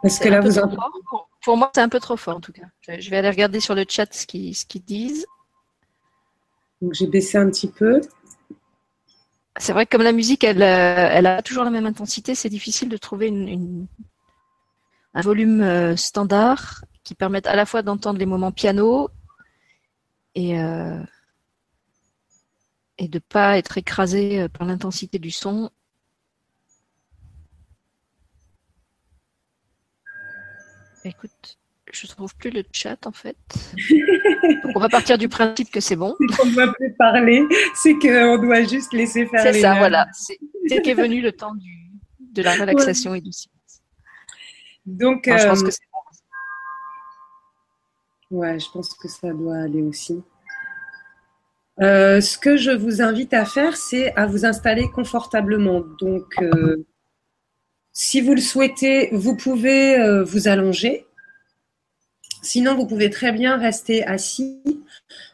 Parce que là, vous pour, moi, c'est un peu trop fort en tout cas. Je, vais aller regarder sur le chat ce qu'ils ce disent. Donc j'ai baissé un petit peu. C'est vrai que comme la musique, elle, euh, elle a toujours la même intensité, c'est difficile de trouver une, un volume euh, standard qui permette à la fois d'entendre les moments piano et, euh, et de pas être écrasé par l'intensité du son Écoute, je trouve plus le chat en fait. Donc on va partir du principe que c'est bon. On ne doit plus parler, c'est qu'on doit juste laisser faire C'est ça, voilà. C'est qu'est venu le temps du, de la relaxation et du silence. Donc, je pense euh, que c'est bon. Ouais, je pense que ça doit aller aussi. Euh, ce que je vous invite à faire, c'est à vous installer confortablement. Donc, euh, si vous le souhaitez, vous pouvez euh, vous allonger. Sinon, vous pouvez très bien rester assis.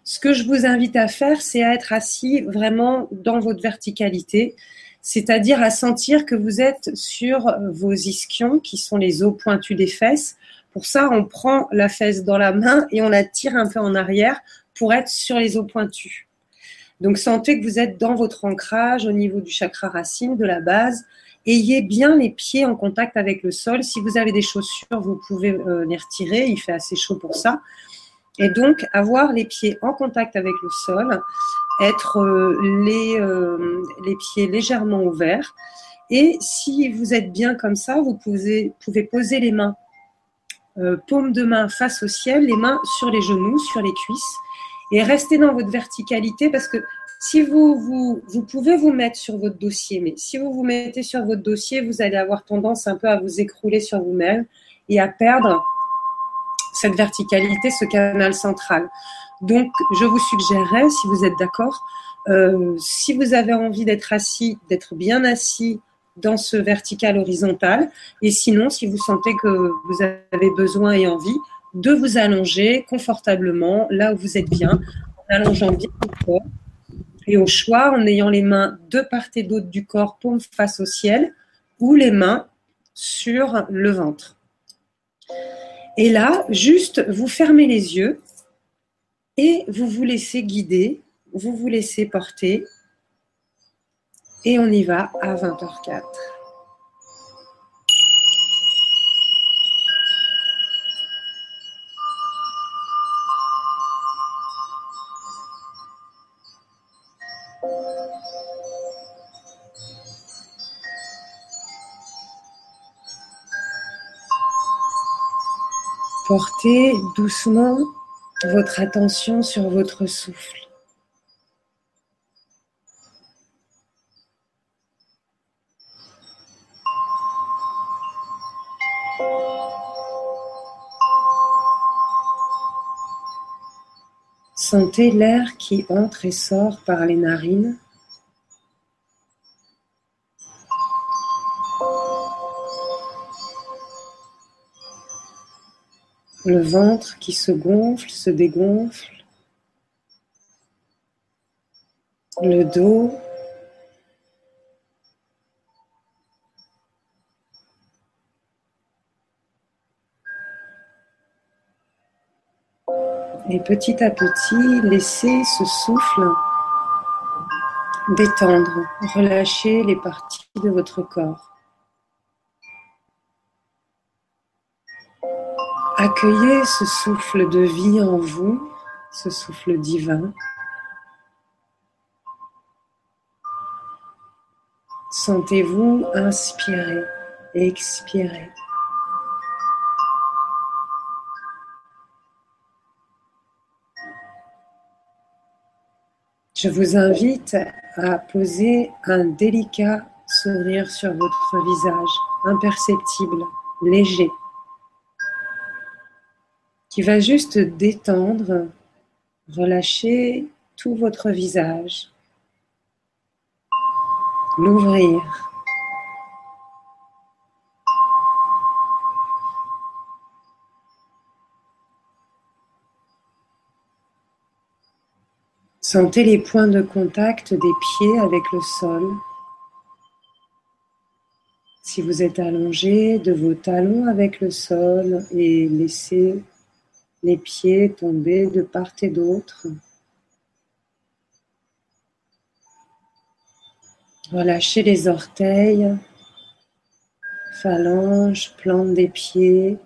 Ce que je vous invite à faire, c'est à être assis vraiment dans votre verticalité, c'est-à-dire à sentir que vous êtes sur vos ischions, qui sont les os pointus des fesses. Pour ça, on prend la fesse dans la main et on la tire un peu en arrière pour être sur les os pointus. Donc, sentez que vous êtes dans votre ancrage au niveau du chakra racine, de la base, ayez bien les pieds en contact avec le sol. Si vous avez des chaussures, vous pouvez euh, les retirer. Il fait assez chaud pour ça. Et donc, avoir les pieds en contact avec le sol, être euh, les, euh, les pieds légèrement ouverts. Et si vous êtes bien comme ça, vous pouvez, poser les mains, paume de main face au ciel, les mains sur les genoux, sur les cuisses, et rester dans votre verticalité parce que si vous, vous, vous pouvez vous mettre sur votre dossier, mais si vous vous mettez sur votre dossier, vous allez avoir tendance un peu à vous écrouler sur vous-même et à perdre cette verticalité, ce canal central. Donc, je vous suggérerais, si vous êtes d'accord, euh, si vous avez envie d'être assis, d'être bien assis dans ce vertical horizontal, et sinon, si vous sentez que vous avez besoin et envie, de vous allonger confortablement là où vous êtes bien, en allongeant bien le corps, et au choix, en ayant les mains de part et d'autre du corps, paume face au ciel, ou les mains sur le ventre. Et là, juste, vous fermez les yeux et vous vous laissez guider, vous vous laissez porter. Et on y va à 20h04. Portez doucement votre attention sur votre souffle. Sentez l'air qui entre et sort par les narines. Le ventre qui se gonfle, se dégonfle, le dos, Et petit à petit, laissez ce souffle détendre, relâcher les parties de votre corps. Accueillez ce souffle de vie en vous, ce souffle divin. Sentez-vous inspirer expirer. Je vous invite à poser un délicat sourire sur votre visage, imperceptible, léger qui va juste détendre, relâcher tout votre visage, l'ouvrir. Sentez les points de contact des pieds avec le sol. Si vous êtes allongé, de vos talons avec le sol et laissez les pieds tombés de part et d'autre. Relâchez les orteils, phalanges, plante des pieds,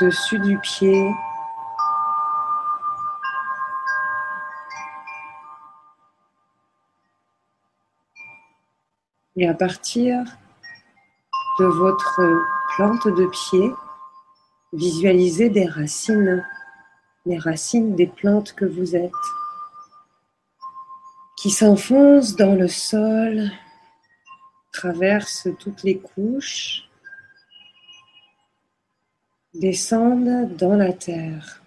dessus du pied. Et à partir de votre plante de pied, Visualisez des racines, les racines des plantes que vous êtes, qui s'enfoncent dans le sol, traversent toutes les couches, descendent dans la terre.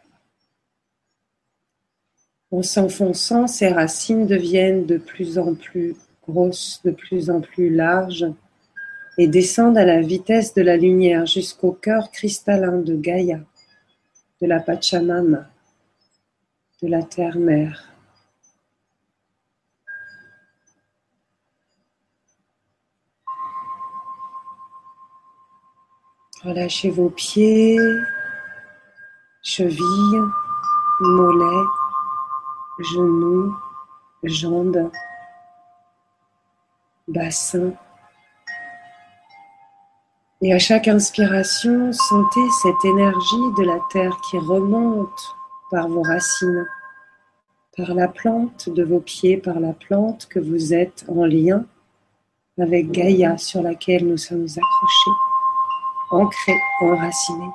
En s'enfonçant, ces racines deviennent de plus en plus grosses, de plus en plus larges, et descendent à la vitesse de la lumière jusqu'au cœur cristallin de Gaïa, de la Pachamama, de la terre-mère. Relâchez vos pieds, chevilles, mollets, genoux, jambes, bassin Et à chaque inspiration, sentez cette énergie de la terre qui remonte par vos racines, par la plante de vos pieds, par la plante que vous êtes en lien avec Gaïa sur laquelle nous sommes accrochés, ancrés, enracinés.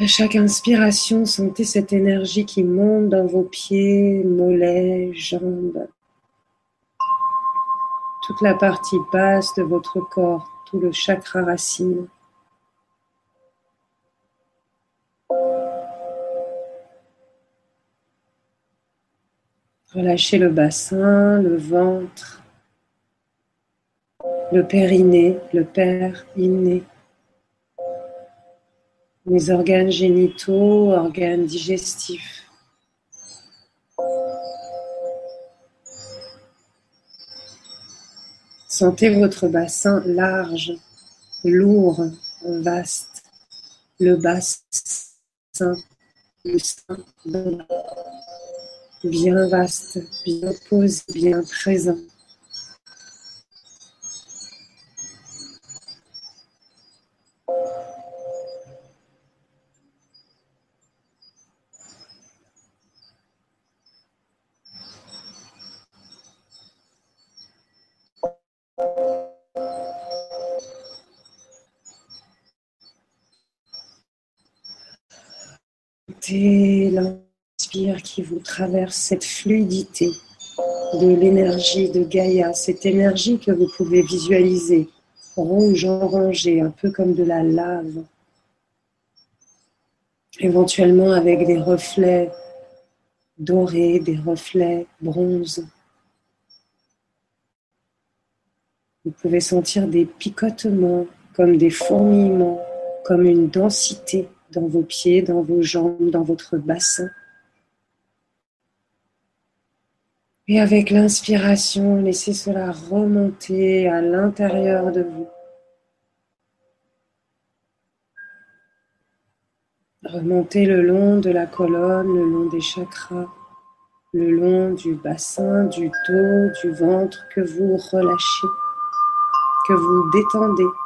À chaque inspiration, sentez cette énergie qui monte dans vos pieds, mollets, jambes. Toute la partie basse de votre corps, tout le chakra racine. Relâchez le bassin, le ventre, le périnée, le père inné les organes génitaux, organes digestifs. Sentez votre bassin large, lourd, vaste, le bassin, le sein, bien vaste, bien posé, bien présent. L'inspire qui vous traverse, cette fluidité de l'énergie de Gaïa, cette énergie que vous pouvez visualiser, rouge orangée, un peu comme de la lave, éventuellement avec des reflets dorés, des reflets bronze. Vous pouvez sentir des picotements, comme des fourmillements, comme une densité dans vos pieds, dans vos jambes, dans votre bassin. Et avec l'inspiration, laissez cela remonter à l'intérieur de vous. Remontez le long de la colonne, le long des chakras, le long du bassin, du dos, du ventre que vous relâchez, que vous détendez.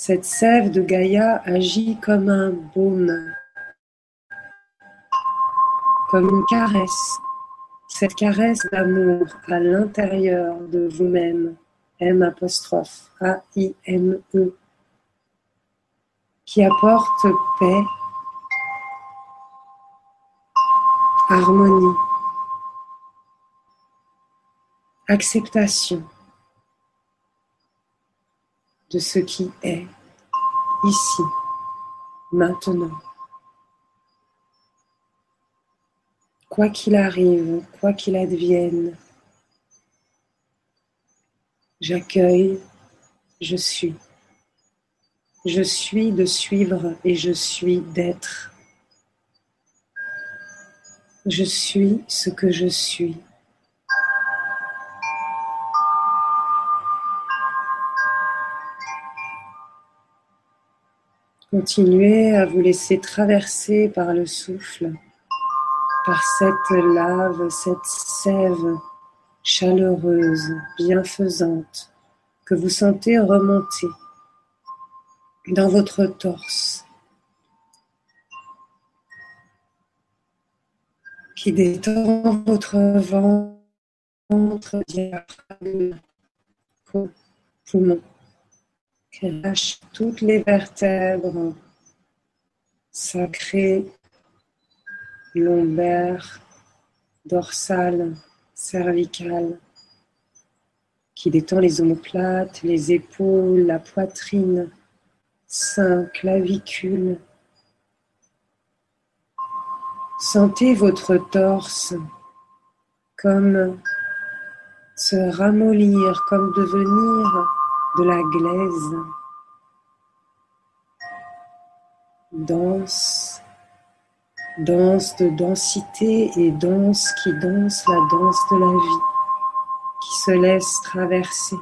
Cette sève de Gaïa agit comme un baume, comme une caresse, cette caresse d'amour à l'intérieur de vous-même, M apostrophe A-I-M-E, qui apporte paix, harmonie, acceptation de ce qui est ici, maintenant. Quoi qu'il arrive, quoi qu'il advienne, j'accueille, je suis. Je suis de suivre et je suis d'être. Je suis ce que je suis. Continuez à vous laisser traverser par le souffle, par cette lave, cette sève chaleureuse, bienfaisante, que vous sentez remonter dans votre torse, qui détend votre ventre, diaphragme, poumon qui lâche toutes les vertèbres sacrées, lombaires, dorsales, cervicales, qui détend les omoplates, les épaules, la poitrine, sein, clavicule. Sentez votre torse comme se ramollir, comme devenir de la glaise, danse, danse de densité et danse qui danse la danse de la vie, qui se laisse traverser.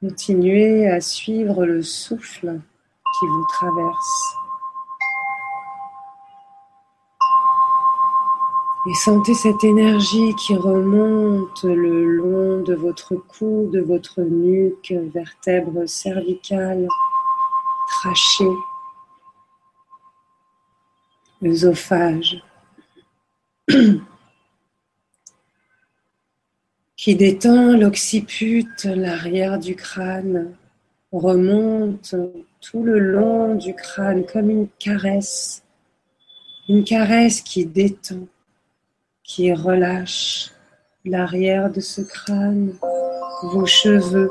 Continuez à suivre le souffle qui vous traverse Et sentez cette énergie qui remonte le long de votre cou, de votre nuque, vertèbre cervicale, trachée, œsophage, qui détend l'occiput, l'arrière du crâne, remonte tout le long du crâne comme une caresse, une caresse qui détend qui relâche l'arrière de ce crâne, vos cheveux.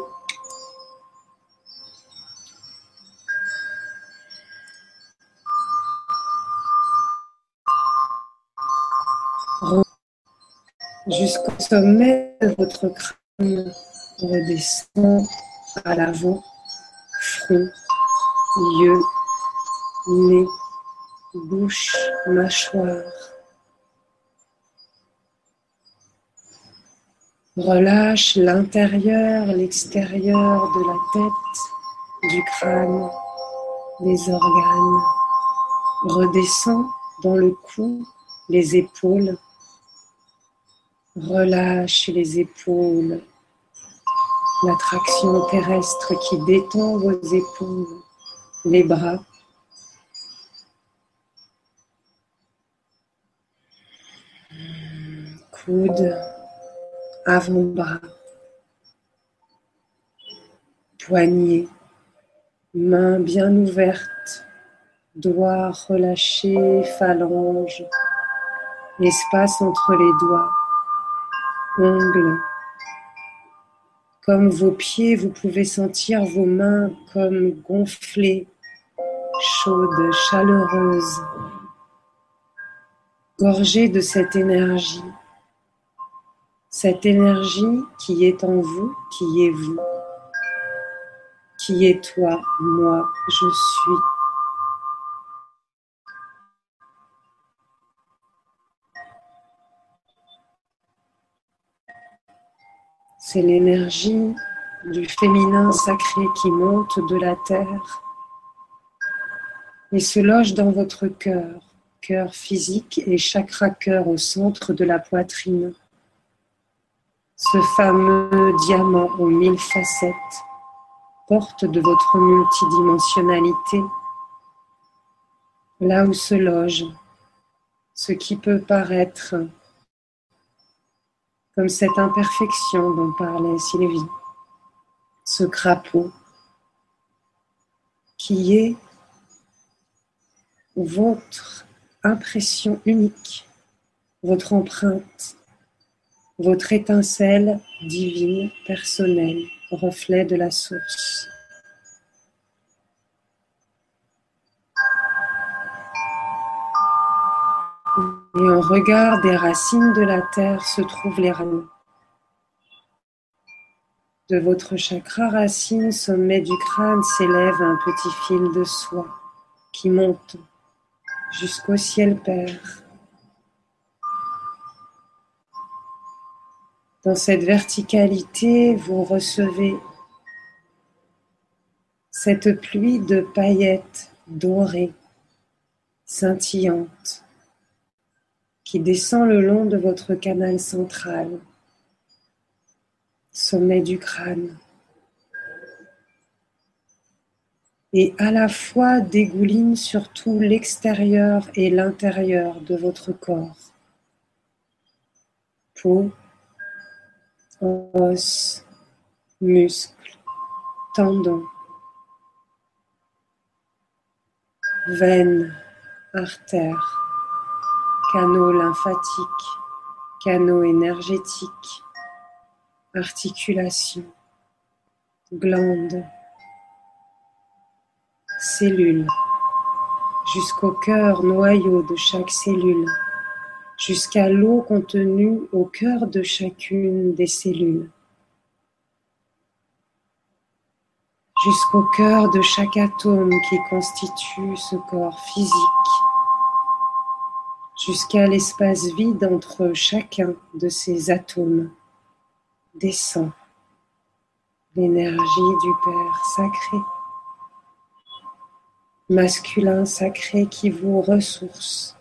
Jusqu'au sommet de votre crâne, redescend à l'avant, front, yeux, nez, bouche, mâchoire. Relâche l'intérieur, l'extérieur de la tête, du crâne, des organes. Redescends dans le cou, les épaules. Relâche les épaules. La traction terrestre qui détend vos épaules, les bras. Coude avant-bras, poignet, main bien ouverte, doigts relâchés, phalanges, espace entre les doigts, ongles. Comme vos pieds, vous pouvez sentir vos mains comme gonflées, chaudes, chaleureuses, gorgées de cette énergie cette énergie qui est en vous, qui est vous, qui est toi, moi, je suis. C'est l'énergie du féminin sacré qui monte de la terre et se loge dans votre cœur, cœur physique et chakra cœur au centre de la poitrine ce fameux diamant aux mille facettes, porte de votre multidimensionnalité, là où se loge ce qui peut paraître comme cette imperfection dont parlait Sylvie, ce crapaud qui est votre impression unique, votre empreinte votre étincelle divine, personnelle, reflet de la source. Et en regard des racines de la terre se trouvent les racines. De votre chakra racine, sommet du crâne, s'élève un petit fil de soie qui monte jusqu'au ciel père. Dans cette verticalité, vous recevez cette pluie de paillettes dorées, scintillantes, qui descend le long de votre canal central, sommet du crâne, et à la fois dégouline sur tout l'extérieur et l'intérieur de votre corps. Peau, os, muscles, tendons, veines, artères, canaux lymphatiques, canaux énergétiques, articulations, glandes, cellules, jusqu'au cœur noyau de chaque cellule jusqu'à l'eau contenue au cœur de chacune des cellules, jusqu'au cœur de chaque atome qui constitue ce corps physique, jusqu'à l'espace vide entre chacun de ces atomes, descend l'énergie du Père sacré, masculin sacré qui vous ressource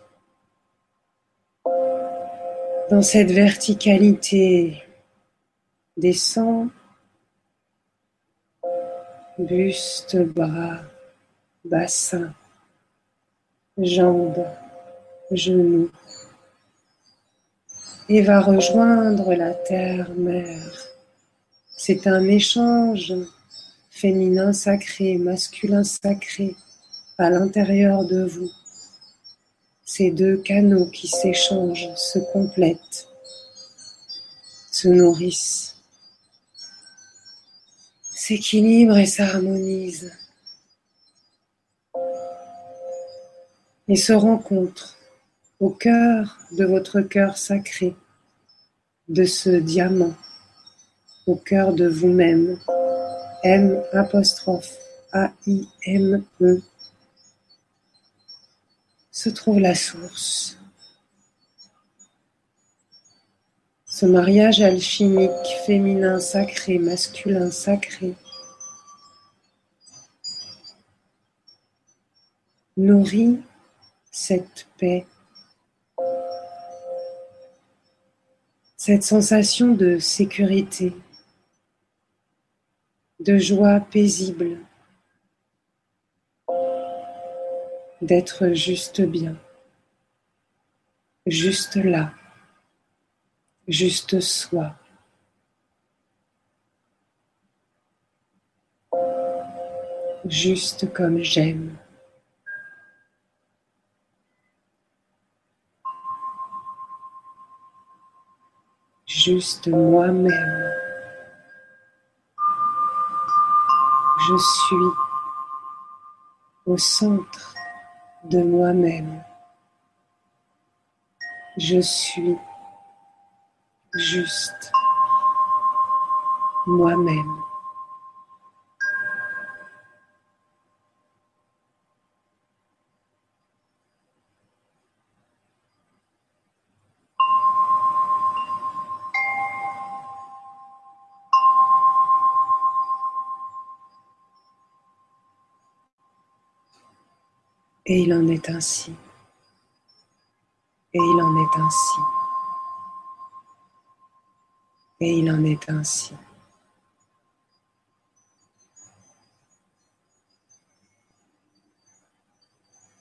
Dans cette verticalité, descend, buste, bras, bassin, jambes, genoux, et va rejoindre la terre-mère. C'est un échange féminin sacré, masculin sacré à l'intérieur de vous. Ces deux canaux qui s'échangent, se complètent, se nourrissent, s'équilibrent et s'harmonisent et se rencontrent au cœur de votre cœur sacré, de ce diamant, au cœur de vous-même. M A-I-M-E se trouve la source. Ce mariage alchimique féminin sacré, masculin sacré, nourrit cette paix, cette sensation de sécurité, de joie paisible, d'être juste bien, juste là, juste soi. Juste comme j'aime. Juste moi-même. Je suis au centre de moi-même. Je suis juste moi-même. Et il en est ainsi. Et il en est ainsi. Et il en est ainsi.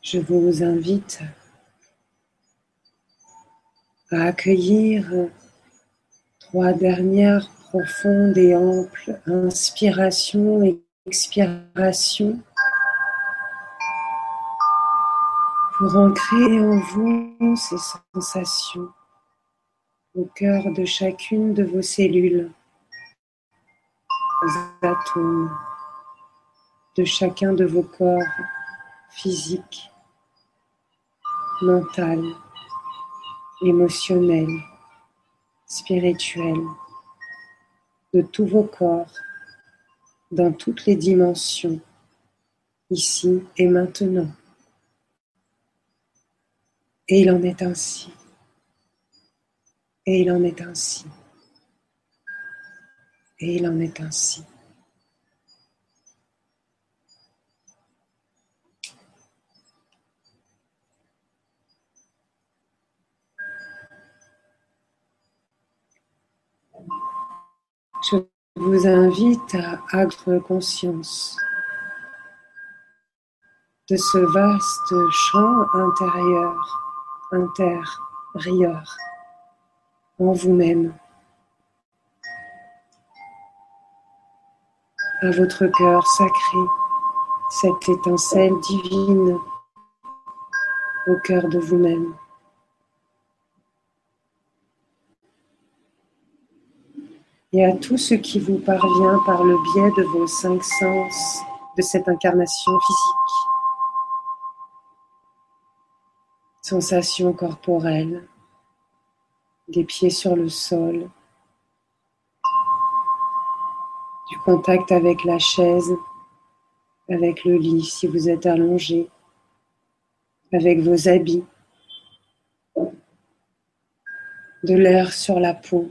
Je vous invite à accueillir trois dernières profondes et amples inspirations et expirations pour ancrer en vous ces sensations au cœur de chacune de vos cellules, aux atomes de chacun de vos corps physiques, mental, émotionnel, spirituel, de tous vos corps, dans toutes les dimensions, ici et maintenant. Et il en est ainsi. Et il en est ainsi. Et il en est ainsi. Je vous invite à avoir conscience de ce vaste champ intérieur intérieur en vous-même, à votre cœur sacré, cette étincelle divine au cœur de vous-même. Et à tout ce qui vous parvient par le biais de vos cinq sens de cette incarnation physique. Sensations corporelles, des pieds sur le sol, du contact avec la chaise, avec le lit si vous êtes allongé, avec vos habits, de l'air sur la peau.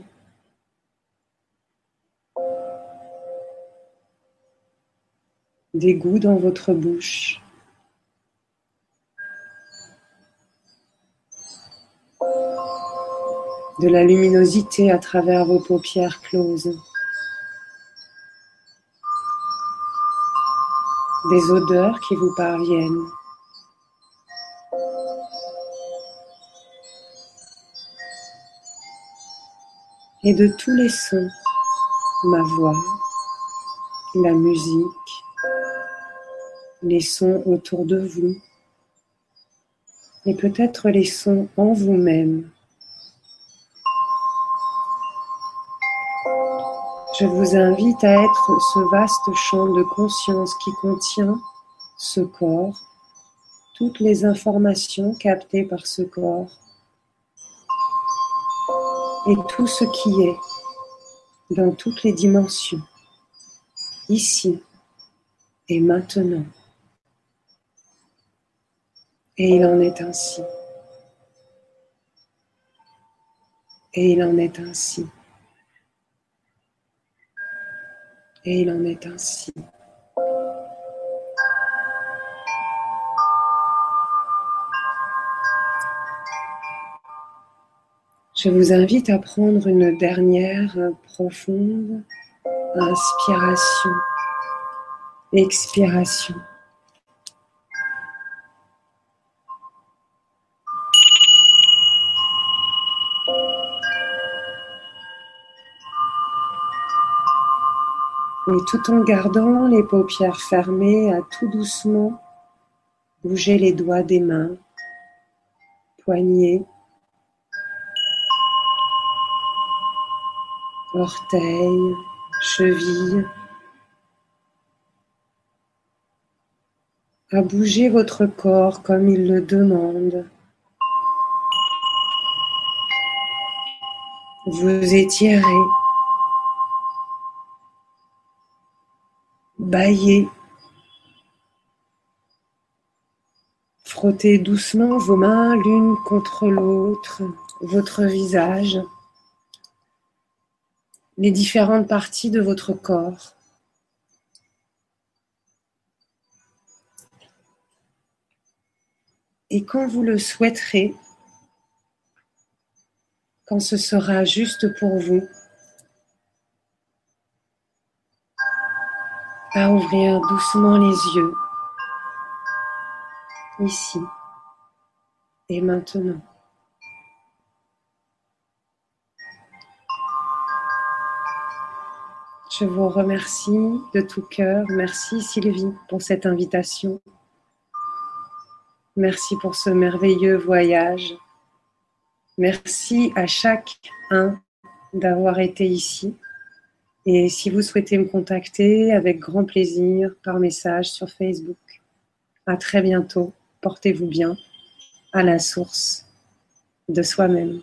Des goûts dans votre bouche. De la luminosité à travers vos paupières closes. Des odeurs qui vous parviennent. Et de tous les sons, ma voix, la musique, les sons autour de vous et peut-être les sons en vous-même. Je vous invite à être ce vaste champ de conscience qui contient ce corps, toutes les informations captées par ce corps et tout ce qui est dans toutes les dimensions, ici et maintenant. Et il en est ainsi. Et il en est ainsi. Et il en est ainsi. Je vous invite à prendre une dernière profonde inspiration, expiration. Et tout en gardant les paupières fermées, à tout doucement bouger les doigts des mains, poignets, orteils, chevilles, à bouger votre corps comme il le demande. Vous étirez Baillez. Frottez doucement vos mains l'une contre l'autre, votre visage, les différentes parties de votre corps. Et quand vous le souhaiterez, quand ce sera juste pour vous, à ouvrir doucement les yeux, ici et maintenant. Je vous remercie de tout cœur. Merci Sylvie pour cette invitation. Merci pour ce merveilleux voyage. Merci à chacun d'avoir été ici. Et si vous souhaitez me contacter, avec grand plaisir, par message sur Facebook. À très bientôt. Portez-vous bien à la source de soi-même.